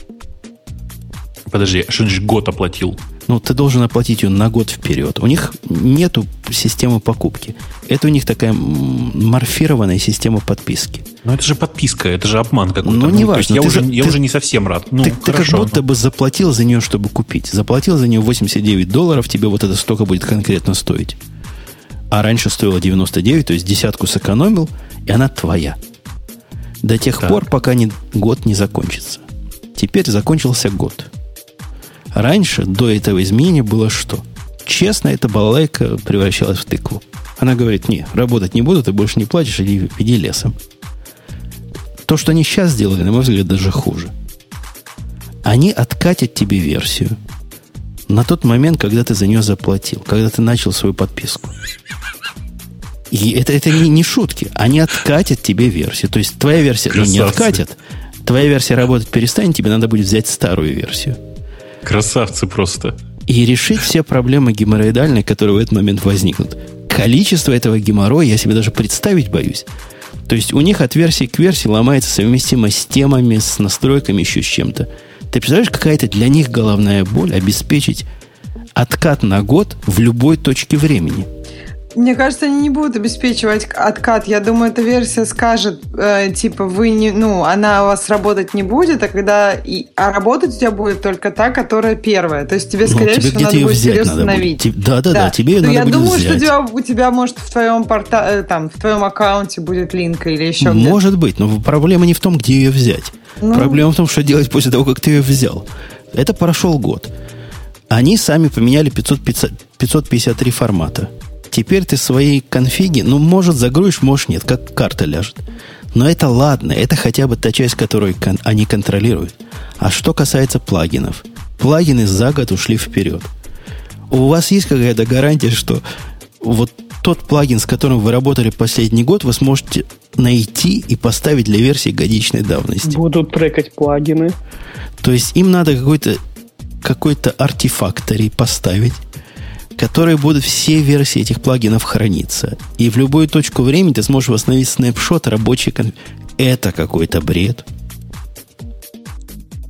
Подожди, что значит год оплатил? Ну, ты должен оплатить ее на год вперед. У них нету системы покупки. Это у них такая морфированная система подписки. Ну, это же подписка, это же обман какой-то. Ну, не ну, важно. Я, уже, ты, я уже не совсем рад. Ну, ты, хорошо, ты как будто ну. бы заплатил за нее, чтобы купить. Заплатил за нее 89 долларов, тебе вот это столько будет конкретно стоить. А раньше стоило 99, то есть десятку сэкономил, и она твоя. До тех так. пор, пока не, год не закончится. Теперь закончился год. Раньше, до этого изменения, было что? Честно, эта балалайка превращалась в тыкву. Она говорит, не, работать не буду, ты больше не платишь, иди, иди лесом. То, что они сейчас сделали, на мой взгляд, даже хуже. Они откатят тебе версию на тот момент, когда ты за нее заплатил, когда ты начал свою подписку. И это, это не, не шутки. Они откатят тебе версию. То есть твоя версия ну, не откатят. Твоя версия работать перестанет, тебе надо будет взять старую версию. Красавцы просто. И решить все проблемы геморроидальные, которые в этот момент возникнут. Количество этого геморроя я себе даже представить боюсь. То есть у них от версии к версии ломается совместимость с темами, с настройками, еще с чем-то. Ты представляешь, какая-то для них головная боль обеспечить откат на год в любой точке времени – мне кажется, они не будут обеспечивать откат. Я думаю, эта версия скажет, э, типа, вы не, ну, она у вас работать не будет, а когда, и, а работать у тебя будет только та, которая первая. То есть тебе, ну, скорее всего, надо будет ее установить. Да, да, да, тебе ее надо я будет думаю, взять. что у тебя, у тебя, может, в твоем порта, э, там, в твоем аккаунте будет линка или еще Может где-то. быть, но проблема не в том, где ее взять. Ну... Проблема в том, что делать после того, как ты ее взял. Это прошел год. Они сами поменяли 500, 553 формата. Теперь ты свои конфиги, ну, может, загрузишь, может, нет, как карта ляжет. Но это ладно, это хотя бы та часть, которую кон- они контролируют. А что касается плагинов, плагины за год ушли вперед. У вас есть какая-то гарантия, что вот тот плагин, с которым вы работали последний год, вы сможете найти и поставить для версии годичной давности. Будут трекать плагины. То есть им надо какой-то какой-то артефакторий поставить, которые будут все версии этих плагинов храниться. И в любую точку времени ты сможешь восстановить снапшот рабочий. Кон... Это какой-то бред.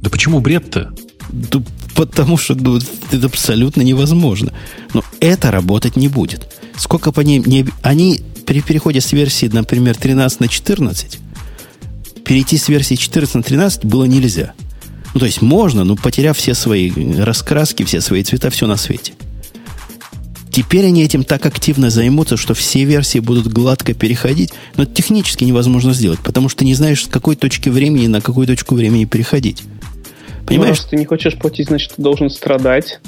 Да почему бред-то? Да потому что ну, это абсолютно невозможно. Но это работать не будет. Сколько по ним... Не, они при переходе с версии, например, 13 на 14, перейти с версии 14 на 13 было нельзя. Ну, то есть можно, но потеряв все свои раскраски, все свои цвета, все на свете. Теперь они этим так активно займутся, что все версии будут гладко переходить, но это технически невозможно сделать, потому что ты не знаешь, с какой точки времени на какую точку времени переходить. Понимаешь? Ну, ты не хочешь платить, значит, ты должен страдать.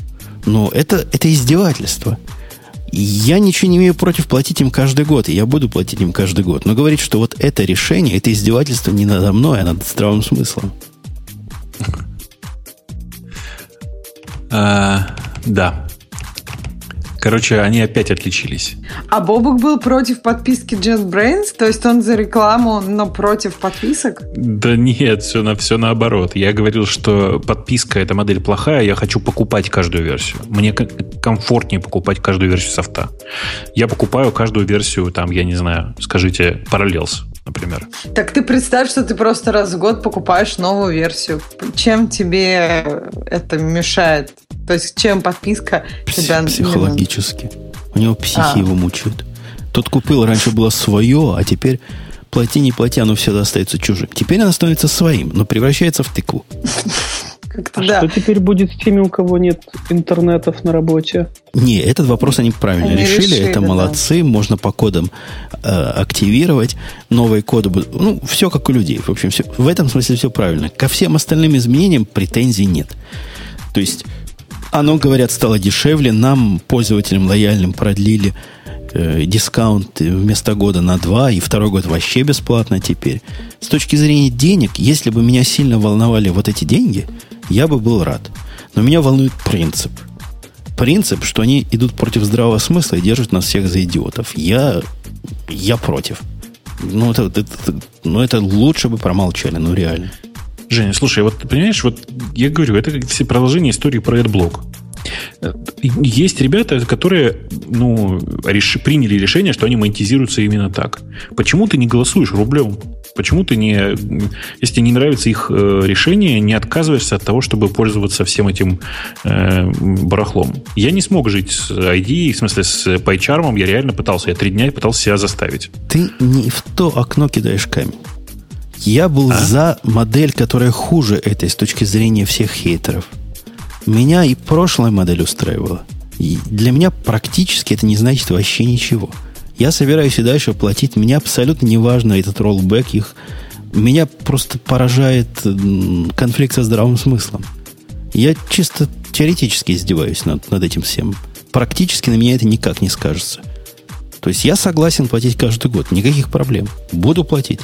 Ну, это, это издевательство. Я ничего не имею против платить им каждый год, и я буду платить им каждый год. Но говорить, что вот это решение, это издевательство не надо мной, а над здравым смыслом. А, да. Короче, они опять отличились. А Бобук был против подписки JetBrains? То есть он за рекламу, но против подписок? Да нет, все, на, все наоборот. Я говорил, что подписка – это модель плохая, я хочу покупать каждую версию. Мне комфортнее покупать каждую версию софта. Я покупаю каждую версию, там, я не знаю, скажите, Parallels например. Так ты представь, что ты просто раз в год покупаешь новую версию. Чем тебе это мешает? То есть чем подписка Пс- тебя... Психологически. У него психи а. его мучают. Тот купил, раньше было свое, а теперь плати, не плати, оно все остается чужим. Теперь оно становится своим, но превращается в тыкву. А да. что теперь будет с теми, у кого нет интернетов на работе? Не, этот вопрос они правильно они решили. решили. Это да. молодцы. Можно по кодам э, активировать. Новые коды будут... Ну, все как у людей. В общем, все, в этом смысле все правильно. Ко всем остальным изменениям претензий нет. То есть, оно, говорят, стало дешевле. Нам, пользователям лояльным, продлили э, дискаунт вместо года на два, и второй год вообще бесплатно теперь. С точки зрения денег, если бы меня сильно волновали вот эти деньги – я бы был рад. Но меня волнует принцип. Принцип, что они идут против здравого смысла и держат нас всех за идиотов. Я, я против. Ну это, это, ну, это лучше бы промолчали, ну, реально. Женя, слушай, вот понимаешь, вот я говорю, это как все продолжение истории про AdBlock. Есть ребята, которые ну, реш... приняли решение, что они монетизируются именно так. Почему ты не голосуешь рублем? Почему ты не, если тебе не нравится их э, решение, не отказываешься от того, чтобы пользоваться всем этим э, барахлом? Я не смог жить с ID, в смысле с PyCharm, я реально пытался, я три дня пытался себя заставить. Ты не в то окно кидаешь камень. Я был а? за модель, которая хуже этой с точки зрения всех хейтеров. Меня и прошлая модель устраивала. И для меня практически это не значит вообще ничего. Я собираюсь и дальше платить. Мне абсолютно не важно этот роллбэк их Меня просто поражает конфликт со здравым смыслом. Я чисто теоретически издеваюсь над, над этим всем. Практически на меня это никак не скажется. То есть я согласен платить каждый год, никаких проблем. Буду платить.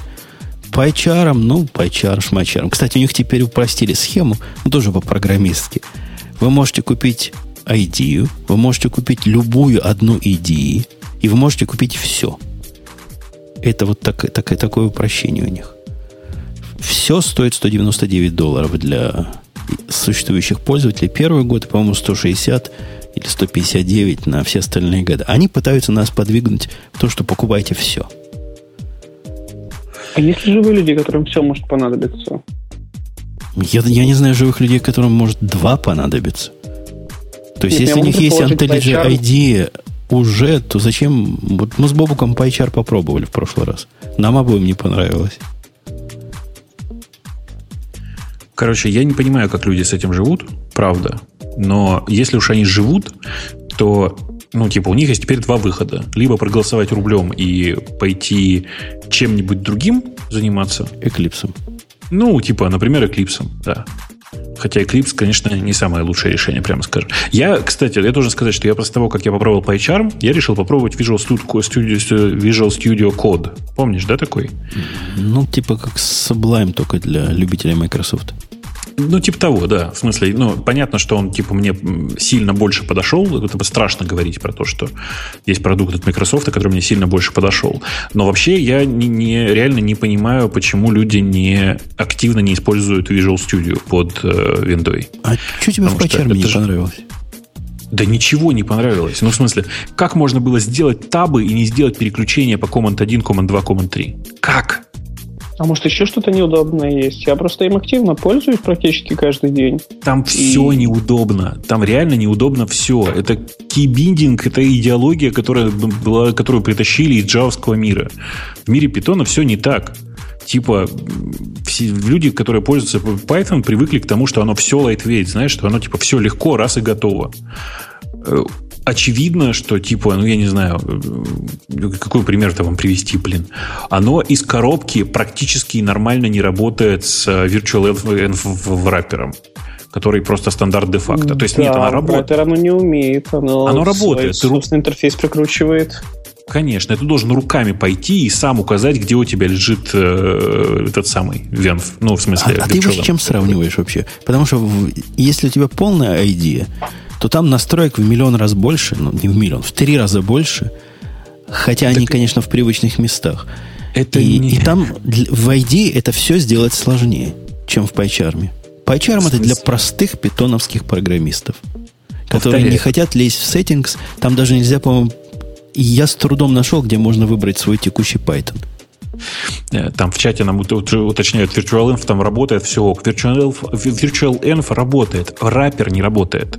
По HR, ну, по HR, шмачарам. Кстати, у них теперь упростили схему, ну, тоже по-программистски. Вы можете купить идею, вы можете купить любую одну идею, и вы можете купить все. Это вот так, так, такое упрощение у них. Все стоит 199 долларов для существующих пользователей. Первый год, по-моему, 160 или 159 на все остальные годы. Они пытаются нас подвигнуть в то, что покупайте все. А есть ли живые люди, которым все может понадобиться? Я, я не знаю живых людей, которым может два понадобиться. То есть, Нет, если у них есть IntelliJ ID уже, то зачем... Вот мы с Бобуком PyChar попробовали в прошлый раз. Нам обоим не понравилось. Короче, я не понимаю, как люди с этим живут, правда. Но если уж они живут, то, ну, типа, у них есть теперь два выхода. Либо проголосовать рублем и пойти чем-нибудь другим заниматься. Эклипсом. Ну, типа, например, Эклипсом, да. Хотя Eclipse, конечно, не самое лучшее решение, прямо скажем. Я, кстати, я должен сказать, что я после того, как я попробовал PyCharm, я решил попробовать Visual Studio, Visual Studio Code. Помнишь, да, такой? Ну, типа как Sublime, только для любителей Microsoft. Ну, типа того, да. В смысле, ну, понятно, что он, типа, мне сильно больше подошел. Это бы страшно говорить про то, что есть продукт от Microsoft, который мне сильно больше подошел. Но вообще я не, не, реально не понимаю, почему люди не активно не используют Visual Studio под э, Windows. А что тебе Потому в PyCharm не понравилось? Да ничего не понравилось. Ну, в смысле, как можно было сделать табы и не сделать переключение по Command 1, Command 2, Command 3? Как? А может еще что-то неудобное есть? Я просто им активно пользуюсь практически каждый день. Там и... все неудобно. Там реально неудобно все. Это кейбиндинг, это идеология, которая была, которую притащили из джавского мира. В мире питона все не так. Типа, все люди, которые пользуются Python, привыкли к тому, что оно все lightweight, знаешь, что оно типа все легко, раз и готово э, очевидно, что типа, ну я не знаю, э, какой пример-то вам привести, блин. Оно из коробки практически нормально не работает с э, Virtual Env враппером который просто стандарт де-факто. То есть да, нет, она работает. оно не умеет. Оно, оно работает. Свой собственный интерфейс прикручивает. Конечно, ты должен руками пойти и сам указать, где у тебя лежит э, этот самый венф. Ну, в смысле, А, а ты его с чем сравниваешь вообще? Потому что если у тебя полная ID, то там настроек в миллион раз больше, ну, не в миллион, в три раза больше, хотя так они, конечно, в привычных местах. Это и, не... и там в ID это все сделать сложнее, чем в PyCharm. PyCharm это для простых питоновских программистов, которые Повторяю. не хотят лезть в settings. Там даже нельзя, по-моему, я с трудом нашел, где можно выбрать свой текущий Python. Э, там в чате нам уточняют, VirtualEnv там работает, все ок. VirtualEnv, VirtualEnv работает, раппер не работает.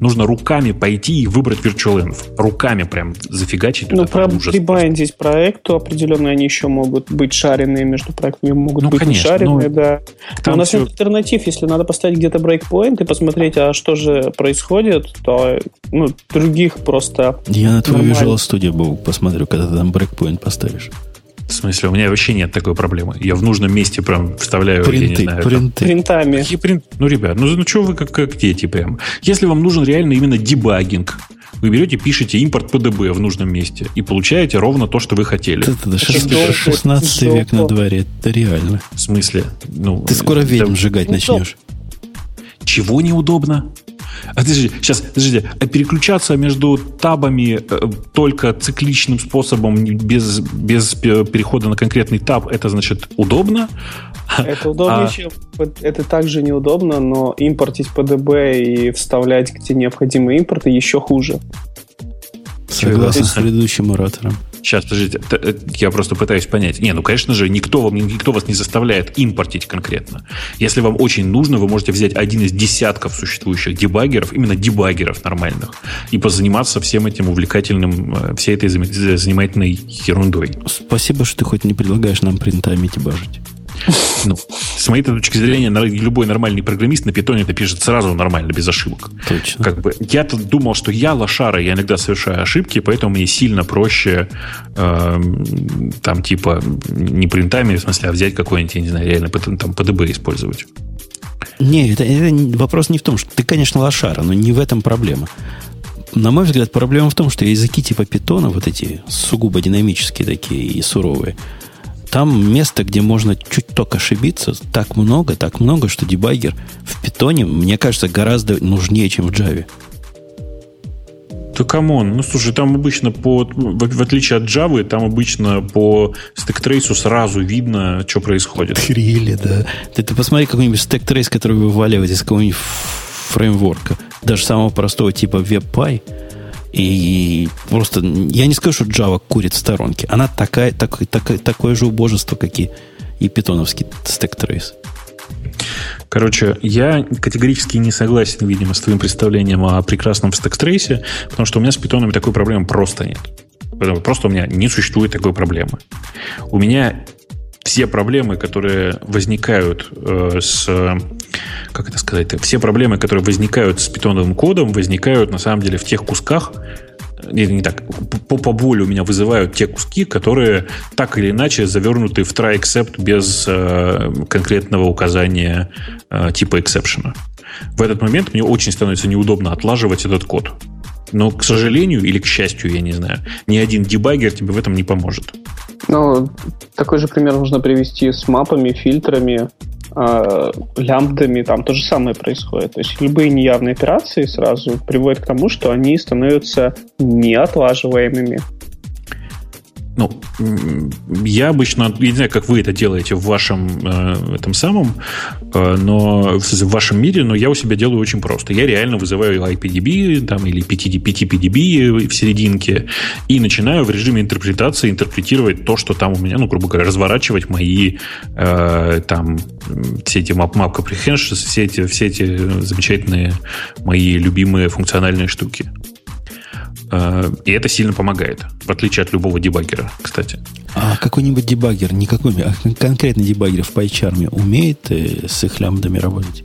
Нужно руками пойти и выбрать VirtualEnv. Руками прям зафигачить туда. Ну, про прибайндить проекту определенно они еще могут быть шаренные между проектами, могут ну, быть конечно, не шаренные, ну, да. Но у нас все... нет альтернатив. Если надо поставить где-то брейкпоинт и посмотреть, а что же происходит, то ну, других просто... Я на твою Visual Studio был, посмотрю, когда ты там брейкпоинт поставишь. В смысле, у меня вообще нет такой проблемы. Я в нужном месте прям вставляю, принты, я не знаю. Принты. Там, Принтами. Какие принт? Ну, ребят, ну, ну что вы как, как дети прям? Если вам нужен реально именно дебагинг, вы берете, пишете импорт PDB в нужном месте и получаете ровно то, что вы хотели. Это, это 16, 16 век на дворе, это реально. В смысле? Ну, Ты скоро ведьм да, сжигать начнешь. Чего неудобно? А подожди, сейчас, подождите, а переключаться между табами э, только цикличным способом, без, без перехода на конкретный таб, это значит удобно? Это удобнее, а... чем... Это также неудобно, но импортить PDB и вставлять, где необходимые импорты, еще хуже. Согласен с предыдущим оратором. Сейчас, подождите, э, я просто пытаюсь понять. Не, ну, конечно же, никто, вам, никто вас не заставляет импортить конкретно. Если вам очень нужно, вы можете взять один из десятков существующих дебаггеров, именно дебаггеров нормальных, и позаниматься всем этим увлекательным, э, всей этой занимательной ерундой. Спасибо, что ты хоть не предлагаешь нам принтами дебажить. Ну, С моей точки зрения, любой нормальный программист на питоне это пишет сразу нормально, без ошибок. Точно. Как бы, я-то думал, что я лошара, я иногда совершаю ошибки, поэтому мне сильно проще э, там типа не принтами, в смысле, а взять какой-нибудь, я не знаю, реально там PDB использовать. Не, это, это вопрос не в том, что ты, конечно, лошара, но не в этом проблема. На мой взгляд, проблема в том, что языки типа питона, вот эти сугубо динамические такие и суровые, там место, где можно чуть только ошибиться, так много, так много, что дебаггер в питоне, мне кажется, гораздо нужнее, чем в Java. Да come on, ну слушай, там обычно по, в, в отличие от Java, там обычно по стек-трейсу сразу видно, что происходит. Really, да. Ты, ты посмотри какой-нибудь stack trace, который вываливает из какого-нибудь фреймворка, даже самого простого типа WebPy, и просто я не скажу, что Java курит в сторонке. Она такая, так, так, такое же убожество, как и, и питоновский stack trace. Короче, я категорически не согласен, видимо, с твоим представлением о прекрасном стек-трейсе, потому что у меня с питонами такой проблемы просто нет. Просто у меня не существует такой проблемы. У меня все проблемы, которые возникают э, с... Как это сказать? Все проблемы, которые возникают с питоновым кодом, возникают на самом деле в тех кусках, не, не так, по, по боли у меня вызывают те куски, которые так или иначе завернуты в try except без э, конкретного указания э, типа exception. В этот момент мне очень становится неудобно отлаживать этот код. Но, к сожалению или к счастью, я не знаю, ни один дебаггер тебе в этом не поможет. Ну, такой же пример можно привести с мапами, фильтрами, э, лямбдами, там то же самое происходит. То есть любые неявные операции сразу приводят к тому, что они становятся неотлаживаемыми. Ну, я обычно, я не знаю, как вы это делаете в вашем э, этом самом, э, но в, в вашем мире, но я у себя делаю очень просто. Я реально вызываю IPDB там, или PTPDB в серединке и начинаю в режиме интерпретации интерпретировать то, что там у меня, ну, грубо говоря, разворачивать мои э, там все эти map, map comprehensions, все эти, все эти замечательные мои любимые функциональные штуки. Э, и это сильно помогает, в отличие от любого дебаггера, кстати. А какой-нибудь дебаггер, не какой-нибудь, а конкретный дебаггер в PyCharm умеет э, с их лямбдами работать?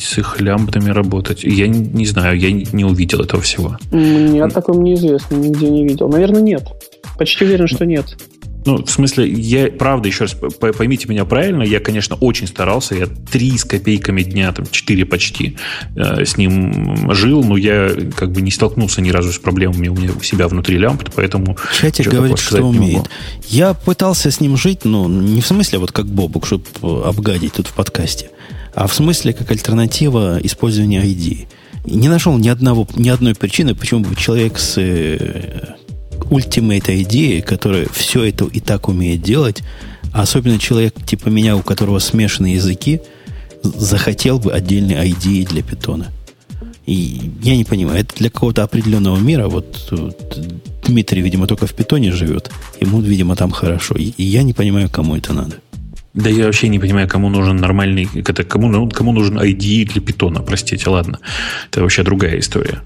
С их лямбдами работать? Я не, не знаю, я не увидел этого всего. Мне о таком неизвестно, нигде не видел. Наверное, нет. Почти уверен, что нет. Ну, в смысле, я, правда, еще раз, поймите меня правильно, я, конечно, очень старался, я три с копейками дня, там, четыре почти э, с ним жил, но я как бы не столкнулся ни разу с проблемами у меня у себя внутри лямпы, поэтому... Чатик говорит, что умеет. Я пытался с ним жить, но не в смысле вот как Бобук, чтобы обгадить тут в подкасте, а в смысле как альтернатива использования ID. Не нашел ни, одного, ни одной причины, почему бы человек с э, ультимейт идеи, которая все это и так умеет делать, особенно человек типа меня, у которого смешанные языки, захотел бы отдельный ID для питона. И я не понимаю, это для какого-то определенного мира, вот, вот Дмитрий, видимо, только в питоне живет, ему, видимо, там хорошо. И, и я не понимаю, кому это надо. Да я вообще не понимаю, кому нужен нормальный, это кому, кому нужен ID для питона, простите, ладно. Это вообще другая история.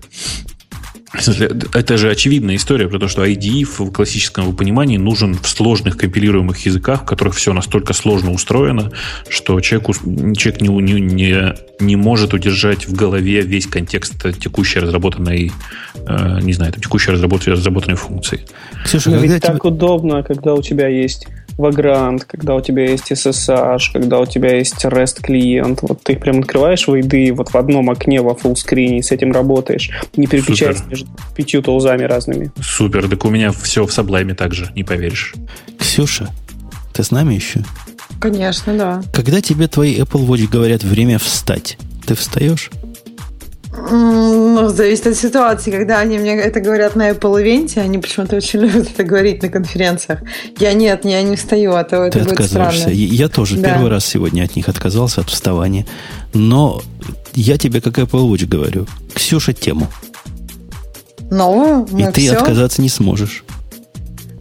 Это же очевидная история про то, что IDE в классическом понимании нужен в сложных компилируемых языках, в которых все настолько сложно устроено, что человек, человек не, не, не, не может удержать в голове весь контекст текущей разработанной, э, не знаю, текущей разработанной, разработанной функции. Ксюша, ведь так удобно, когда у тебя есть Vagrant, когда у тебя есть SSH, когда у тебя есть REST клиент, вот ты их прям открываешь в ID вот в одном окне во фуллскрине и с этим работаешь, не переключаясь Супер. между пятью тулзами разными. Супер, так у меня все в Sublime также, не поверишь. Ксюша, ты с нами еще? Конечно, да. Когда тебе твои Apple Watch говорят время встать, ты встаешь? Ну, зависит от ситуации. Когда они мне это говорят на Apple Event, они почему-то очень любят это говорить на конференциях. Я нет, я не встаю, а то Ты это будет странно. Я тоже да. первый раз сегодня от них отказался, от вставания. Но я тебе, как Apple Watch, говорю. Ксюша, тему. Новую? И ты все? отказаться не сможешь.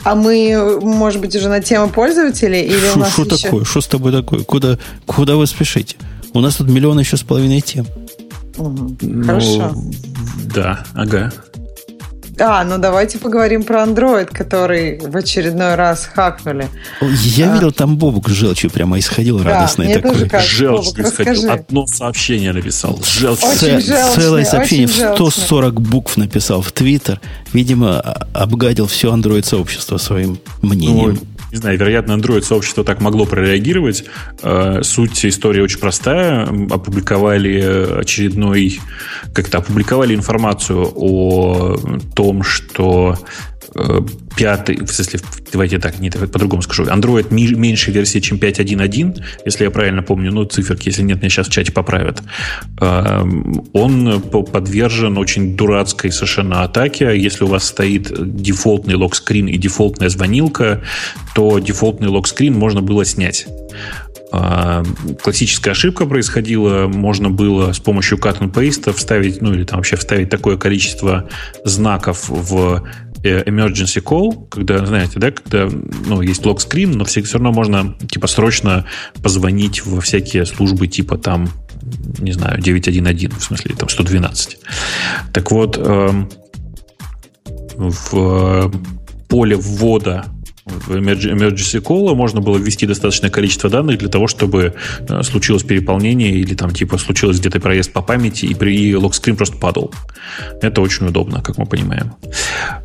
А мы, может быть, уже на тему пользователей? Или шо, у нас Что еще... такое? Что с тобой такое? Куда, куда вы спешите? У нас тут миллион еще с половиной тем. Угу. Ну, Хорошо. Да, ага. А, ну давайте поговорим про Android, который в очередной раз хакнули. Я а. видел, там Бобук с желчью прямо исходил да, радостный такой. Тоже Желчь Бобук, исходил. Одно сообщение написал. Желчь. Очень желчный, Целое сообщение в 140 букв написал в Твиттер. Видимо, обгадил все Android-сообщество своим мнением. Ну, не знаю, вероятно, Android-сообщество так могло прореагировать. Э, суть истории очень простая. Опубликовали очередной... Как-то опубликовали информацию о том, что пятый, в смысле, давайте так, не по-другому скажу, Android меньше версии, чем 5.1.1, если я правильно помню, ну, циферки, если нет, меня сейчас в чате поправят. Эм, он подвержен очень дурацкой совершенно атаке. Если у вас стоит дефолтный локскрин и дефолтная звонилка, то дефолтный локскрин можно было снять эм, классическая ошибка происходила, можно было с помощью cut and paste вставить, ну или там вообще вставить такое количество знаков в Э, emergency call, когда, знаете, да, когда ну, есть лог-скрин, но все, все равно можно типа срочно позвонить во всякие службы типа там, не знаю, 911, в смысле там 112. Так вот, эм, в э, поле ввода emergency call можно было ввести достаточное количество данных для того, чтобы э, случилось переполнение или там типа случилось где-то проезд по памяти и при локскрин просто падал. Это очень удобно, как мы понимаем.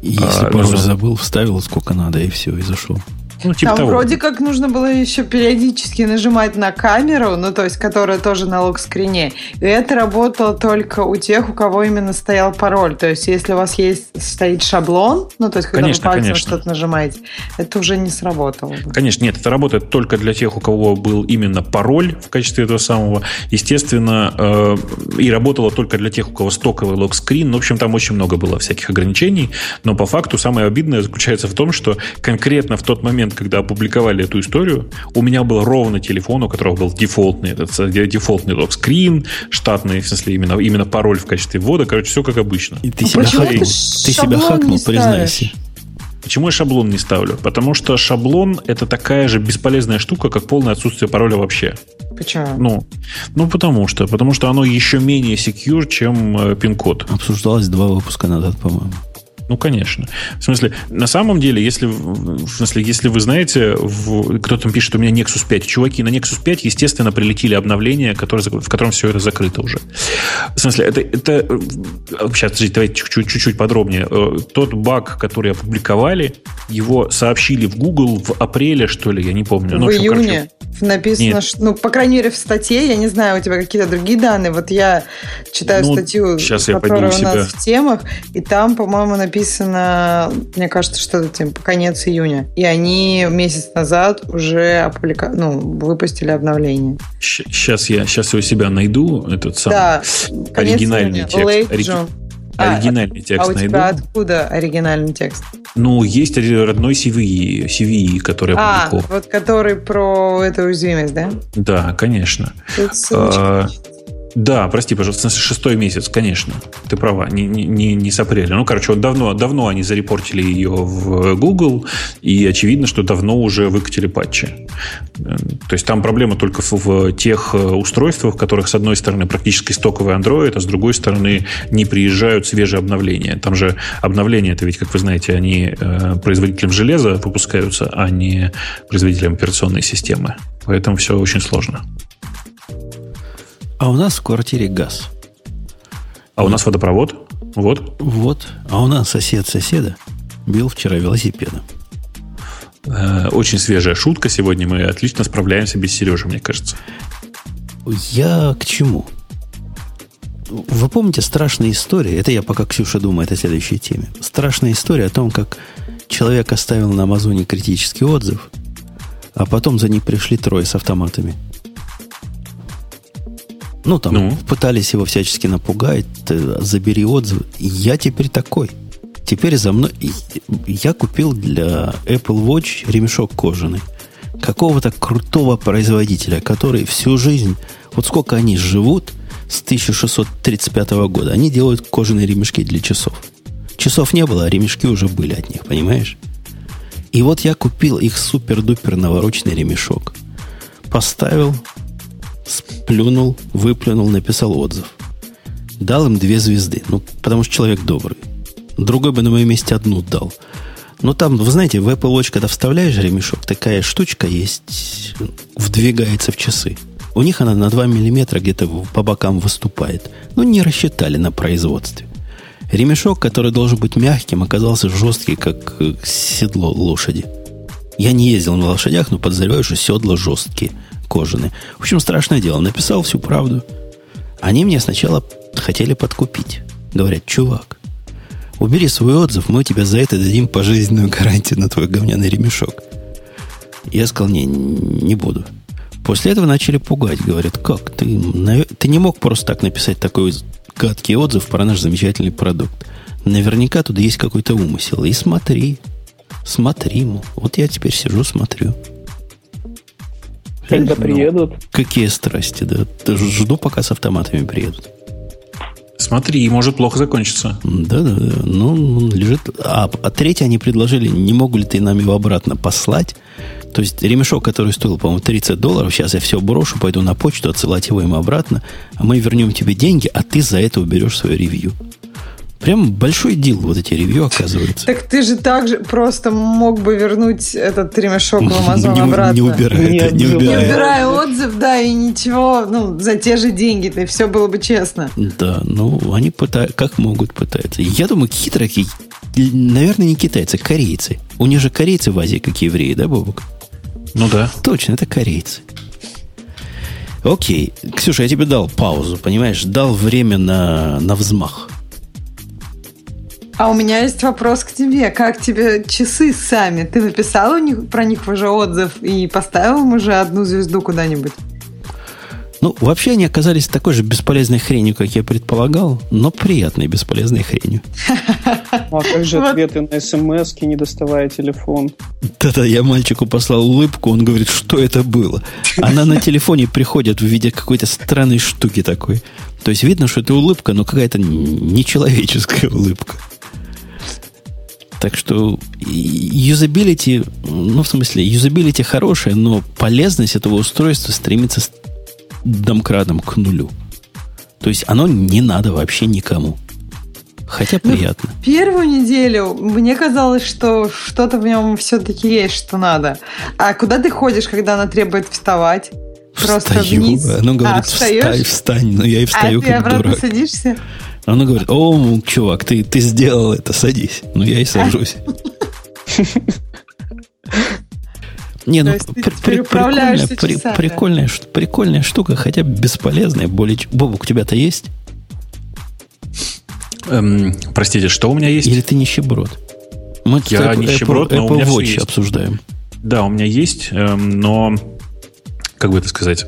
Если а, пароль нужно... забыл, вставил сколько надо и все, и зашел. Ну, типа Там того. вроде как нужно было еще периодически нажимать на камеру, ну, то есть, которая тоже на лог-скрине. И это работало только у тех, у кого именно стоял пароль. То есть, если у вас есть стоит шаблон, ну, то есть, когда конечно, вы пальцем что-то нажимаете, это уже не сработало. Конечно, нет, это работает только для тех, у кого был именно пароль в качестве этого самого. Естественно, э, и работало только для тех, у кого стоковый лог-скрин. Ну, в общем, там очень много было всяких ограничений. Но по факту самое обидное заключается в том, что конкретно в тот момент, момент, когда опубликовали эту историю, у меня был ровно телефон, у которого был дефолтный, этот, дефолтный локскрин, штатный, в смысле, именно, именно пароль в качестве ввода. Короче, все как обычно. И ты, а себя, хакнул, ты себя хакнул, признайся. Почему я шаблон не ставлю? Потому что шаблон это такая же бесполезная штука, как полное отсутствие пароля вообще. Почему? Ну, ну потому что. Потому что оно еще менее secure, чем э, пин-код. Обсуждалось два выпуска назад, по-моему. Ну, конечно. В смысле, на самом деле, если, в смысле, если вы знаете, в, кто там пишет, у меня Nexus 5, чуваки, на Nexus 5, естественно, прилетели обновления, которые, в котором все это закрыто уже. В смысле, это, это сейчас, давайте чуть-чуть подробнее. Э, тот баг, который опубликовали, его сообщили в Google в апреле, что ли, я не помню. Ну, в, ну, общем, июне короче, написано, что, ну, по крайней мере, в статье, я не знаю, у тебя какие-то другие данные, вот я читаю ну, статью, которая у нас в темах, и там, по-моему, написано написано, мне кажется, что это типа конец июня. И они месяц назад уже опублика... ну, выпустили обновление. Сейчас я, сейчас я у себя найду этот самый да, оригинальный текст. Ори... А, оригинальный текст а у тебя найду. откуда оригинальный текст? Ну, есть родной CVE, CVE который А, вот который про эту уязвимость, да? Да, конечно. Тут ссылочка. А, да, прости, пожалуйста, шестой месяц, конечно. Ты права, не, не, не с апреля. Ну, короче, вот давно, давно они зарепортили ее в Google, и очевидно, что давно уже выкатили патчи. То есть там проблема только в, тех э, устройствах, в которых, с одной стороны, практически стоковый Android, а с другой стороны, не приезжают свежие обновления. Там же обновления, это ведь, как вы знаете, они э, производителям железа выпускаются, а не производителям операционной системы. Поэтому все очень сложно. А у нас в квартире газ. А у нас водопровод? Вот. Вот. А у нас сосед соседа бил вчера велосипедом. Э, очень свежая шутка. Сегодня мы отлично справляемся без Сережи, мне кажется. Я к чему? Вы помните страшные истории? Это я пока Ксюша думает о следующей теме. Страшная история о том, как человек оставил на Амазоне критический отзыв, а потом за ним пришли трое с автоматами – ну, там ну? пытались его всячески напугать, забери отзывы. Я теперь такой. Теперь за мной... Я купил для Apple Watch ремешок кожаный. Какого-то крутого производителя, который всю жизнь... Вот сколько они живут с 1635 года. Они делают кожаные ремешки для часов. Часов не было, а ремешки уже были от них, понимаешь? И вот я купил их супер-дупер навороченный ремешок. Поставил, сплюнул, выплюнул, написал отзыв. Дал им две звезды, ну, потому что человек добрый. Другой бы на моем месте одну дал. Но там, вы знаете, в Apple Watch, когда вставляешь ремешок, такая штучка есть, вдвигается в часы. У них она на 2 миллиметра где-то по бокам выступает. Ну, не рассчитали на производстве. Ремешок, который должен быть мягким, оказался жесткий, как э, седло лошади. Я не ездил на лошадях, но подозреваю, что седла жесткие, кожаные. В общем, страшное дело. Написал всю правду. Они мне сначала хотели подкупить. Говорят, чувак, убери свой отзыв, мы тебе за это дадим пожизненную гарантию на твой говняный ремешок. Я сказал, не, не буду. После этого начали пугать. Говорят, как? Ты, ты не мог просто так написать такой гадкий отзыв про наш замечательный продукт. Наверняка тут есть какой-то умысел. И смотри, смотри. Вот я теперь сижу, смотрю. Когда ну, приедут? Какие страсти, да. Жду, пока с автоматами приедут. Смотри, может плохо закончиться. Да, да, да. Ну, лежит. А, а третье они предложили, не могу ли ты нам его обратно послать? То есть ремешок, который стоил, по-моему, 30 долларов, сейчас я все брошу, пойду на почту, отсылать его им обратно, а мы вернем тебе деньги, а ты за это уберешь свое ревью. Прям большой дел вот эти ревью, оказывается. Так ты же также просто мог бы вернуть этот ремешок в Амазон обратно. Не убирая, не, не убирая. Не убирая отзыв, да, и ничего, ну, за те же деньги, то все было бы честно. Да, ну, они пытаются, как могут пытаются. Я думаю, хитрые, наверное, не китайцы, корейцы. У них же корейцы в Азии, как евреи, да, Бобок? Ну да. Точно, это корейцы. Окей. Ксюша, я тебе дал паузу, понимаешь? Дал время на, на взмах. А у меня есть вопрос к тебе. Как тебе часы сами? Ты написал у них, про них уже отзыв и поставил им уже одну звезду куда-нибудь? Ну, вообще они оказались такой же бесполезной хренью, как я предполагал, но приятной бесполезной хренью. Ну, а как же ответы на смс не доставая телефон? Да-да, я мальчику послал улыбку, он говорит, что это было. Она на телефоне приходит в виде какой-то странной штуки такой. То есть видно, что это улыбка, но какая-то нечеловеческая улыбка. Так что юзабилити, ну, в смысле, юзабилити хорошая, но полезность этого устройства стремится домкратом к нулю. То есть оно не надо вообще никому. Хотя ну, приятно. Ну, первую неделю мне казалось, что что-то в нем все-таки есть, что надо. А куда ты ходишь, когда она требует вставать? Просто Встаю. вниз. Оно говорит, а, встань, встань. Но я и встаю, а как ты обратно дурак. садишься? Оно говорит, о, чувак, ты, ты сделал это, садись. Ну, я и сажусь. Не, ну, прикольная, прикольная, прикольная штука, хотя бесполезная. Более... Бобук, у тебя-то есть? Эм, простите, что у меня есть? Или ты нищеброд? Мы Я нищеброд, но Apple у меня Watch обсуждаем. Да, у меня есть, эм, но, как бы это сказать,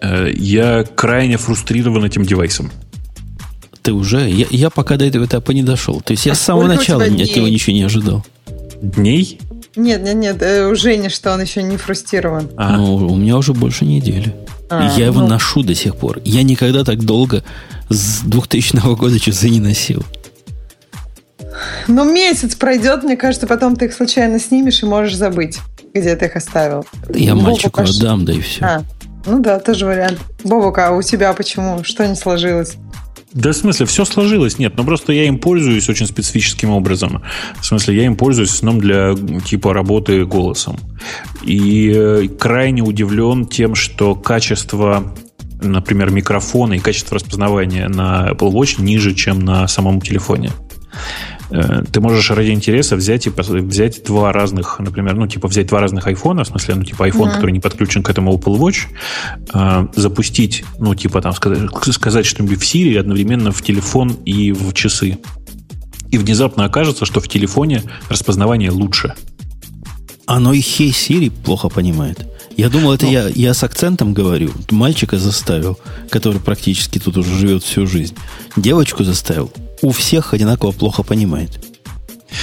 э, я крайне фрустрирован этим девайсом. Ты уже? Я, я пока до этого этапа не дошел. То есть я а с самого начала от него ничего не ожидал. Дней? Нет, нет, нет, э, у Жени, что он еще не фрустрирован. А. Ну, у меня уже больше недели. А, я его ну... ношу до сих пор. Я никогда так долго с 2000 года часы не носил. Ну, месяц пройдет, мне кажется, потом ты их случайно снимешь и можешь забыть, где ты их оставил. Я Бобу мальчику пош... отдам, да и все. А, ну да, тоже вариант. Бобука, а у тебя почему? Что не сложилось? Да, в смысле, все сложилось. Нет, но просто я им пользуюсь очень специфическим образом. В смысле, я им пользуюсь в основном для типа работы голосом. И э, крайне удивлен тем, что качество например, микрофона и качество распознавания на Apple Watch ниже, чем на самом телефоне. Э, ты можешь ради интереса взять и взять два разных, например, ну, типа взять два разных айфона, в смысле, ну, типа iPhone, mm-hmm. который не подключен к этому Apple Watch, э, запустить, ну, типа там сказать, сказать что-нибудь в Siri одновременно в телефон и в часы. И внезапно окажется, что в телефоне распознавание лучше. Оно и Hey Siri плохо понимает. Я думал, это Но... я, я с акцентом говорю. Мальчика заставил, который практически тут уже живет всю жизнь. Девочку заставил у всех одинаково плохо понимает.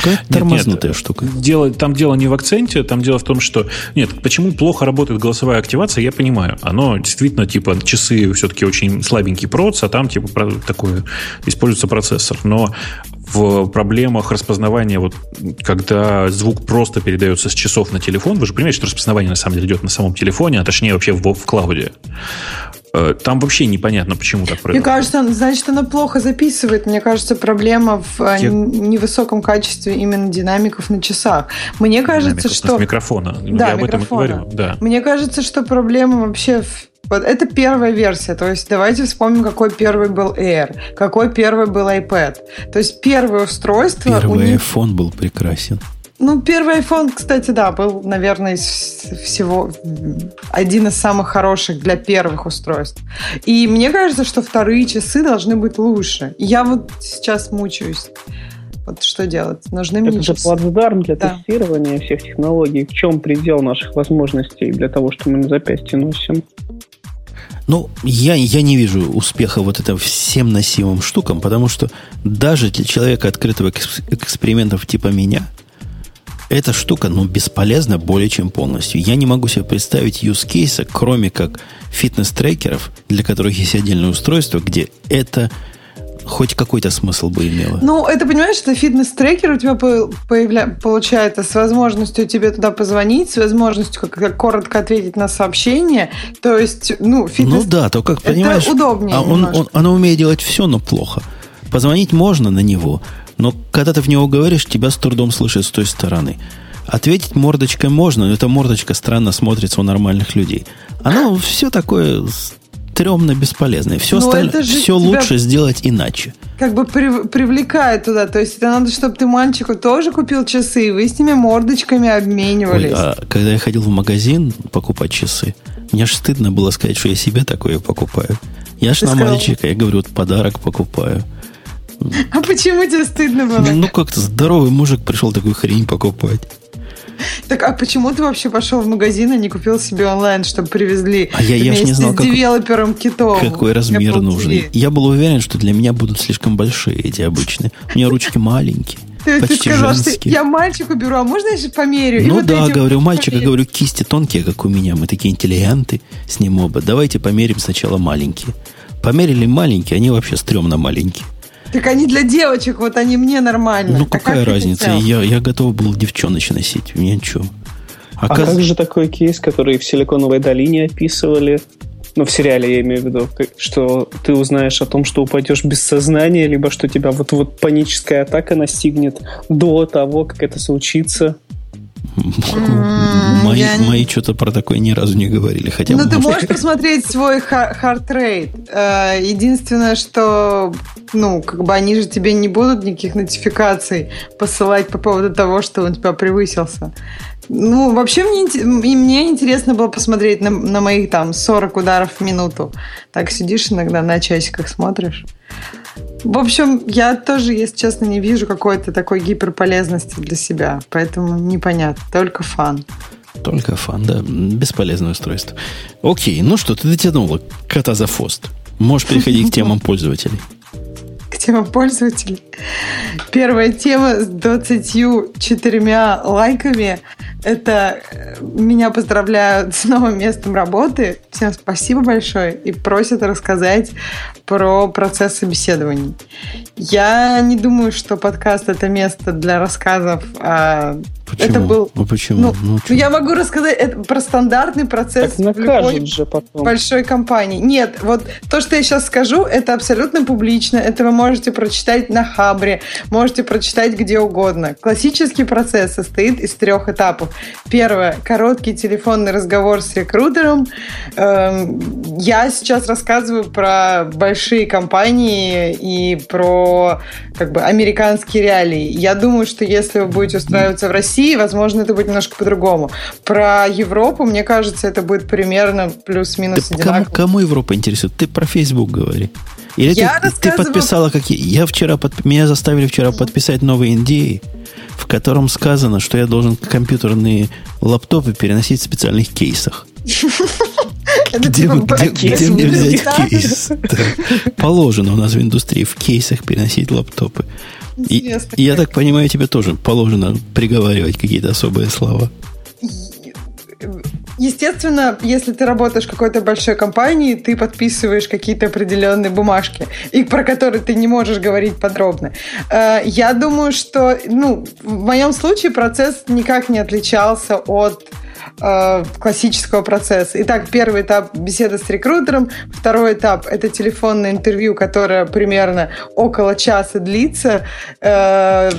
Какая тормознутая нет, штука. Дело, там дело не в акценте, там дело в том, что... Нет, почему плохо работает голосовая активация, я понимаю. Оно действительно, типа, часы все-таки очень слабенький проц, а там, типа, такой используется процессор. Но в проблемах распознавания, вот когда звук просто передается с часов на телефон, вы же понимаете, что распознавание на самом деле идет на самом телефоне, а точнее вообще в, в клауде. Э, там вообще непонятно, почему так происходит. Мне кажется, значит, она плохо записывает. Мне кажется, проблема в э, Те... невысоком качестве именно динамиков на часах. Мне кажется, динамиков, что... микрофона. Да, Я микрофона. об этом и говорю. Да. Мне кажется, что проблема вообще в вот это первая версия. То есть давайте вспомним, какой первый был Air, какой первый был iPad. То есть первое устройство... Первый них... iPhone был прекрасен. Ну, первый iPhone, кстати, да, был, наверное, из всего один из самых хороших для первых устройств. И мне кажется, что вторые часы должны быть лучше. Я вот сейчас мучаюсь. Вот что делать? Нужны мне Это же плацдарм для да. тестирования всех технологий. В чем предел наших возможностей для того, что мы на запястье носим? Ну, я, я не вижу успеха вот этим всем носимым штукам, потому что даже для человека открытого экспериментов типа меня – эта штука, ну, бесполезна более чем полностью. Я не могу себе представить use кейса, кроме как фитнес-трекеров, для которых есть отдельное устройство, где это хоть какой-то смысл бы имело. Ну, это, понимаешь, это фитнес-трекер у тебя появля... получается с возможностью тебе туда позвонить, с возможностью как, как коротко ответить на сообщение. То есть, ну, фитнес... Ну да, то как, понимаешь... Это удобнее а он, он, оно умеет делать все, но плохо. Позвонить можно на него, но когда ты в него говоришь, тебя с трудом слышат с той стороны. Ответить мордочкой можно, но эта мордочка странно смотрится у нормальных людей. Оно все такое стрёмно бесполезное. Все, остальное, все лучше сделать иначе. Как бы при, привлекает туда. То есть это надо, чтобы ты мальчику тоже купил часы, и вы с ними мордочками обменивались. Ой, а когда я ходил в магазин покупать часы, мне аж стыдно было сказать, что я себе такое покупаю. Я ж на сказал... мальчика, я говорю, вот подарок покупаю. А почему тебе стыдно было? Ну, как-то здоровый мужик пришел такую хрень покупать. Так, а почему ты вообще пошел в магазин и не купил себе онлайн, чтобы привезли? А я, я ж не знал, как, девелопером китов. какой размер нужен. Я был уверен, что для меня будут слишком большие эти обычные. У меня ручки маленькие. Ты, почти ты сказал, женские. что я мальчику беру, а можно я еще померю? Ну вот да, говорю, мальчика, говорю, кисти тонкие, как у меня. Мы такие интеллигенты с ним оба. Давайте померим сначала маленькие. Померили маленькие, они вообще стрёмно маленькие. Так они для девочек, вот они мне нормально. Ну, какая как разница? Я, я готов был девчоныч носить. Мне ничего. А, а как же такой кейс, который в Силиконовой долине описывали? Ну, в сериале я имею в виду, что ты узнаешь о том, что упадешь без сознания, либо что тебя вот-вот паническая атака настигнет до того, как это случится. Мои, я... мои что-то про такое ни разу не говорили. Хотя ну, ты можешь посмотреть свой rate. Э, единственное, что ну, как бы они же тебе не будут никаких нотификаций посылать по поводу того, что он у тебя превысился. Ну, вообще мне, и мне интересно было посмотреть на, на моих там 40 ударов в минуту. Так сидишь иногда на часиках смотришь. В общем, я тоже, если честно, не вижу какой-то такой гиперполезности для себя. Поэтому непонятно. Только фан. Только фан, да. Бесполезное устройство. Окей, ну что, ты дотянула кота за хвост. Можешь переходить к темам пользователей. К темам пользователей. Первая тема с 24 лайками это э, меня поздравляют с новым местом работы. Всем спасибо большое. И просят рассказать про процесс собеседований. Я не думаю, что подкаст это место для рассказов. А почему? Это был. Ну почему? Ну, ну, я могу рассказать это про стандартный процесс так в любой же потом. большой компании. Нет, вот то, что я сейчас скажу, это абсолютно публично. Это вы можете прочитать на Хабре, можете прочитать где угодно. Классический процесс состоит из трех этапов. Первое короткий телефонный разговор с рекрутером. Эм, я сейчас рассказываю про большие компании и про как бы американские реалии. Я думаю, что если вы будете устраиваться в России, возможно, это будет немножко по-другому. Про Европу, мне кажется, это будет примерно плюс-минус да одинаково. Кому, кому Европа интересует? Ты про Facebook говори. Или я ты, рассказываю... ты подписала какие? Я вчера под... меня заставили вчера подписать новые NDA, в котором сказано, что я должен компьютерные лаптопы переносить в специальных кейсах. Где, типа где, где мне взять кейс? Положено у нас в индустрии в кейсах переносить лаптопы. И, я так понимаю, тебе тоже положено приговаривать какие-то особые слова. Естественно, если ты работаешь в какой-то большой компании, ты подписываешь какие-то определенные бумажки, и про которые ты не можешь говорить подробно. Э, я думаю, что ну, в моем случае процесс никак не отличался от э, классического процесса. Итак, первый этап беседа с рекрутером, второй этап это телефонное интервью, которое примерно около часа длится. Э,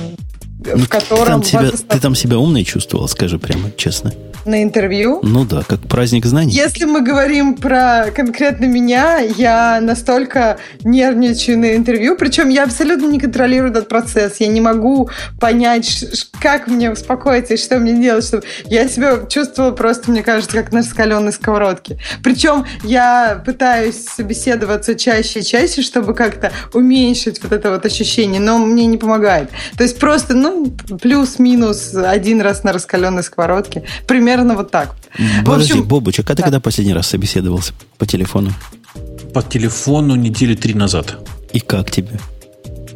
в ну, котором... Ты там, себя, ты там себя умной чувствовал, скажи прямо честно на интервью. Ну да, как праздник знаний. Если мы говорим про конкретно меня, я настолько нервничаю на интервью, причем я абсолютно не контролирую этот процесс. Я не могу понять, как мне успокоиться и что мне делать, чтобы я себя чувствовала просто, мне кажется, как на раскаленной сковородке. Причем я пытаюсь собеседоваться чаще и чаще, чтобы как-то уменьшить вот это вот ощущение, но мне не помогает. То есть просто, ну, плюс-минус один раз на раскаленной сковородке. Примерно примерно вот так. Подожди, общем, Бобучек, а ты да. когда последний раз собеседовался по телефону? По телефону недели три назад. И как тебе?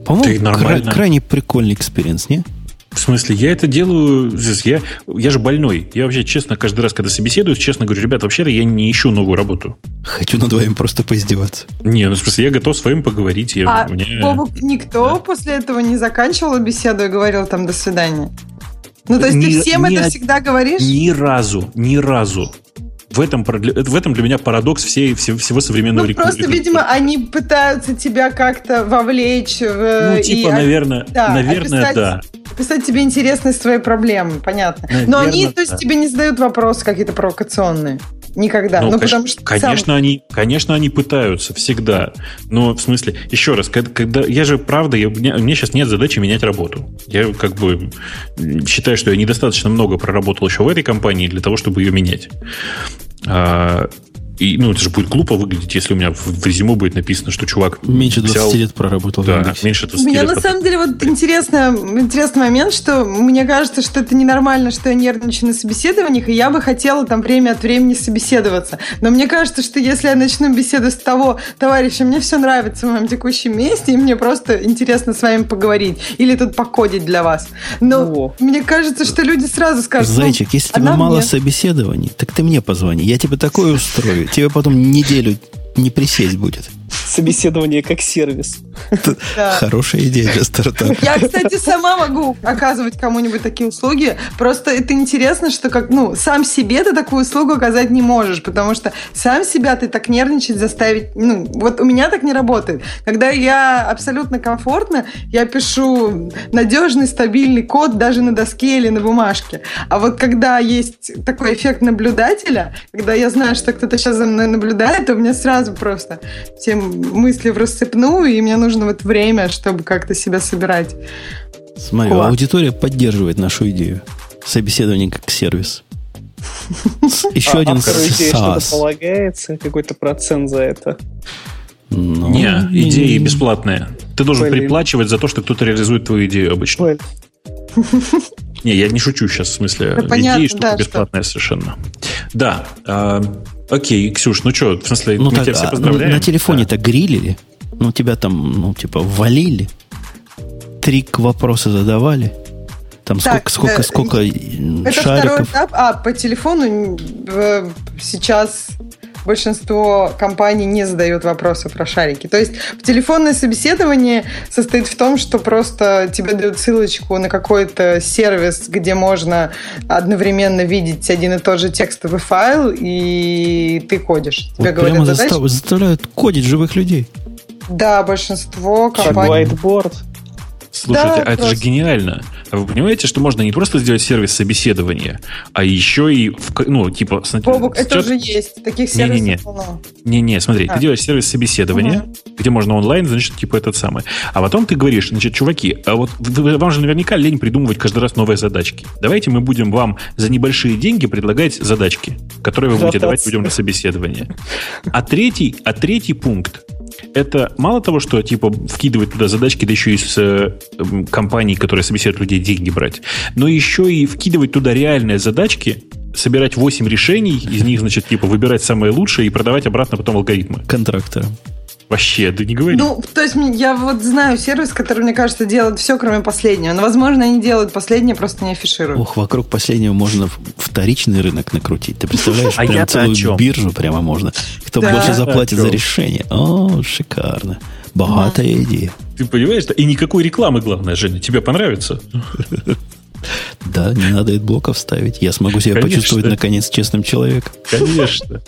По-моему, кра- крайне прикольный experience, не? В смысле, я это делаю, я, я же больной. Я вообще, честно, каждый раз, когда собеседуюсь, честно говорю, ребята, вообще я не ищу новую работу. Хочу над вами просто поиздеваться. Не, ну, в смысле, я готов с вами поговорить. Я, а мне... Бобок, никто да. после этого не заканчивал беседу и говорил там «до свидания»? Ну, то есть ни, ты всем ни, это всегда говоришь? Ни разу, ни разу. В этом, в этом для меня парадокс всей, всего современного ну, Просто, видимо, они пытаются тебя как-то вовлечь. В, ну, типа, и, наверное, да, наверное, описать, да. Описать тебе интересность своей проблемы, понятно. Наверное, Но они, то есть, да. тебе не задают вопросы какие-то провокационные. Никогда. Ну, ну конечно, потому что конечно, сам... они, конечно, они пытаются всегда. Но в смысле, еще раз, когда, когда я же правда, я, у, меня, у меня сейчас нет задачи менять работу. Я как бы считаю, что я недостаточно много проработал еще в этой компании для того, чтобы ее менять. А, и, ну, это же будет глупо выглядеть, если у меня в резюме будет написано, что чувак Меньше 20 взял... лет проработал да, в меньше 20 У меня лет на самом деле вот интересный, интересный момент, что мне кажется, что это ненормально, что я нервничаю на собеседованиях, и я бы хотела там время от времени собеседоваться. Но мне кажется, что если я начну беседу с того товарища, мне все нравится в моем текущем месте, и мне просто интересно с вами поговорить, или тут покодить для вас. Но О. мне кажется, что люди сразу скажут... Зайчик, ну, если тебе мало мне... собеседований, так ты мне позвони, я тебе такое устрою тебе потом неделю не присесть будет. Собеседование как сервис. Хорошая идея для стартапа. Я, кстати, сама могу оказывать кому-нибудь такие услуги. Просто это интересно, что как, ну, сам себе ты такую услугу оказать не можешь, потому что сам себя ты так нервничать заставить, ну, вот у меня так не работает. Когда я абсолютно комфортно, я пишу надежный, стабильный код даже на доске или на бумажке. А вот когда есть такой эффект наблюдателя, когда я знаю, что кто-то сейчас за мной наблюдает, то у меня сразу просто все мысли в рассыпную, и мне нужно вот время, чтобы как-то себя собирать. Смотри, Класс. аудитория поддерживает нашу идею. Собеседование как сервис. Еще а, один идея что-то полагается, какой-то процент за это. Ну, не, идеи бесплатные. Ты должен Блин. приплачивать за то, что кто-то реализует твою идею обычно. Блин. Не, я не шучу сейчас, в смысле, ну, понятно, идеи штука да, бесплатная что... совершенно. Да, э, окей, Ксюш, ну что, в смысле, ну, мы так, тебя все поздравляем. На телефоне-то да. грилили, ну тебя там, ну типа, валили, три вопроса задавали. Там так, сколько, сколько, э, сколько это шариков. второй этап. А, по телефону э, сейчас большинство компаний не задают вопросы про шарики. То есть телефонное собеседование состоит в том, что просто тебе дают ссылочку на какой-то сервис, где можно одновременно видеть один и тот же текстовый файл, и ты кодишь. Тебе вот говорят прямо застав, заставляют кодить живых людей. Да, большинство компаний. Как whiteboard. Слушайте, да, а это же гениально. А вы понимаете, что можно не просто сделать сервис собеседования, а еще и, в, ну, типа... Бобук, это уже есть. Таких сервисов не, не, полно. Не-не, смотри, а. ты делаешь сервис собеседования, угу. где можно онлайн, значит, типа этот самый. А потом ты говоришь, значит, чуваки, а вот вам же наверняка лень придумывать каждый раз новые задачки. Давайте мы будем вам за небольшие деньги предлагать задачки, которые вы будете давать людям на собеседование. А третий, а третий пункт это мало того, что типа вкидывать туда задачки, да еще из э, компаний, которые собеседуют людей, деньги брать, но еще и вкидывать туда реальные задачки, собирать 8 решений, из них, значит, типа выбирать самые лучшие и продавать обратно потом алгоритмы. Контракторам. Вообще, да не говори. Ну, то есть я вот знаю сервис, который, мне кажется, делает все, кроме последнего. Но, возможно, они делают последнее, просто не афишируют. Ох, вокруг последнего можно вторичный рынок накрутить. Ты представляешь, а прям целую биржу прямо можно. Кто да. больше заплатит за решение. О, шикарно. Богатая идея. Ты понимаешь? И никакой рекламы, главное, Женя. Тебе понравится? Да, не надо блоков ставить. Я смогу себя Конечно. почувствовать, наконец, честным человеком. Конечно.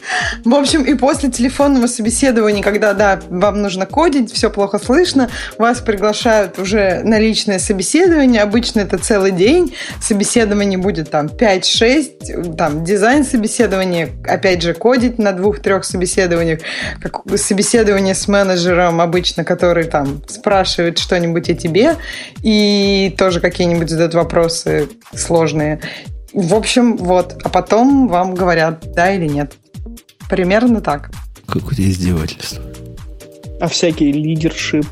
В общем, и после телефонного собеседования, когда, да, вам нужно кодить, все плохо слышно, вас приглашают уже на личное собеседование. Обычно это целый день. Собеседование будет там 5-6, там дизайн собеседования, опять же, кодить на двух-трех собеседованиях. Как собеседование с менеджером обычно, который там спрашивает что-нибудь о тебе и тоже какие-нибудь задают вопросы сложные. В общем, вот. А потом вам говорят, да или нет. Примерно так. Какое-то издевательство. А всякий лидершип?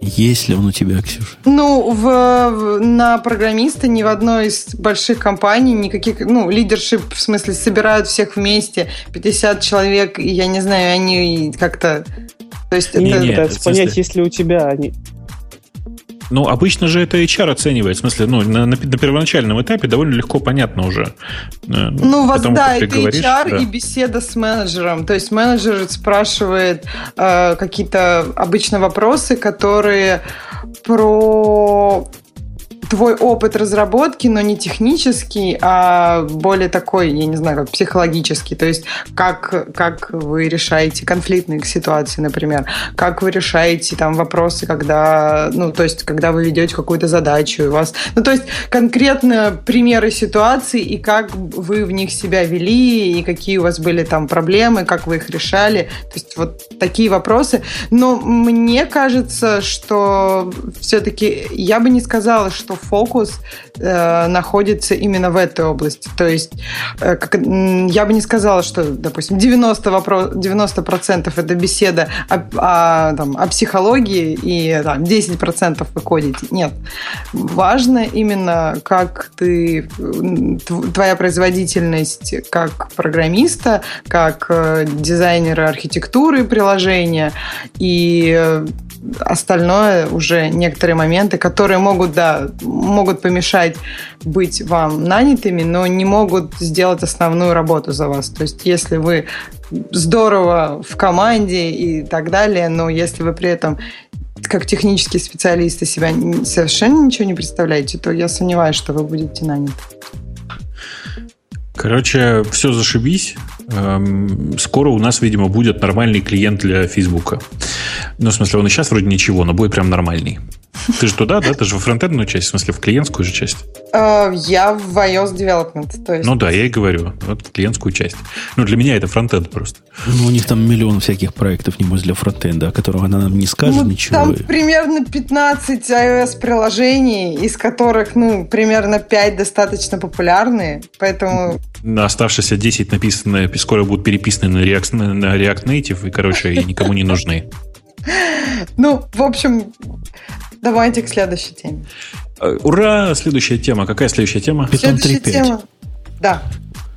Есть ли он у тебя, Ксюша? Ну, в, в, на программиста ни в одной из больших компаний никаких, ну, лидершип, в смысле, собирают всех вместе, 50 человек, и я не знаю, они как-то... То есть не, это... Не, пытаются понять, если у тебя они ну, обычно же это HR оценивает. В смысле, ну, на, на, на первоначальном этапе довольно легко понятно уже. Э, ну, вот да, это говоришь, HR да. и беседа с менеджером. То есть менеджер спрашивает э, какие-то обычно вопросы, которые про твой опыт разработки, но не технический, а более такой, я не знаю, как психологический. То есть как, как вы решаете конфликтные ситуации, например, как вы решаете там вопросы, когда, ну, то есть когда вы ведете какую-то задачу, у вас, ну, то есть конкретно примеры ситуаций и как вы в них себя вели, и какие у вас были там проблемы, как вы их решали. То есть вот такие вопросы. Но мне кажется, что все-таки я бы не сказала, что фокус э, находится именно в этой области. То есть э, как, я бы не сказала, что, допустим, 90%, вопрос, 90% это беседа о, о, там, о психологии и там, 10% вы кодите. Нет. Важно именно, как ты, твоя производительность как программиста, как э, дизайнера архитектуры приложения и э, остальное уже некоторые моменты, которые могут, да, могут помешать быть вам нанятыми, но не могут сделать основную работу за вас. То есть, если вы здорово в команде и так далее, но если вы при этом как технический специалист из себя совершенно ничего не представляете, то я сомневаюсь, что вы будете наняты. Короче, все зашибись. Эм, скоро у нас, видимо, будет нормальный клиент для Фейсбука. Ну, в смысле, он и сейчас вроде ничего, но будет прям нормальный. Ты же туда, да? Ты же во фронтендную часть, в смысле, в клиентскую же часть. Uh, я в iOS Development. То есть... Ну да, я и говорю. Вот в клиентскую часть. Ну, для меня это фронтенд просто. Ну, у них там миллион всяких проектов, небось, для фронтенда, о которых она нам не скажет ну, ничего. Там примерно 15 iOS-приложений, из которых, ну, примерно 5 достаточно популярные, поэтому... На оставшиеся 10 написаны, скоро будут переписаны на React, на React Native, и, короче, никому не нужны. Ну, в общем, давайте к следующей теме. Э, ура! Следующая тема. Какая следующая тема? Python 3.5. Да.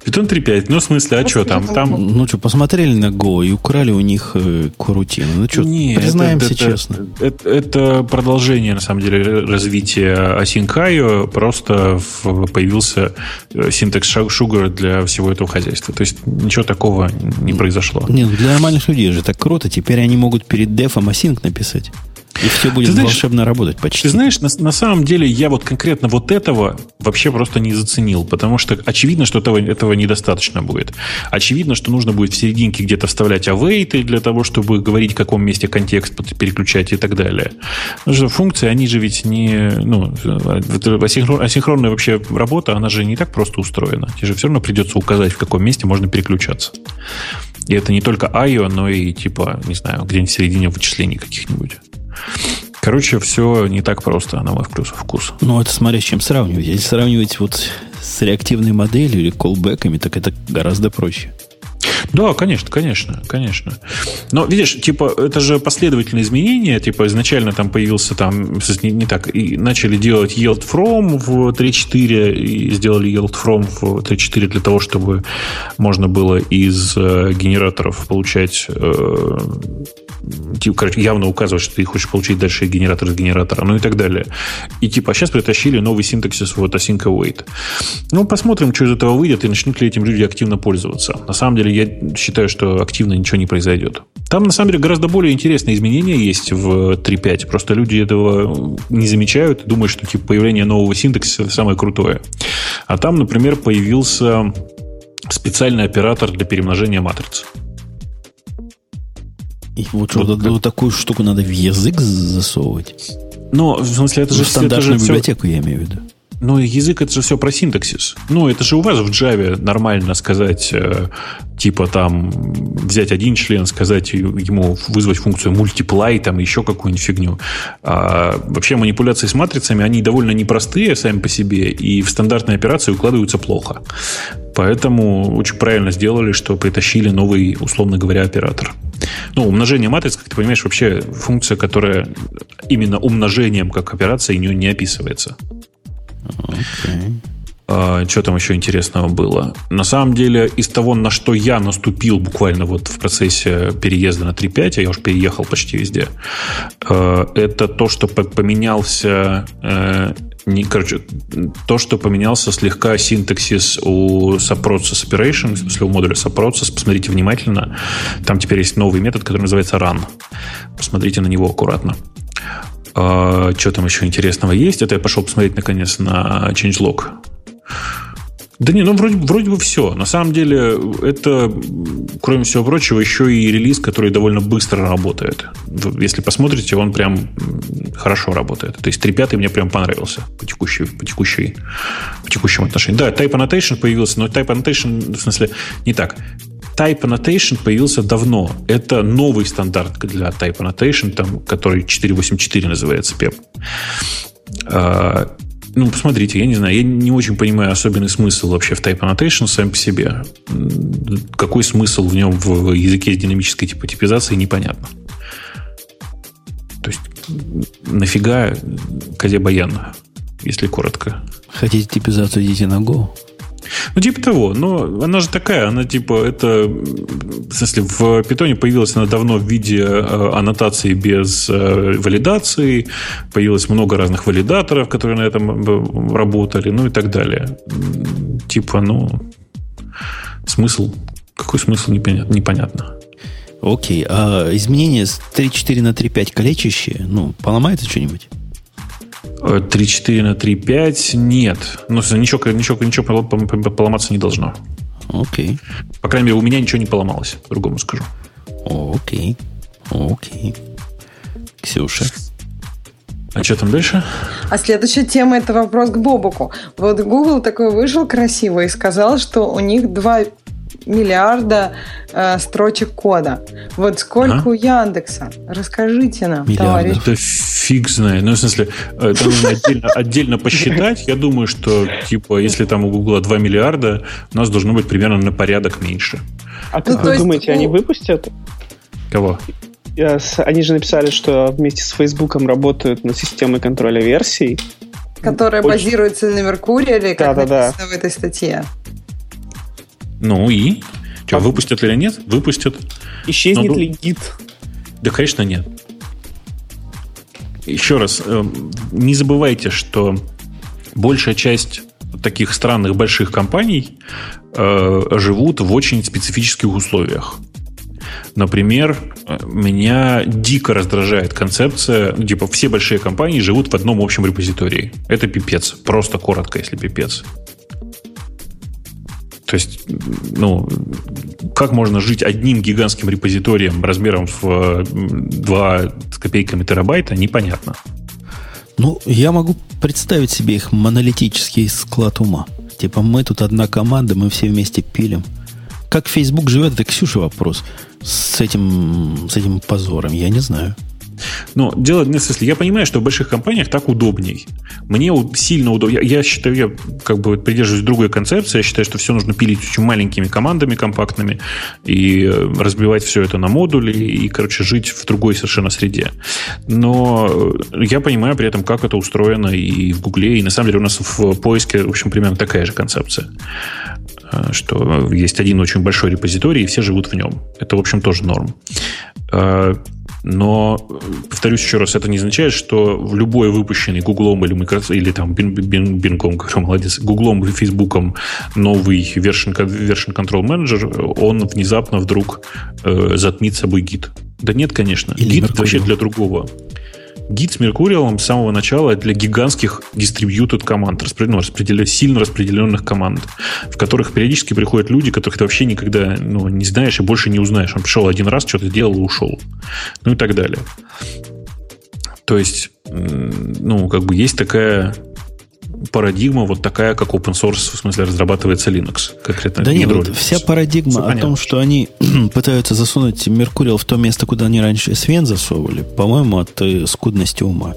Python 3.5. Ну, в смысле, а что там? там? Ну, что, посмотрели на Go и украли у них э, корутину. Ну, что, признаемся это, честно. Это, это продолжение, на самом деле, развития Async.io. Просто в, появился э, синтекс Sugar для всего этого хозяйства. То есть, ничего такого не произошло. Нет, для нормальных людей же так круто. Теперь они могут перед дефом Async написать. И все будет знаешь, волшебно работать почти. Ты знаешь, на, на самом деле я вот конкретно вот этого вообще просто не заценил, потому что очевидно, что этого, этого недостаточно будет. Очевидно, что нужно будет в серединке где-то вставлять await для того, чтобы говорить, в каком месте контекст переключать и так далее. Потому что функции, они же ведь не... Ну, асинхрон, асинхронная вообще работа, она же не так просто устроена. Тебе же все равно придется указать, в каком месте можно переключаться. И это не только IO, но и типа, не знаю, где-нибудь в середине вычислений каких-нибудь. Короче, все не так просто, на мой вкус. Ну, это смотря с чем сравнивать. Если сравнивать вот с реактивной моделью или колбеками, так это гораздо проще. Да, конечно, конечно, конечно. Но видишь, типа, это же последовательные изменения. Типа, изначально там появился там, не, не так, и начали делать yield from в 3.4 и сделали yield from в 3.4 для того, чтобы можно было из э, генераторов получать э, типа, короче, явно указывать, что ты хочешь получить дальше генератор из генератора, ну и так далее. И типа, сейчас притащили новый синтаксис вот async await. Ну, посмотрим, что из этого выйдет, и начнут ли этим люди активно пользоваться. На самом деле, я я считаю, что активно ничего не произойдет. Там, на самом деле, гораздо более интересные изменения есть в 3.5. Просто люди этого не замечают и думают, что типа, появление нового синтаксиса самое крутое. А там, например, появился специальный оператор для перемножения матриц. И вот, вот, вот, вот такую штуку надо в язык засовывать. Но, в смысле, это же... Стандартную это же библиотеку, все... я имею в виду. Но язык это же все про синтаксис. Ну, это же у вас в Java нормально сказать, э, типа там взять один член, сказать ему вызвать функцию multiply, там еще какую-нибудь фигню. А вообще манипуляции с матрицами, они довольно непростые сами по себе, и в стандартные операции укладываются плохо. Поэтому очень правильно сделали, что притащили новый, условно говоря, оператор. Ну, умножение матриц, как ты понимаешь, вообще функция, которая именно умножением как операция не, не описывается. Okay. А, что там еще интересного было? На самом деле, из того, на что я наступил буквально вот в процессе переезда на 3.5, а я уже переехал почти везде, а, это то, что поменялся э, не, короче, то, что поменялся слегка синтаксис у Subprocess Operation, в смысле у модуля Subprocess, посмотрите внимательно. Там теперь есть новый метод, который называется run. Посмотрите на него аккуратно. А, что там еще интересного есть? Это я пошел посмотреть наконец на changelog. Да не, ну вроде, вроде бы все. На самом деле, это, кроме всего прочего, еще и релиз, который довольно быстро работает. Если посмотрите, он прям хорошо работает. То есть 3.5 мне прям понравился по, текущей, по, текущей, по текущему отношению. Да, Type Annotation появился, но Type Annotation, в смысле, не так. Type Annotation появился давно. Это новый стандарт для Type Annotation, там, который 484 называется PEP. А, ну, посмотрите, я не знаю, я не очень понимаю особенный смысл вообще в Type Annotation сам по себе. Какой смысл в нем в языке с динамической типа типизации, непонятно. То есть, нафига Козе Баян, если коротко? Хотите типизацию, идите на Go. Ну, типа того. Но она же такая, она типа, это... В смысле, в питоне появилась она давно в виде э, аннотации без э, валидации. Появилось много разных валидаторов, которые на этом э, работали, ну и так далее. Типа, ну... Смысл? Какой смысл, непонятно. непонятно. Окей, а изменение с 3.4 на 3.5 калечащие, ну, поломается что-нибудь? 3.4 на 3.5 нет. Ну, ничего, ничего, ничего поломаться не должно. Окей. По крайней мере, у меня ничего не поломалось, по-другому скажу. Окей. Окей. Ксюша. А что там дальше? А следующая тема это вопрос к Бобуку. Вот Google такой вышел красиво и сказал, что у них два миллиарда э, строчек кода. Вот сколько ага. у Яндекса? Расскажите нам, Миллиарда. товарищ. Это фиг знает. Ну, в смысле, это нужно отдельно, отдельно посчитать. Я думаю, что, типа, если там у Гугла 2 миллиарда, у нас должно быть примерно на порядок меньше. А как ну, вы думаете, они выпустят? Кого? Они же написали, что вместе с Фейсбуком работают над системой контроля версий. Которая Очень... базируется на Меркурии, как да, написано да. в этой статье. Ну и? Что, а выпустят или нет? Выпустят. Исчезнет Но, ли гид? Да, конечно, нет. Еще раз, э, не забывайте, что большая часть таких странных больших компаний э, живут в очень специфических условиях. Например, меня дико раздражает концепция, ну, типа все большие компании живут в одном общем репозитории. Это пипец. Просто коротко, если пипец. То есть, ну, как можно жить одним гигантским репозиторием размером в 2 с копейками терабайта, непонятно. Ну, я могу представить себе их монолитический склад ума. Типа, мы тут одна команда, мы все вместе пилим. Как Facebook живет, это Ксюша вопрос. С этим, с этим позором, я не знаю. Но дело, в смысле, я понимаю, что в больших компаниях так удобней. Мне сильно удобнее. Я, я считаю, я как бы придерживаюсь другой концепции. Я считаю, что все нужно пилить очень маленькими командами компактными и э, разбивать все это на модули и, короче, жить в другой совершенно среде. Но я понимаю при этом, как это устроено и в Гугле, и на самом деле у нас в поиске, в общем, примерно такая же концепция э, что есть один очень большой репозиторий, и все живут в нем. Это, в общем, тоже норм. Э, Но, повторюсь еще раз, это не означает, что в любой выпущенный Гуглом или, Microsoft, или там Бингом, говорю, молодец, Гуглом и Фейсбуком новый version, version Control Manager, он внезапно вдруг э, затмит собой гид. Да нет, конечно. Или гид вообще для другого. Гид с Меркуриалом с самого начала для гигантских distributed команд, распределен, ну, распределен, сильно распределенных команд, в которых периодически приходят люди, которых ты вообще никогда ну, не знаешь и больше не узнаешь. Он пришел один раз, что-то делал и ушел. Ну и так далее. То есть, ну, как бы есть такая парадигма вот такая, как open source, в смысле разрабатывается Linux. Конкретно да нет, вот вся парадигма Все о понятно. том, что они пытаются засунуть Меркуриал в то место, куда они раньше Свен засовывали, по-моему, от э, скудности ума.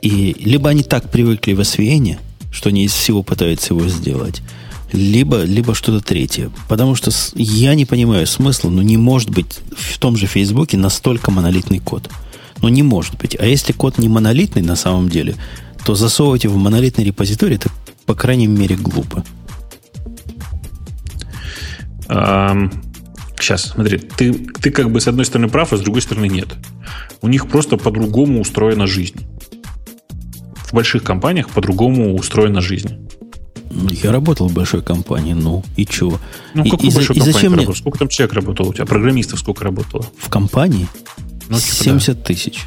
И либо они так привыкли в Свене, что они из всего пытаются его сделать, либо, либо что-то третье. Потому что я не понимаю смысла, но не может быть в том же Фейсбуке настолько монолитный код. Ну, не может быть. А если код не монолитный на самом деле, то засовывать его в монолитный репозиторий, это, по крайней мере, глупо. Um, сейчас, смотри, ты, ты как бы с одной стороны прав, а с другой стороны нет. У них просто по-другому устроена жизнь. В больших компаниях по-другому устроена жизнь. Я работал в большой компании, ну и чего? Ну, и, какой и, большой и зачем мне... Сколько там человек работало у тебя? Программистов сколько работало? В компании? Ну, типа, 70 да. тысяч.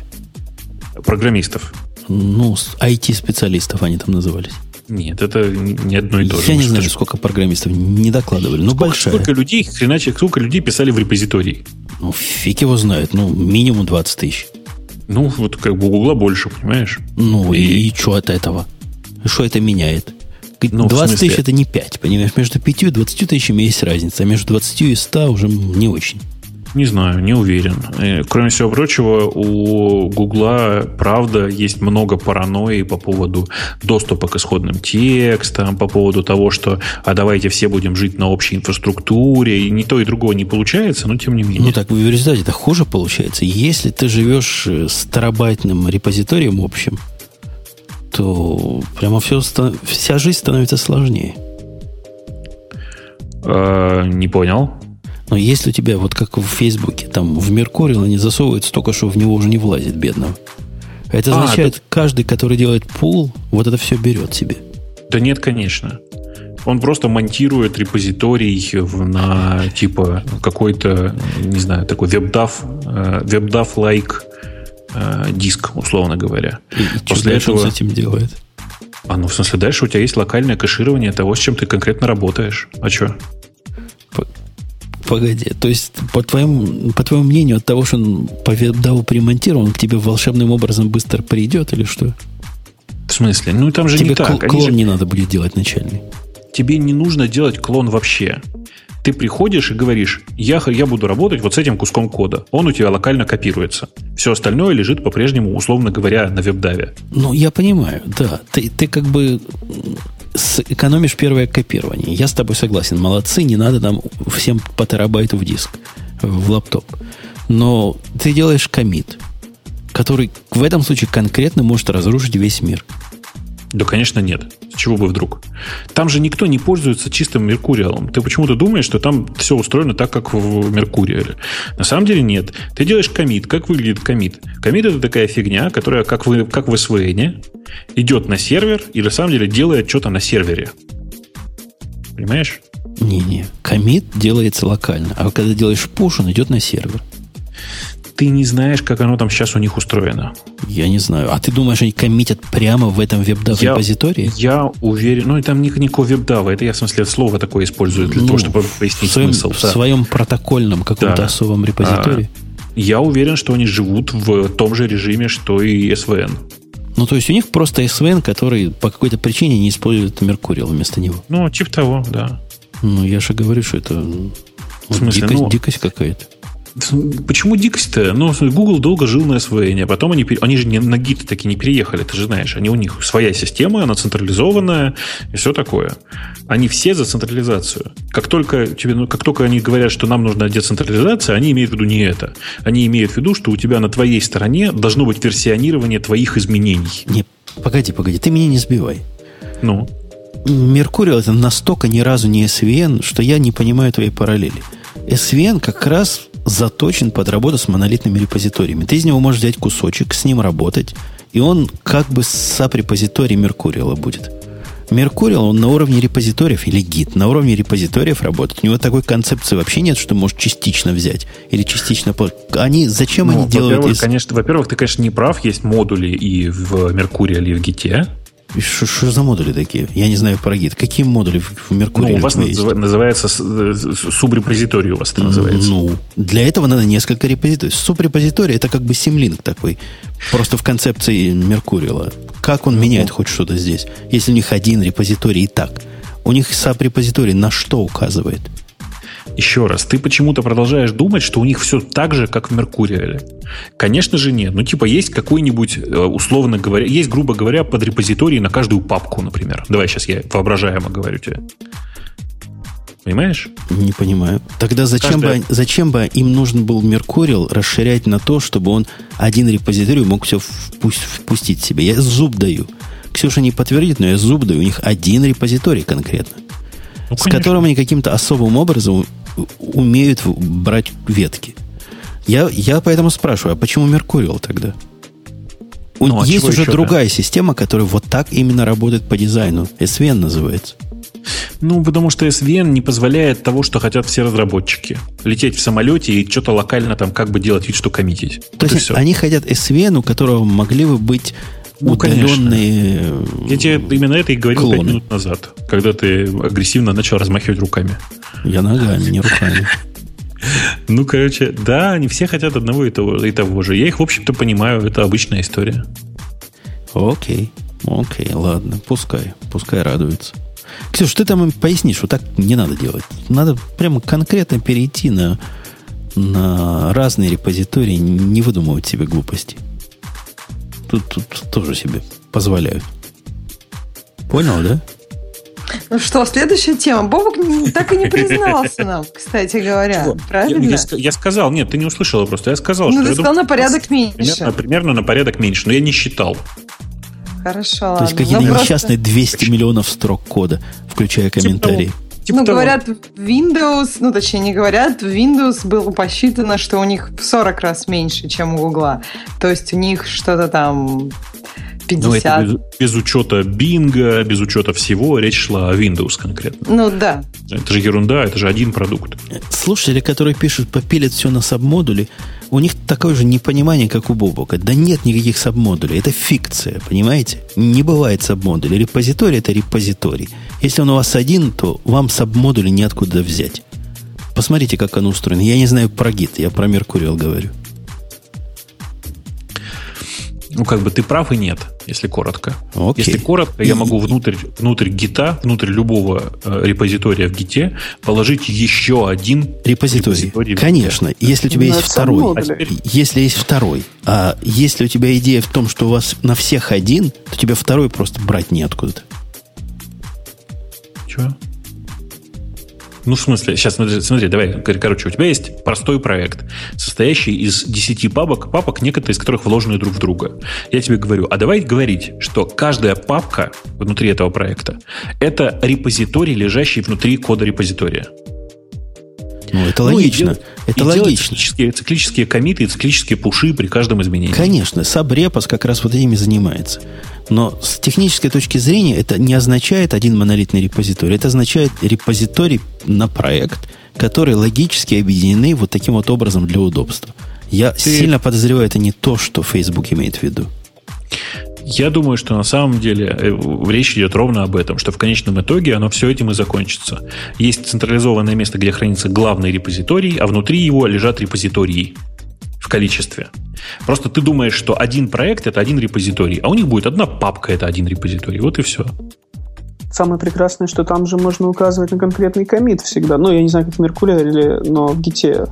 Программистов? Ну, IT-специалистов они там назывались. Нет, это не одно и то же. Я не знаю, сколько программистов не докладывали. Ну, большая. Сколько людей, хреначе, сколько людей писали в репозиторий? Ну, фиг его знает. Ну, минимум 20 тысяч. Ну, вот как бы у Гугла больше, понимаешь? Ну, и, и что от этого? Что это меняет? Ну, 20 тысяч это не 5, понимаешь? Между 5 и 20 тысячами есть разница, а между 20 и 100 уже не очень. Не знаю, не уверен. И, кроме всего прочего, у Гугла, правда, есть много паранойи по поводу доступа к исходным текстам, по поводу того, что а давайте все будем жить на общей инфраструктуре, и ни то, и другого не получается, но тем не менее. Ну так в результате это хуже получается. Если ты живешь с терабайтным репозиторием общим, то прямо все, вся жизнь становится сложнее. Э, не понял. Но если у тебя, вот как в Фейсбуке, там в Меркурил они засовывают столько, что в него уже не влазит, бедного. Это а, означает, да... каждый, который делает пул, вот это все берет себе. Да нет, конечно. Он просто монтирует репозиторий на типа какой-то, не знаю, такой вебдав, вебдав-лайк э, диск, условно говоря. И, и После этого... он с этим делает? А ну, в смысле, дальше у тебя есть локальное кэширование того, с чем ты конкретно работаешь. А что? Погоди, то есть, по твоему, по твоему мнению, от того, что он по веб примонтирован, он к тебе волшебным образом быстро придет или что? В смысле? Ну, там же тебе не так. Тебе клон же... не надо будет делать начальный. Тебе не нужно делать клон вообще. Ты приходишь и говоришь, я, я буду работать вот с этим куском кода. Он у тебя локально копируется. Все остальное лежит по-прежнему, условно говоря, на веб-даве. Ну, я понимаю, да. Ты, ты как бы экономишь первое копирование. Я с тобой согласен. Молодцы, не надо нам всем по терабайту в диск, в лаптоп. Но ты делаешь комит, который в этом случае конкретно может разрушить весь мир. Да, конечно, нет. С чего бы вдруг? Там же никто не пользуется чистым Меркуриалом. Ты почему-то думаешь, что там все устроено так, как в Меркуриале. На самом деле нет. Ты делаешь комит. Как выглядит комит? Комит это такая фигня, которая, как, в, как в SVN, идет на сервер и на самом деле делает что-то на сервере. Понимаешь? Не-не. Комит делается локально. А когда делаешь пуш, он идет на сервер ты не знаешь, как оно там сейчас у них устроено. Я не знаю. А ты думаешь, они коммитят прямо в этом веб-дав репозитории? Я уверен. Ну, там никакого веб-дава. Это я, в смысле, слово такое использую для ну, того, чтобы пояснить в своем, смысл. В да. своем протокольном каком-то да. особом репозитории? А, я уверен, что они живут в том же режиме, что и SVN. Ну, то есть у них просто SVN, который по какой-то причине не использует Меркуриал вместо него. Ну, типа того, да. Ну, я же говорю, что это в смысле, дикость, ну, дикость какая-то. Почему дикость-то? Ну, Google долго жил на SVN, а потом они, они же не, на Git таки не переехали, ты же знаешь. Они, у них своя система, она централизованная и все такое. Они все за централизацию. Как только, тебе, ну, как только они говорят, что нам нужна децентрализация, они имеют в виду не это. Они имеют в виду, что у тебя на твоей стороне должно быть версионирование твоих изменений. Не, погоди, погоди, ты меня не сбивай. Ну? Меркурий это настолько ни разу не SVN, что я не понимаю твоей параллели. SVN как раз заточен под работу с монолитными репозиториями. Ты из него можешь взять кусочек, с ним работать, и он как бы саб-репозиторий Меркуриала будет. Меркуриал, он на уровне репозиториев, или гид, на уровне репозиториев работает. У него такой концепции вообще нет, что может частично взять или частично... Они, зачем ну, они делают... Во-первых, из... конечно, во-первых, ты, конечно, не прав. Есть модули и в Меркуриале, и в Гите. Что за модули такие? Я не знаю про гид. Какие модули в Меркурии? Ну, у вас есть? называется э, субрепозиторий у вас это называется. Ну, для этого надо несколько репозиторий. Субрепозиторий это как бы симлинк такой. Просто в концепции Меркуриала. Как он меняет хоть что-то здесь? Если у них один репозиторий и так. У них саб-репозиторий на что указывает? Еще раз, ты почему-то продолжаешь думать, что у них все так же, как в Меркуриале. Конечно же нет. Ну, типа, есть какой-нибудь, э, условно говоря, есть, грубо говоря, подрепозиторий на каждую папку, например. Давай сейчас я воображаемо говорю тебе. Понимаешь? Не понимаю. Тогда зачем, Каждая... бы, зачем бы им нужен был Меркуриал расширять на то, чтобы он один репозиторий мог все впустить в себе? Я зуб даю. Ксюша не подтвердит, но я зуб даю. У них один репозиторий конкретно. Ну, с которым они каким-то особым образом умеют брать ветки. Я, я поэтому спрашиваю, а почему Меркуриал тогда? Ну, а Есть уже другая система, которая вот так именно работает по дизайну. SVN называется. Ну, потому что SVN не позволяет того, что хотят все разработчики. Лететь в самолете и что-то локально там как бы делать вид, что коммитить. То вот есть они хотят SVN, у которого могли бы быть ну, удаленные конечно. Я тебе именно это и говорил клоны. 5 минут назад, когда ты агрессивно начал размахивать руками. Я ногами, не руками. Ну, короче, да, они все хотят одного и того, и того же. Я их, в общем-то, понимаю, это обычная история. Окей, окей, ладно, пускай, пускай радуется. Ксюш, ты там им пояснишь, вот так не надо делать. Надо прямо конкретно перейти на, на разные репозитории, не выдумывать себе глупости. Тут, тут тоже себе позволяют. Понял, да? Ну что, следующая тема. Бобок так и не признался нам, кстати говоря. Чего? Правильно? Я, я, я сказал, нет, ты не услышала просто. Я сказал, ну, что... ты сказал на порядок меньше. Примерно, примерно на порядок меньше, но я не считал. Хорошо, То ладно. есть какие-то ну, несчастные просто... 200 миллионов строк кода, включая типа комментарии. Типа, типа ну, того. говорят, Windows, ну, точнее, не говорят, Windows было посчитано, что у них в 40 раз меньше, чем у Google. То есть у них что-то там 50. Ну, это без, без учета Bing, без учета всего, речь шла о Windows конкретно. Ну, да. Это же ерунда, это же один продукт. Слушатели, которые пишут, попилят все на сабмодули, у них такое же непонимание, как у Бобока. Да нет никаких сабмодулей. Это фикция, понимаете? Не бывает сабмодулей. Репозиторий – это репозиторий. Если он у вас один, то вам сабмодули неоткуда взять. Посмотрите, как оно устроено. Я не знаю про гид, я про Меркуриал говорю. Ну, как бы ты прав и нет, если коротко. Окей. Если коротко, я могу внутрь, внутрь гита, внутрь любого э, репозитория в гите положить еще один репозиторий. репозиторий Конечно, если у тебя есть второй. А теперь... Если есть второй. А если у тебя идея в том, что у вас на всех один, то тебе второй просто брать неоткуда. Чего? Ну, в смысле, сейчас смотри, смотри, давай, короче, у тебя есть простой проект, состоящий из 10 папок, папок, некоторые из которых вложены друг в друга. Я тебе говорю, а давай говорить, что каждая папка внутри этого проекта – это репозиторий, лежащий внутри кода репозитория. Ну, это ну, логично. И это логично. Циклические, циклические комиты и циклические пуши при каждом изменении. Конечно, Сабрепос как раз вот этими занимается. Но с технической точки зрения это не означает один монолитный репозиторий. Это означает репозиторий на проект, которые логически объединены вот таким вот образом для удобства. Я Ты... сильно подозреваю, это не то, что Facebook имеет в виду. Я думаю, что на самом деле э, речь идет ровно об этом, что в конечном итоге оно все этим и закончится. Есть централизованное место, где хранится главный репозиторий, а внутри его лежат репозитории в количестве. Просто ты думаешь, что один проект это один репозиторий, а у них будет одна папка это один репозиторий. Вот и все. Самое прекрасное, что там же можно указывать на конкретный комит всегда. Ну, я не знаю, как в Меркурии, но в Git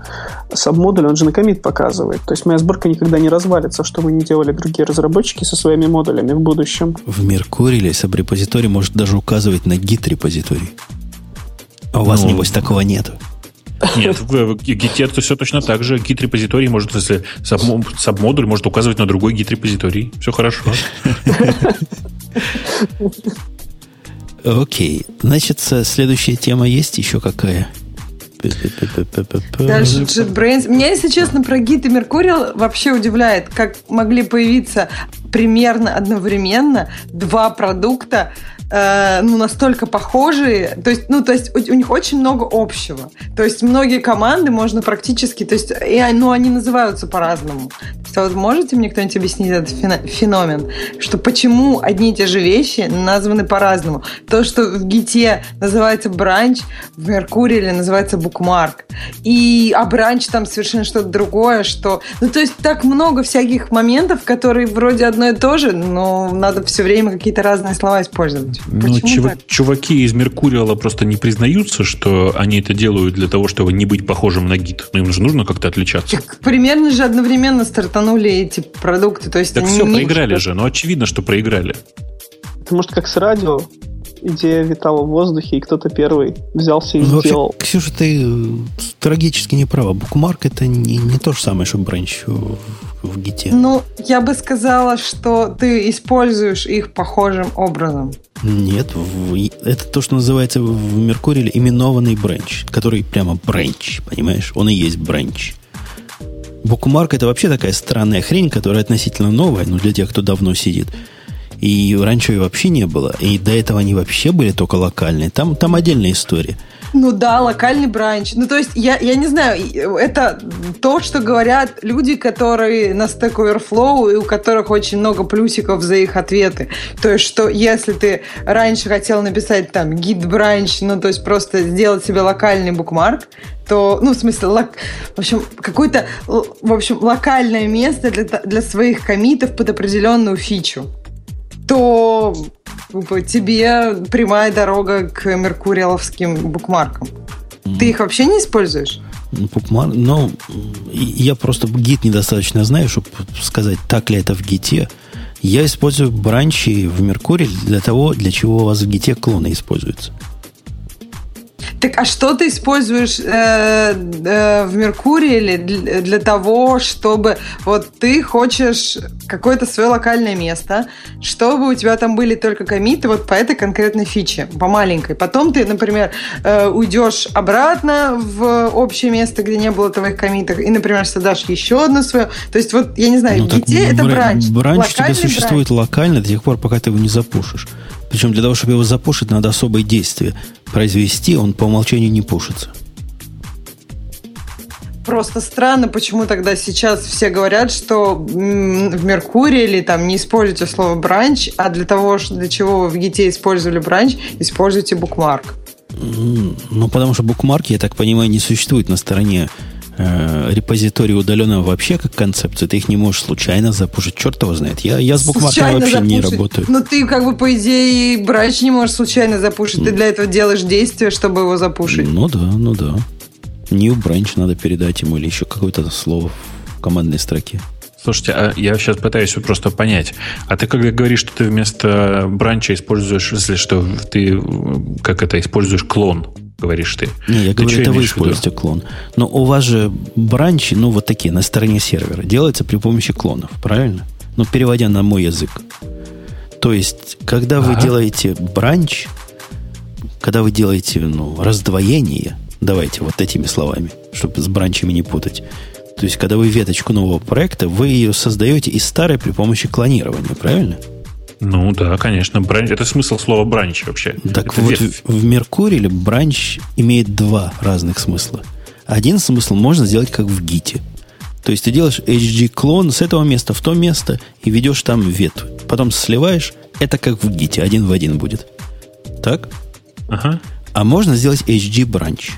сабмодуль, он же на комит показывает. То есть моя сборка никогда не развалится, что бы ни делали другие разработчики со своими модулями в будущем. В Меркурии сабрепозиторий может даже указывать на Git репозиторий. А у вас, ну, небось, такого нету. Нет, в Git это все точно так же. Git репозиторий может, если сабмодуль может указывать на другой Git репозиторий. Все хорошо. Окей. Значит, следующая тема есть еще какая? Дальше JetBrains. Меня, если честно, про Git и Mercurial вообще удивляет, как могли появиться примерно одновременно два продукта, э, ну, настолько похожие, то есть, ну, то есть у, у них очень много общего. То есть многие команды можно практически, то есть, и, ну, они называются по-разному. То есть, вот можете мне кто-нибудь объяснить этот феномен, что почему одни и те же вещи названы по-разному? То, что в гите называется бранч, в Меркурии называется букмарк. И, а бранч там совершенно что-то другое, что... Ну, то есть так много всяких моментов, которые вроде одно и то же, но надо все время какие-то разные слова использовать. Ну, чув... чуваки из Меркуриала просто не признаются, что они это делают для того, чтобы не быть похожим на гид. Но им же нужно как-то отличаться. Так, примерно же одновременно стартанули эти продукты. То есть так все, не... проиграли же. Ну, очевидно, что проиграли. Это может как с радио идея витала в воздухе, и кто-то первый взялся и ну, сделал. Вообще, Ксюша, ты э, трагически не права. Букмарк это не, не то же самое, что бранч в, в гите. Ну, я бы сказала, что ты используешь их похожим образом. Нет, это то, что называется в Меркурии именованный бренч, который прямо бренч, понимаешь? Он и есть бренч. Букмарк это вообще такая странная хрень, которая относительно новая, но для тех, кто давно сидит. И раньше ее вообще не было. И до этого они вообще были только локальные. Там, там отдельная история. Ну да, локальный бранч. Ну, то есть, я, я не знаю, это то, что говорят люди, которые на Stack Overflow, и у которых очень много плюсиков за их ответы. То есть, что если ты раньше хотел написать там гид бранч, ну, то есть, просто сделать себе локальный букмарк, то, ну, в смысле, лок, в общем, какое-то, в общем, локальное место для, для своих комитов под определенную фичу то тебе прямая дорога к меркуриаловским букмаркам. Ты их вообще не используешь? Букмарк, ну, я просто гид недостаточно знаю, чтобы сказать, так ли это в гите. Я использую бранчи в Меркурии для того, для чего у вас в гите клоны используются. Так а что ты используешь э, э, в Меркурии для, для того, чтобы вот ты хочешь какое-то свое локальное место, чтобы у тебя там были только комиты вот по этой конкретной фиче, по маленькой. Потом ты, например, э, уйдешь обратно в общее место, где не было твоих комитов, и, например, создашь еще одно свое. То есть вот, я не знаю, ну, где это бранч? Бранч у тебя существует бранч. локально до тех пор, пока ты его не запушишь. Причем для того, чтобы его запушить, надо особое действие произвести, он по умолчанию не пушится. Просто странно, почему тогда сейчас все говорят, что в Меркурии или там не используйте слово бранч, а для того, для чего вы в Гите использовали бранч, используйте букмарк. Ну, потому что букмарки, я так понимаю, не существует на стороне э, репозитории удаленного вообще как концепцию, ты их не можешь случайно запушить. Черт его знает. Я, я с букмарками вообще запушить. не работаю. Но ну, ты как бы по идее бранч не можешь случайно запушить. Ты для этого делаешь действие, чтобы его запушить. Ну да, ну да. New branch надо передать ему или еще какое-то слово в командной строке. Слушайте, а я сейчас пытаюсь просто понять. А ты когда говоришь, что ты вместо бранча используешь, если что ты как это используешь клон, говоришь ты. Не, я ты говорю, это вы используете клон. Но у вас же бранчи, ну, вот такие, на стороне сервера, делаются при помощи клонов, правильно? Ну, переводя на мой язык. То есть, когда ага. вы делаете бранч, когда вы делаете, ну, раздвоение, давайте вот этими словами, чтобы с бранчами не путать. То есть, когда вы веточку нового проекта, вы ее создаете из старой при помощи клонирования, правильно? Ну да, конечно. Бранч, это смысл слова бранч вообще. Так это вот, ветвь. в Меркурии бранч имеет два разных смысла. Один смысл можно сделать как в гите. То есть ты делаешь HG-клон с этого места в то место и ведешь там ветвь. Потом сливаешь, это как в гите, один в один будет. Так? Ага. А можно сделать HG-бранч.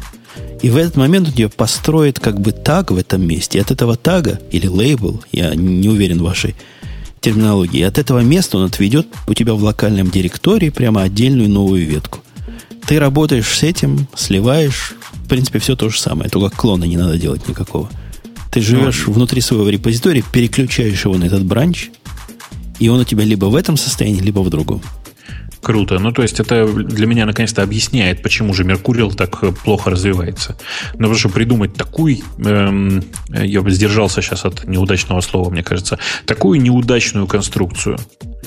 И в этот момент у тебя построит как бы таг в этом месте. И от этого тага или лейбл, я не уверен в вашей терминологии. От этого места он отведет у тебя в локальном директории прямо отдельную новую ветку. Ты работаешь с этим, сливаешь, в принципе, все то же самое, только клона не надо делать никакого. Ты живешь ну, внутри своего репозитория, переключаешь его на этот бранч, и он у тебя либо в этом состоянии, либо в другом. Круто. Ну, то есть, это для меня наконец-то объясняет, почему же Меркурил так э, плохо развивается. Ну, потому что придумать такую, эм, я бы сдержался сейчас от неудачного слова, мне кажется, такую неудачную конструкцию,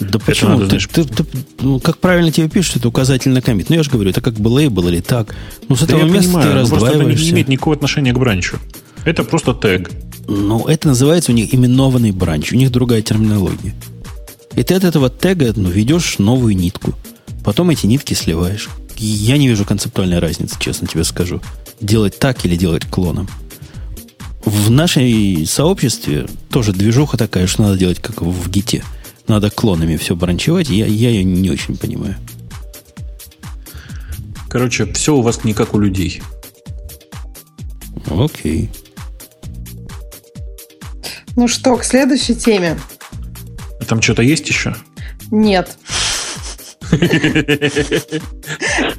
Да почему? Надо, ты, знаешь, ты, ты, ну, как правильно тебе пишут, это указательный комит. Ну, я же говорю, это как бы лейбл или так. Ну, с этого да места понимаю, ты раздваиваешься. Просто это не имеет никакого отношения к бранчу. Это просто тег. Ну, это называется у них именованный бранч. У них другая терминология. И ты от этого тега ну, ведешь новую нитку. Потом эти нитки сливаешь. Я не вижу концептуальной разницы, честно тебе скажу. Делать так или делать клоном. В нашей сообществе тоже движуха такая, что надо делать как в гите. Надо клонами все бранчевать. Я, я ее не очень понимаю. Короче, все у вас не как у людей. Окей. Ну что, к следующей теме. А там что-то есть еще? Нет.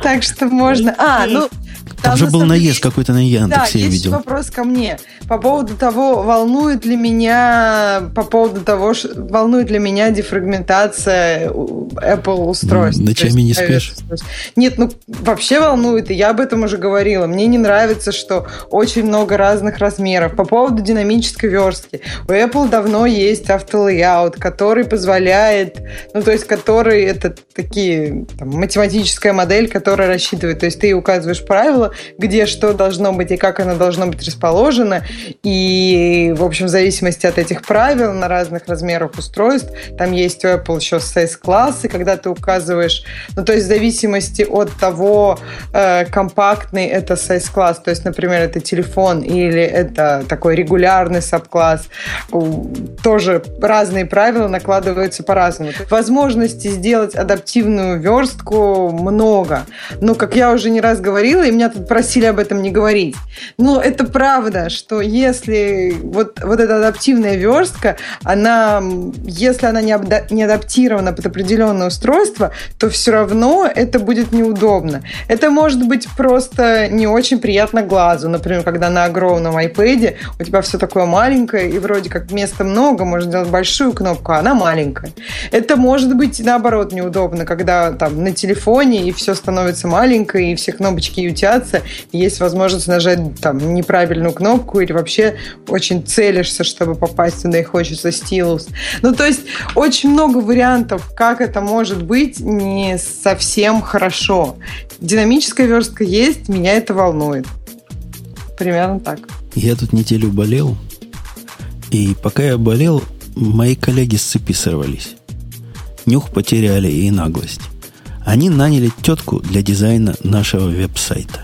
Так что можно... А, ну, там же был наезд какой-то на Яндексе, да, я видел. вопрос ко мне. По поводу того, волнует ли меня, по поводу того, волнует ли меня дефрагментация Apple устройств. Ночами не спишь? Нет, ну вообще волнует, и я об этом уже говорила. Мне не нравится, что очень много разных размеров. По поводу динамической верстки. У Apple давно есть автолейаут, который позволяет, ну то есть который это такие там, математическая модель, которая рассчитывает, то есть ты указываешь правила, где что должно быть и как оно должно быть расположено. И, в общем, в зависимости от этих правил на разных размерах устройств, там есть у Apple еще size-класс, и когда ты указываешь, ну, то есть в зависимости от того, э, компактный это size-класс, то есть, например, это телефон или это такой регулярный саб-класс, тоже разные правила накладываются по-разному. Возможности сделать адаптивную верстку много. Но, как я уже не раз говорила, и меня тут просили об этом не говорить. Но это правда, что если вот, вот эта адаптивная верстка, она, если она не, не адаптирована под определенное устройство, то все равно это будет неудобно. Это может быть просто не очень приятно глазу. Например, когда на огромном iPad у тебя все такое маленькое, и вроде как места много, можно сделать большую кнопку, а она маленькая. Это может быть, наоборот, неудобно, когда там на телефоне и все становится маленькое, и все кнопочки ютятся, бояться, есть возможность нажать там неправильную кнопку или вообще очень целишься, чтобы попасть туда и хочется стилус. Ну, то есть очень много вариантов, как это может быть не совсем хорошо. Динамическая верстка есть, меня это волнует. Примерно так. Я тут неделю болел, и пока я болел, мои коллеги с цепи сорвались. Нюх потеряли и наглость. Они наняли тетку для дизайна нашего веб-сайта.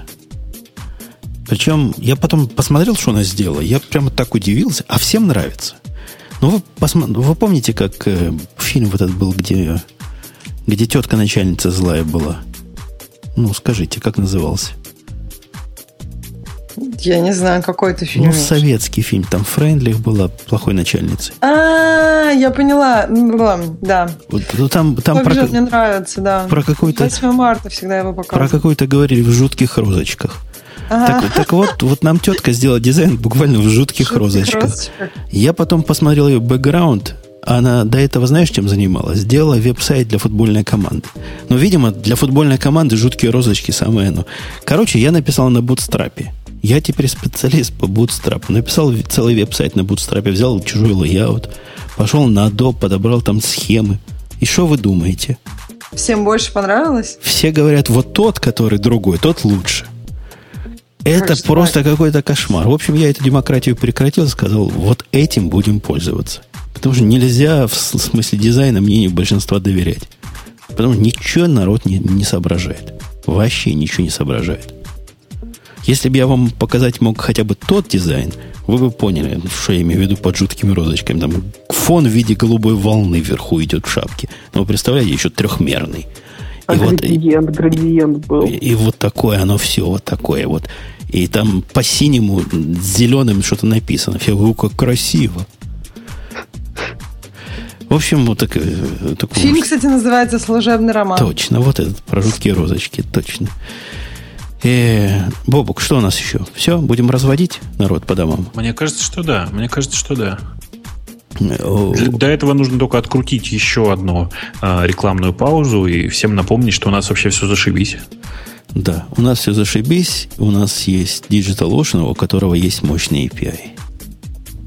Причем я потом посмотрел, что она сделала. Я прямо так удивился. А всем нравится. Ну, вы, посмотри, вы помните, как э, фильм вот этот был, где, где тетка начальница злая была? Ну, скажите, как назывался? Я не знаю, какой это фильм. Ну, советский фильм. Там Френдлих была плохой начальницей. А, я поняла. Да. Вот, ну, там, там про, мне нравится, да. Про какой-то... 8 марта всегда его показывают. Про какой-то говорили в жутких розочках. Так, так вот, вот нам тетка сделала дизайн буквально в жутких, жутких розочках. розочках. Я потом посмотрел ее бэкграунд. Она до этого, знаешь, чем занималась? Сделала веб-сайт для футбольной команды. Но, видимо, для футбольной команды жуткие розочки самое оно. Короче, я написал на бутстрапе. Я теперь специалист по бутстрапу. Написал целый веб-сайт на бутстрапе, взял чужой layout, пошел на Adobe, подобрал там схемы. И что вы думаете? Всем больше понравилось? Все говорят, вот тот, который другой, тот лучше. Это просто какой-то кошмар. В общем, я эту демократию прекратил, сказал, вот этим будем пользоваться. Потому что нельзя в смысле дизайна мнению большинства доверять. Потому что ничего народ не, не соображает. Вообще ничего не соображает. Если бы я вам показать мог хотя бы тот дизайн, вы бы поняли, что я имею в виду под жуткими розочками. Там фон в виде голубой волны вверху идет в шапке. Но вы представляете, еще трехмерный. А и градиент, вот, градиент был. И, и вот такое оно все, вот такое вот. И там по синему, зеленым что-то написано. Я говорю, как красиво. В общем, вот так, э, такой... Фильм, кстати, называется «Служебный роман». Точно, вот этот, про жуткие розочки, точно. Э, Бобук, что у нас еще? Все, будем разводить народ по домам? Мне кажется, что да. Мне кажется, что да. До этого нужно только открутить еще одну а, рекламную паузу и всем напомнить, что у нас вообще все зашибись. Да, у нас все зашибись. У нас есть DigitalOcean, у которого есть мощный API.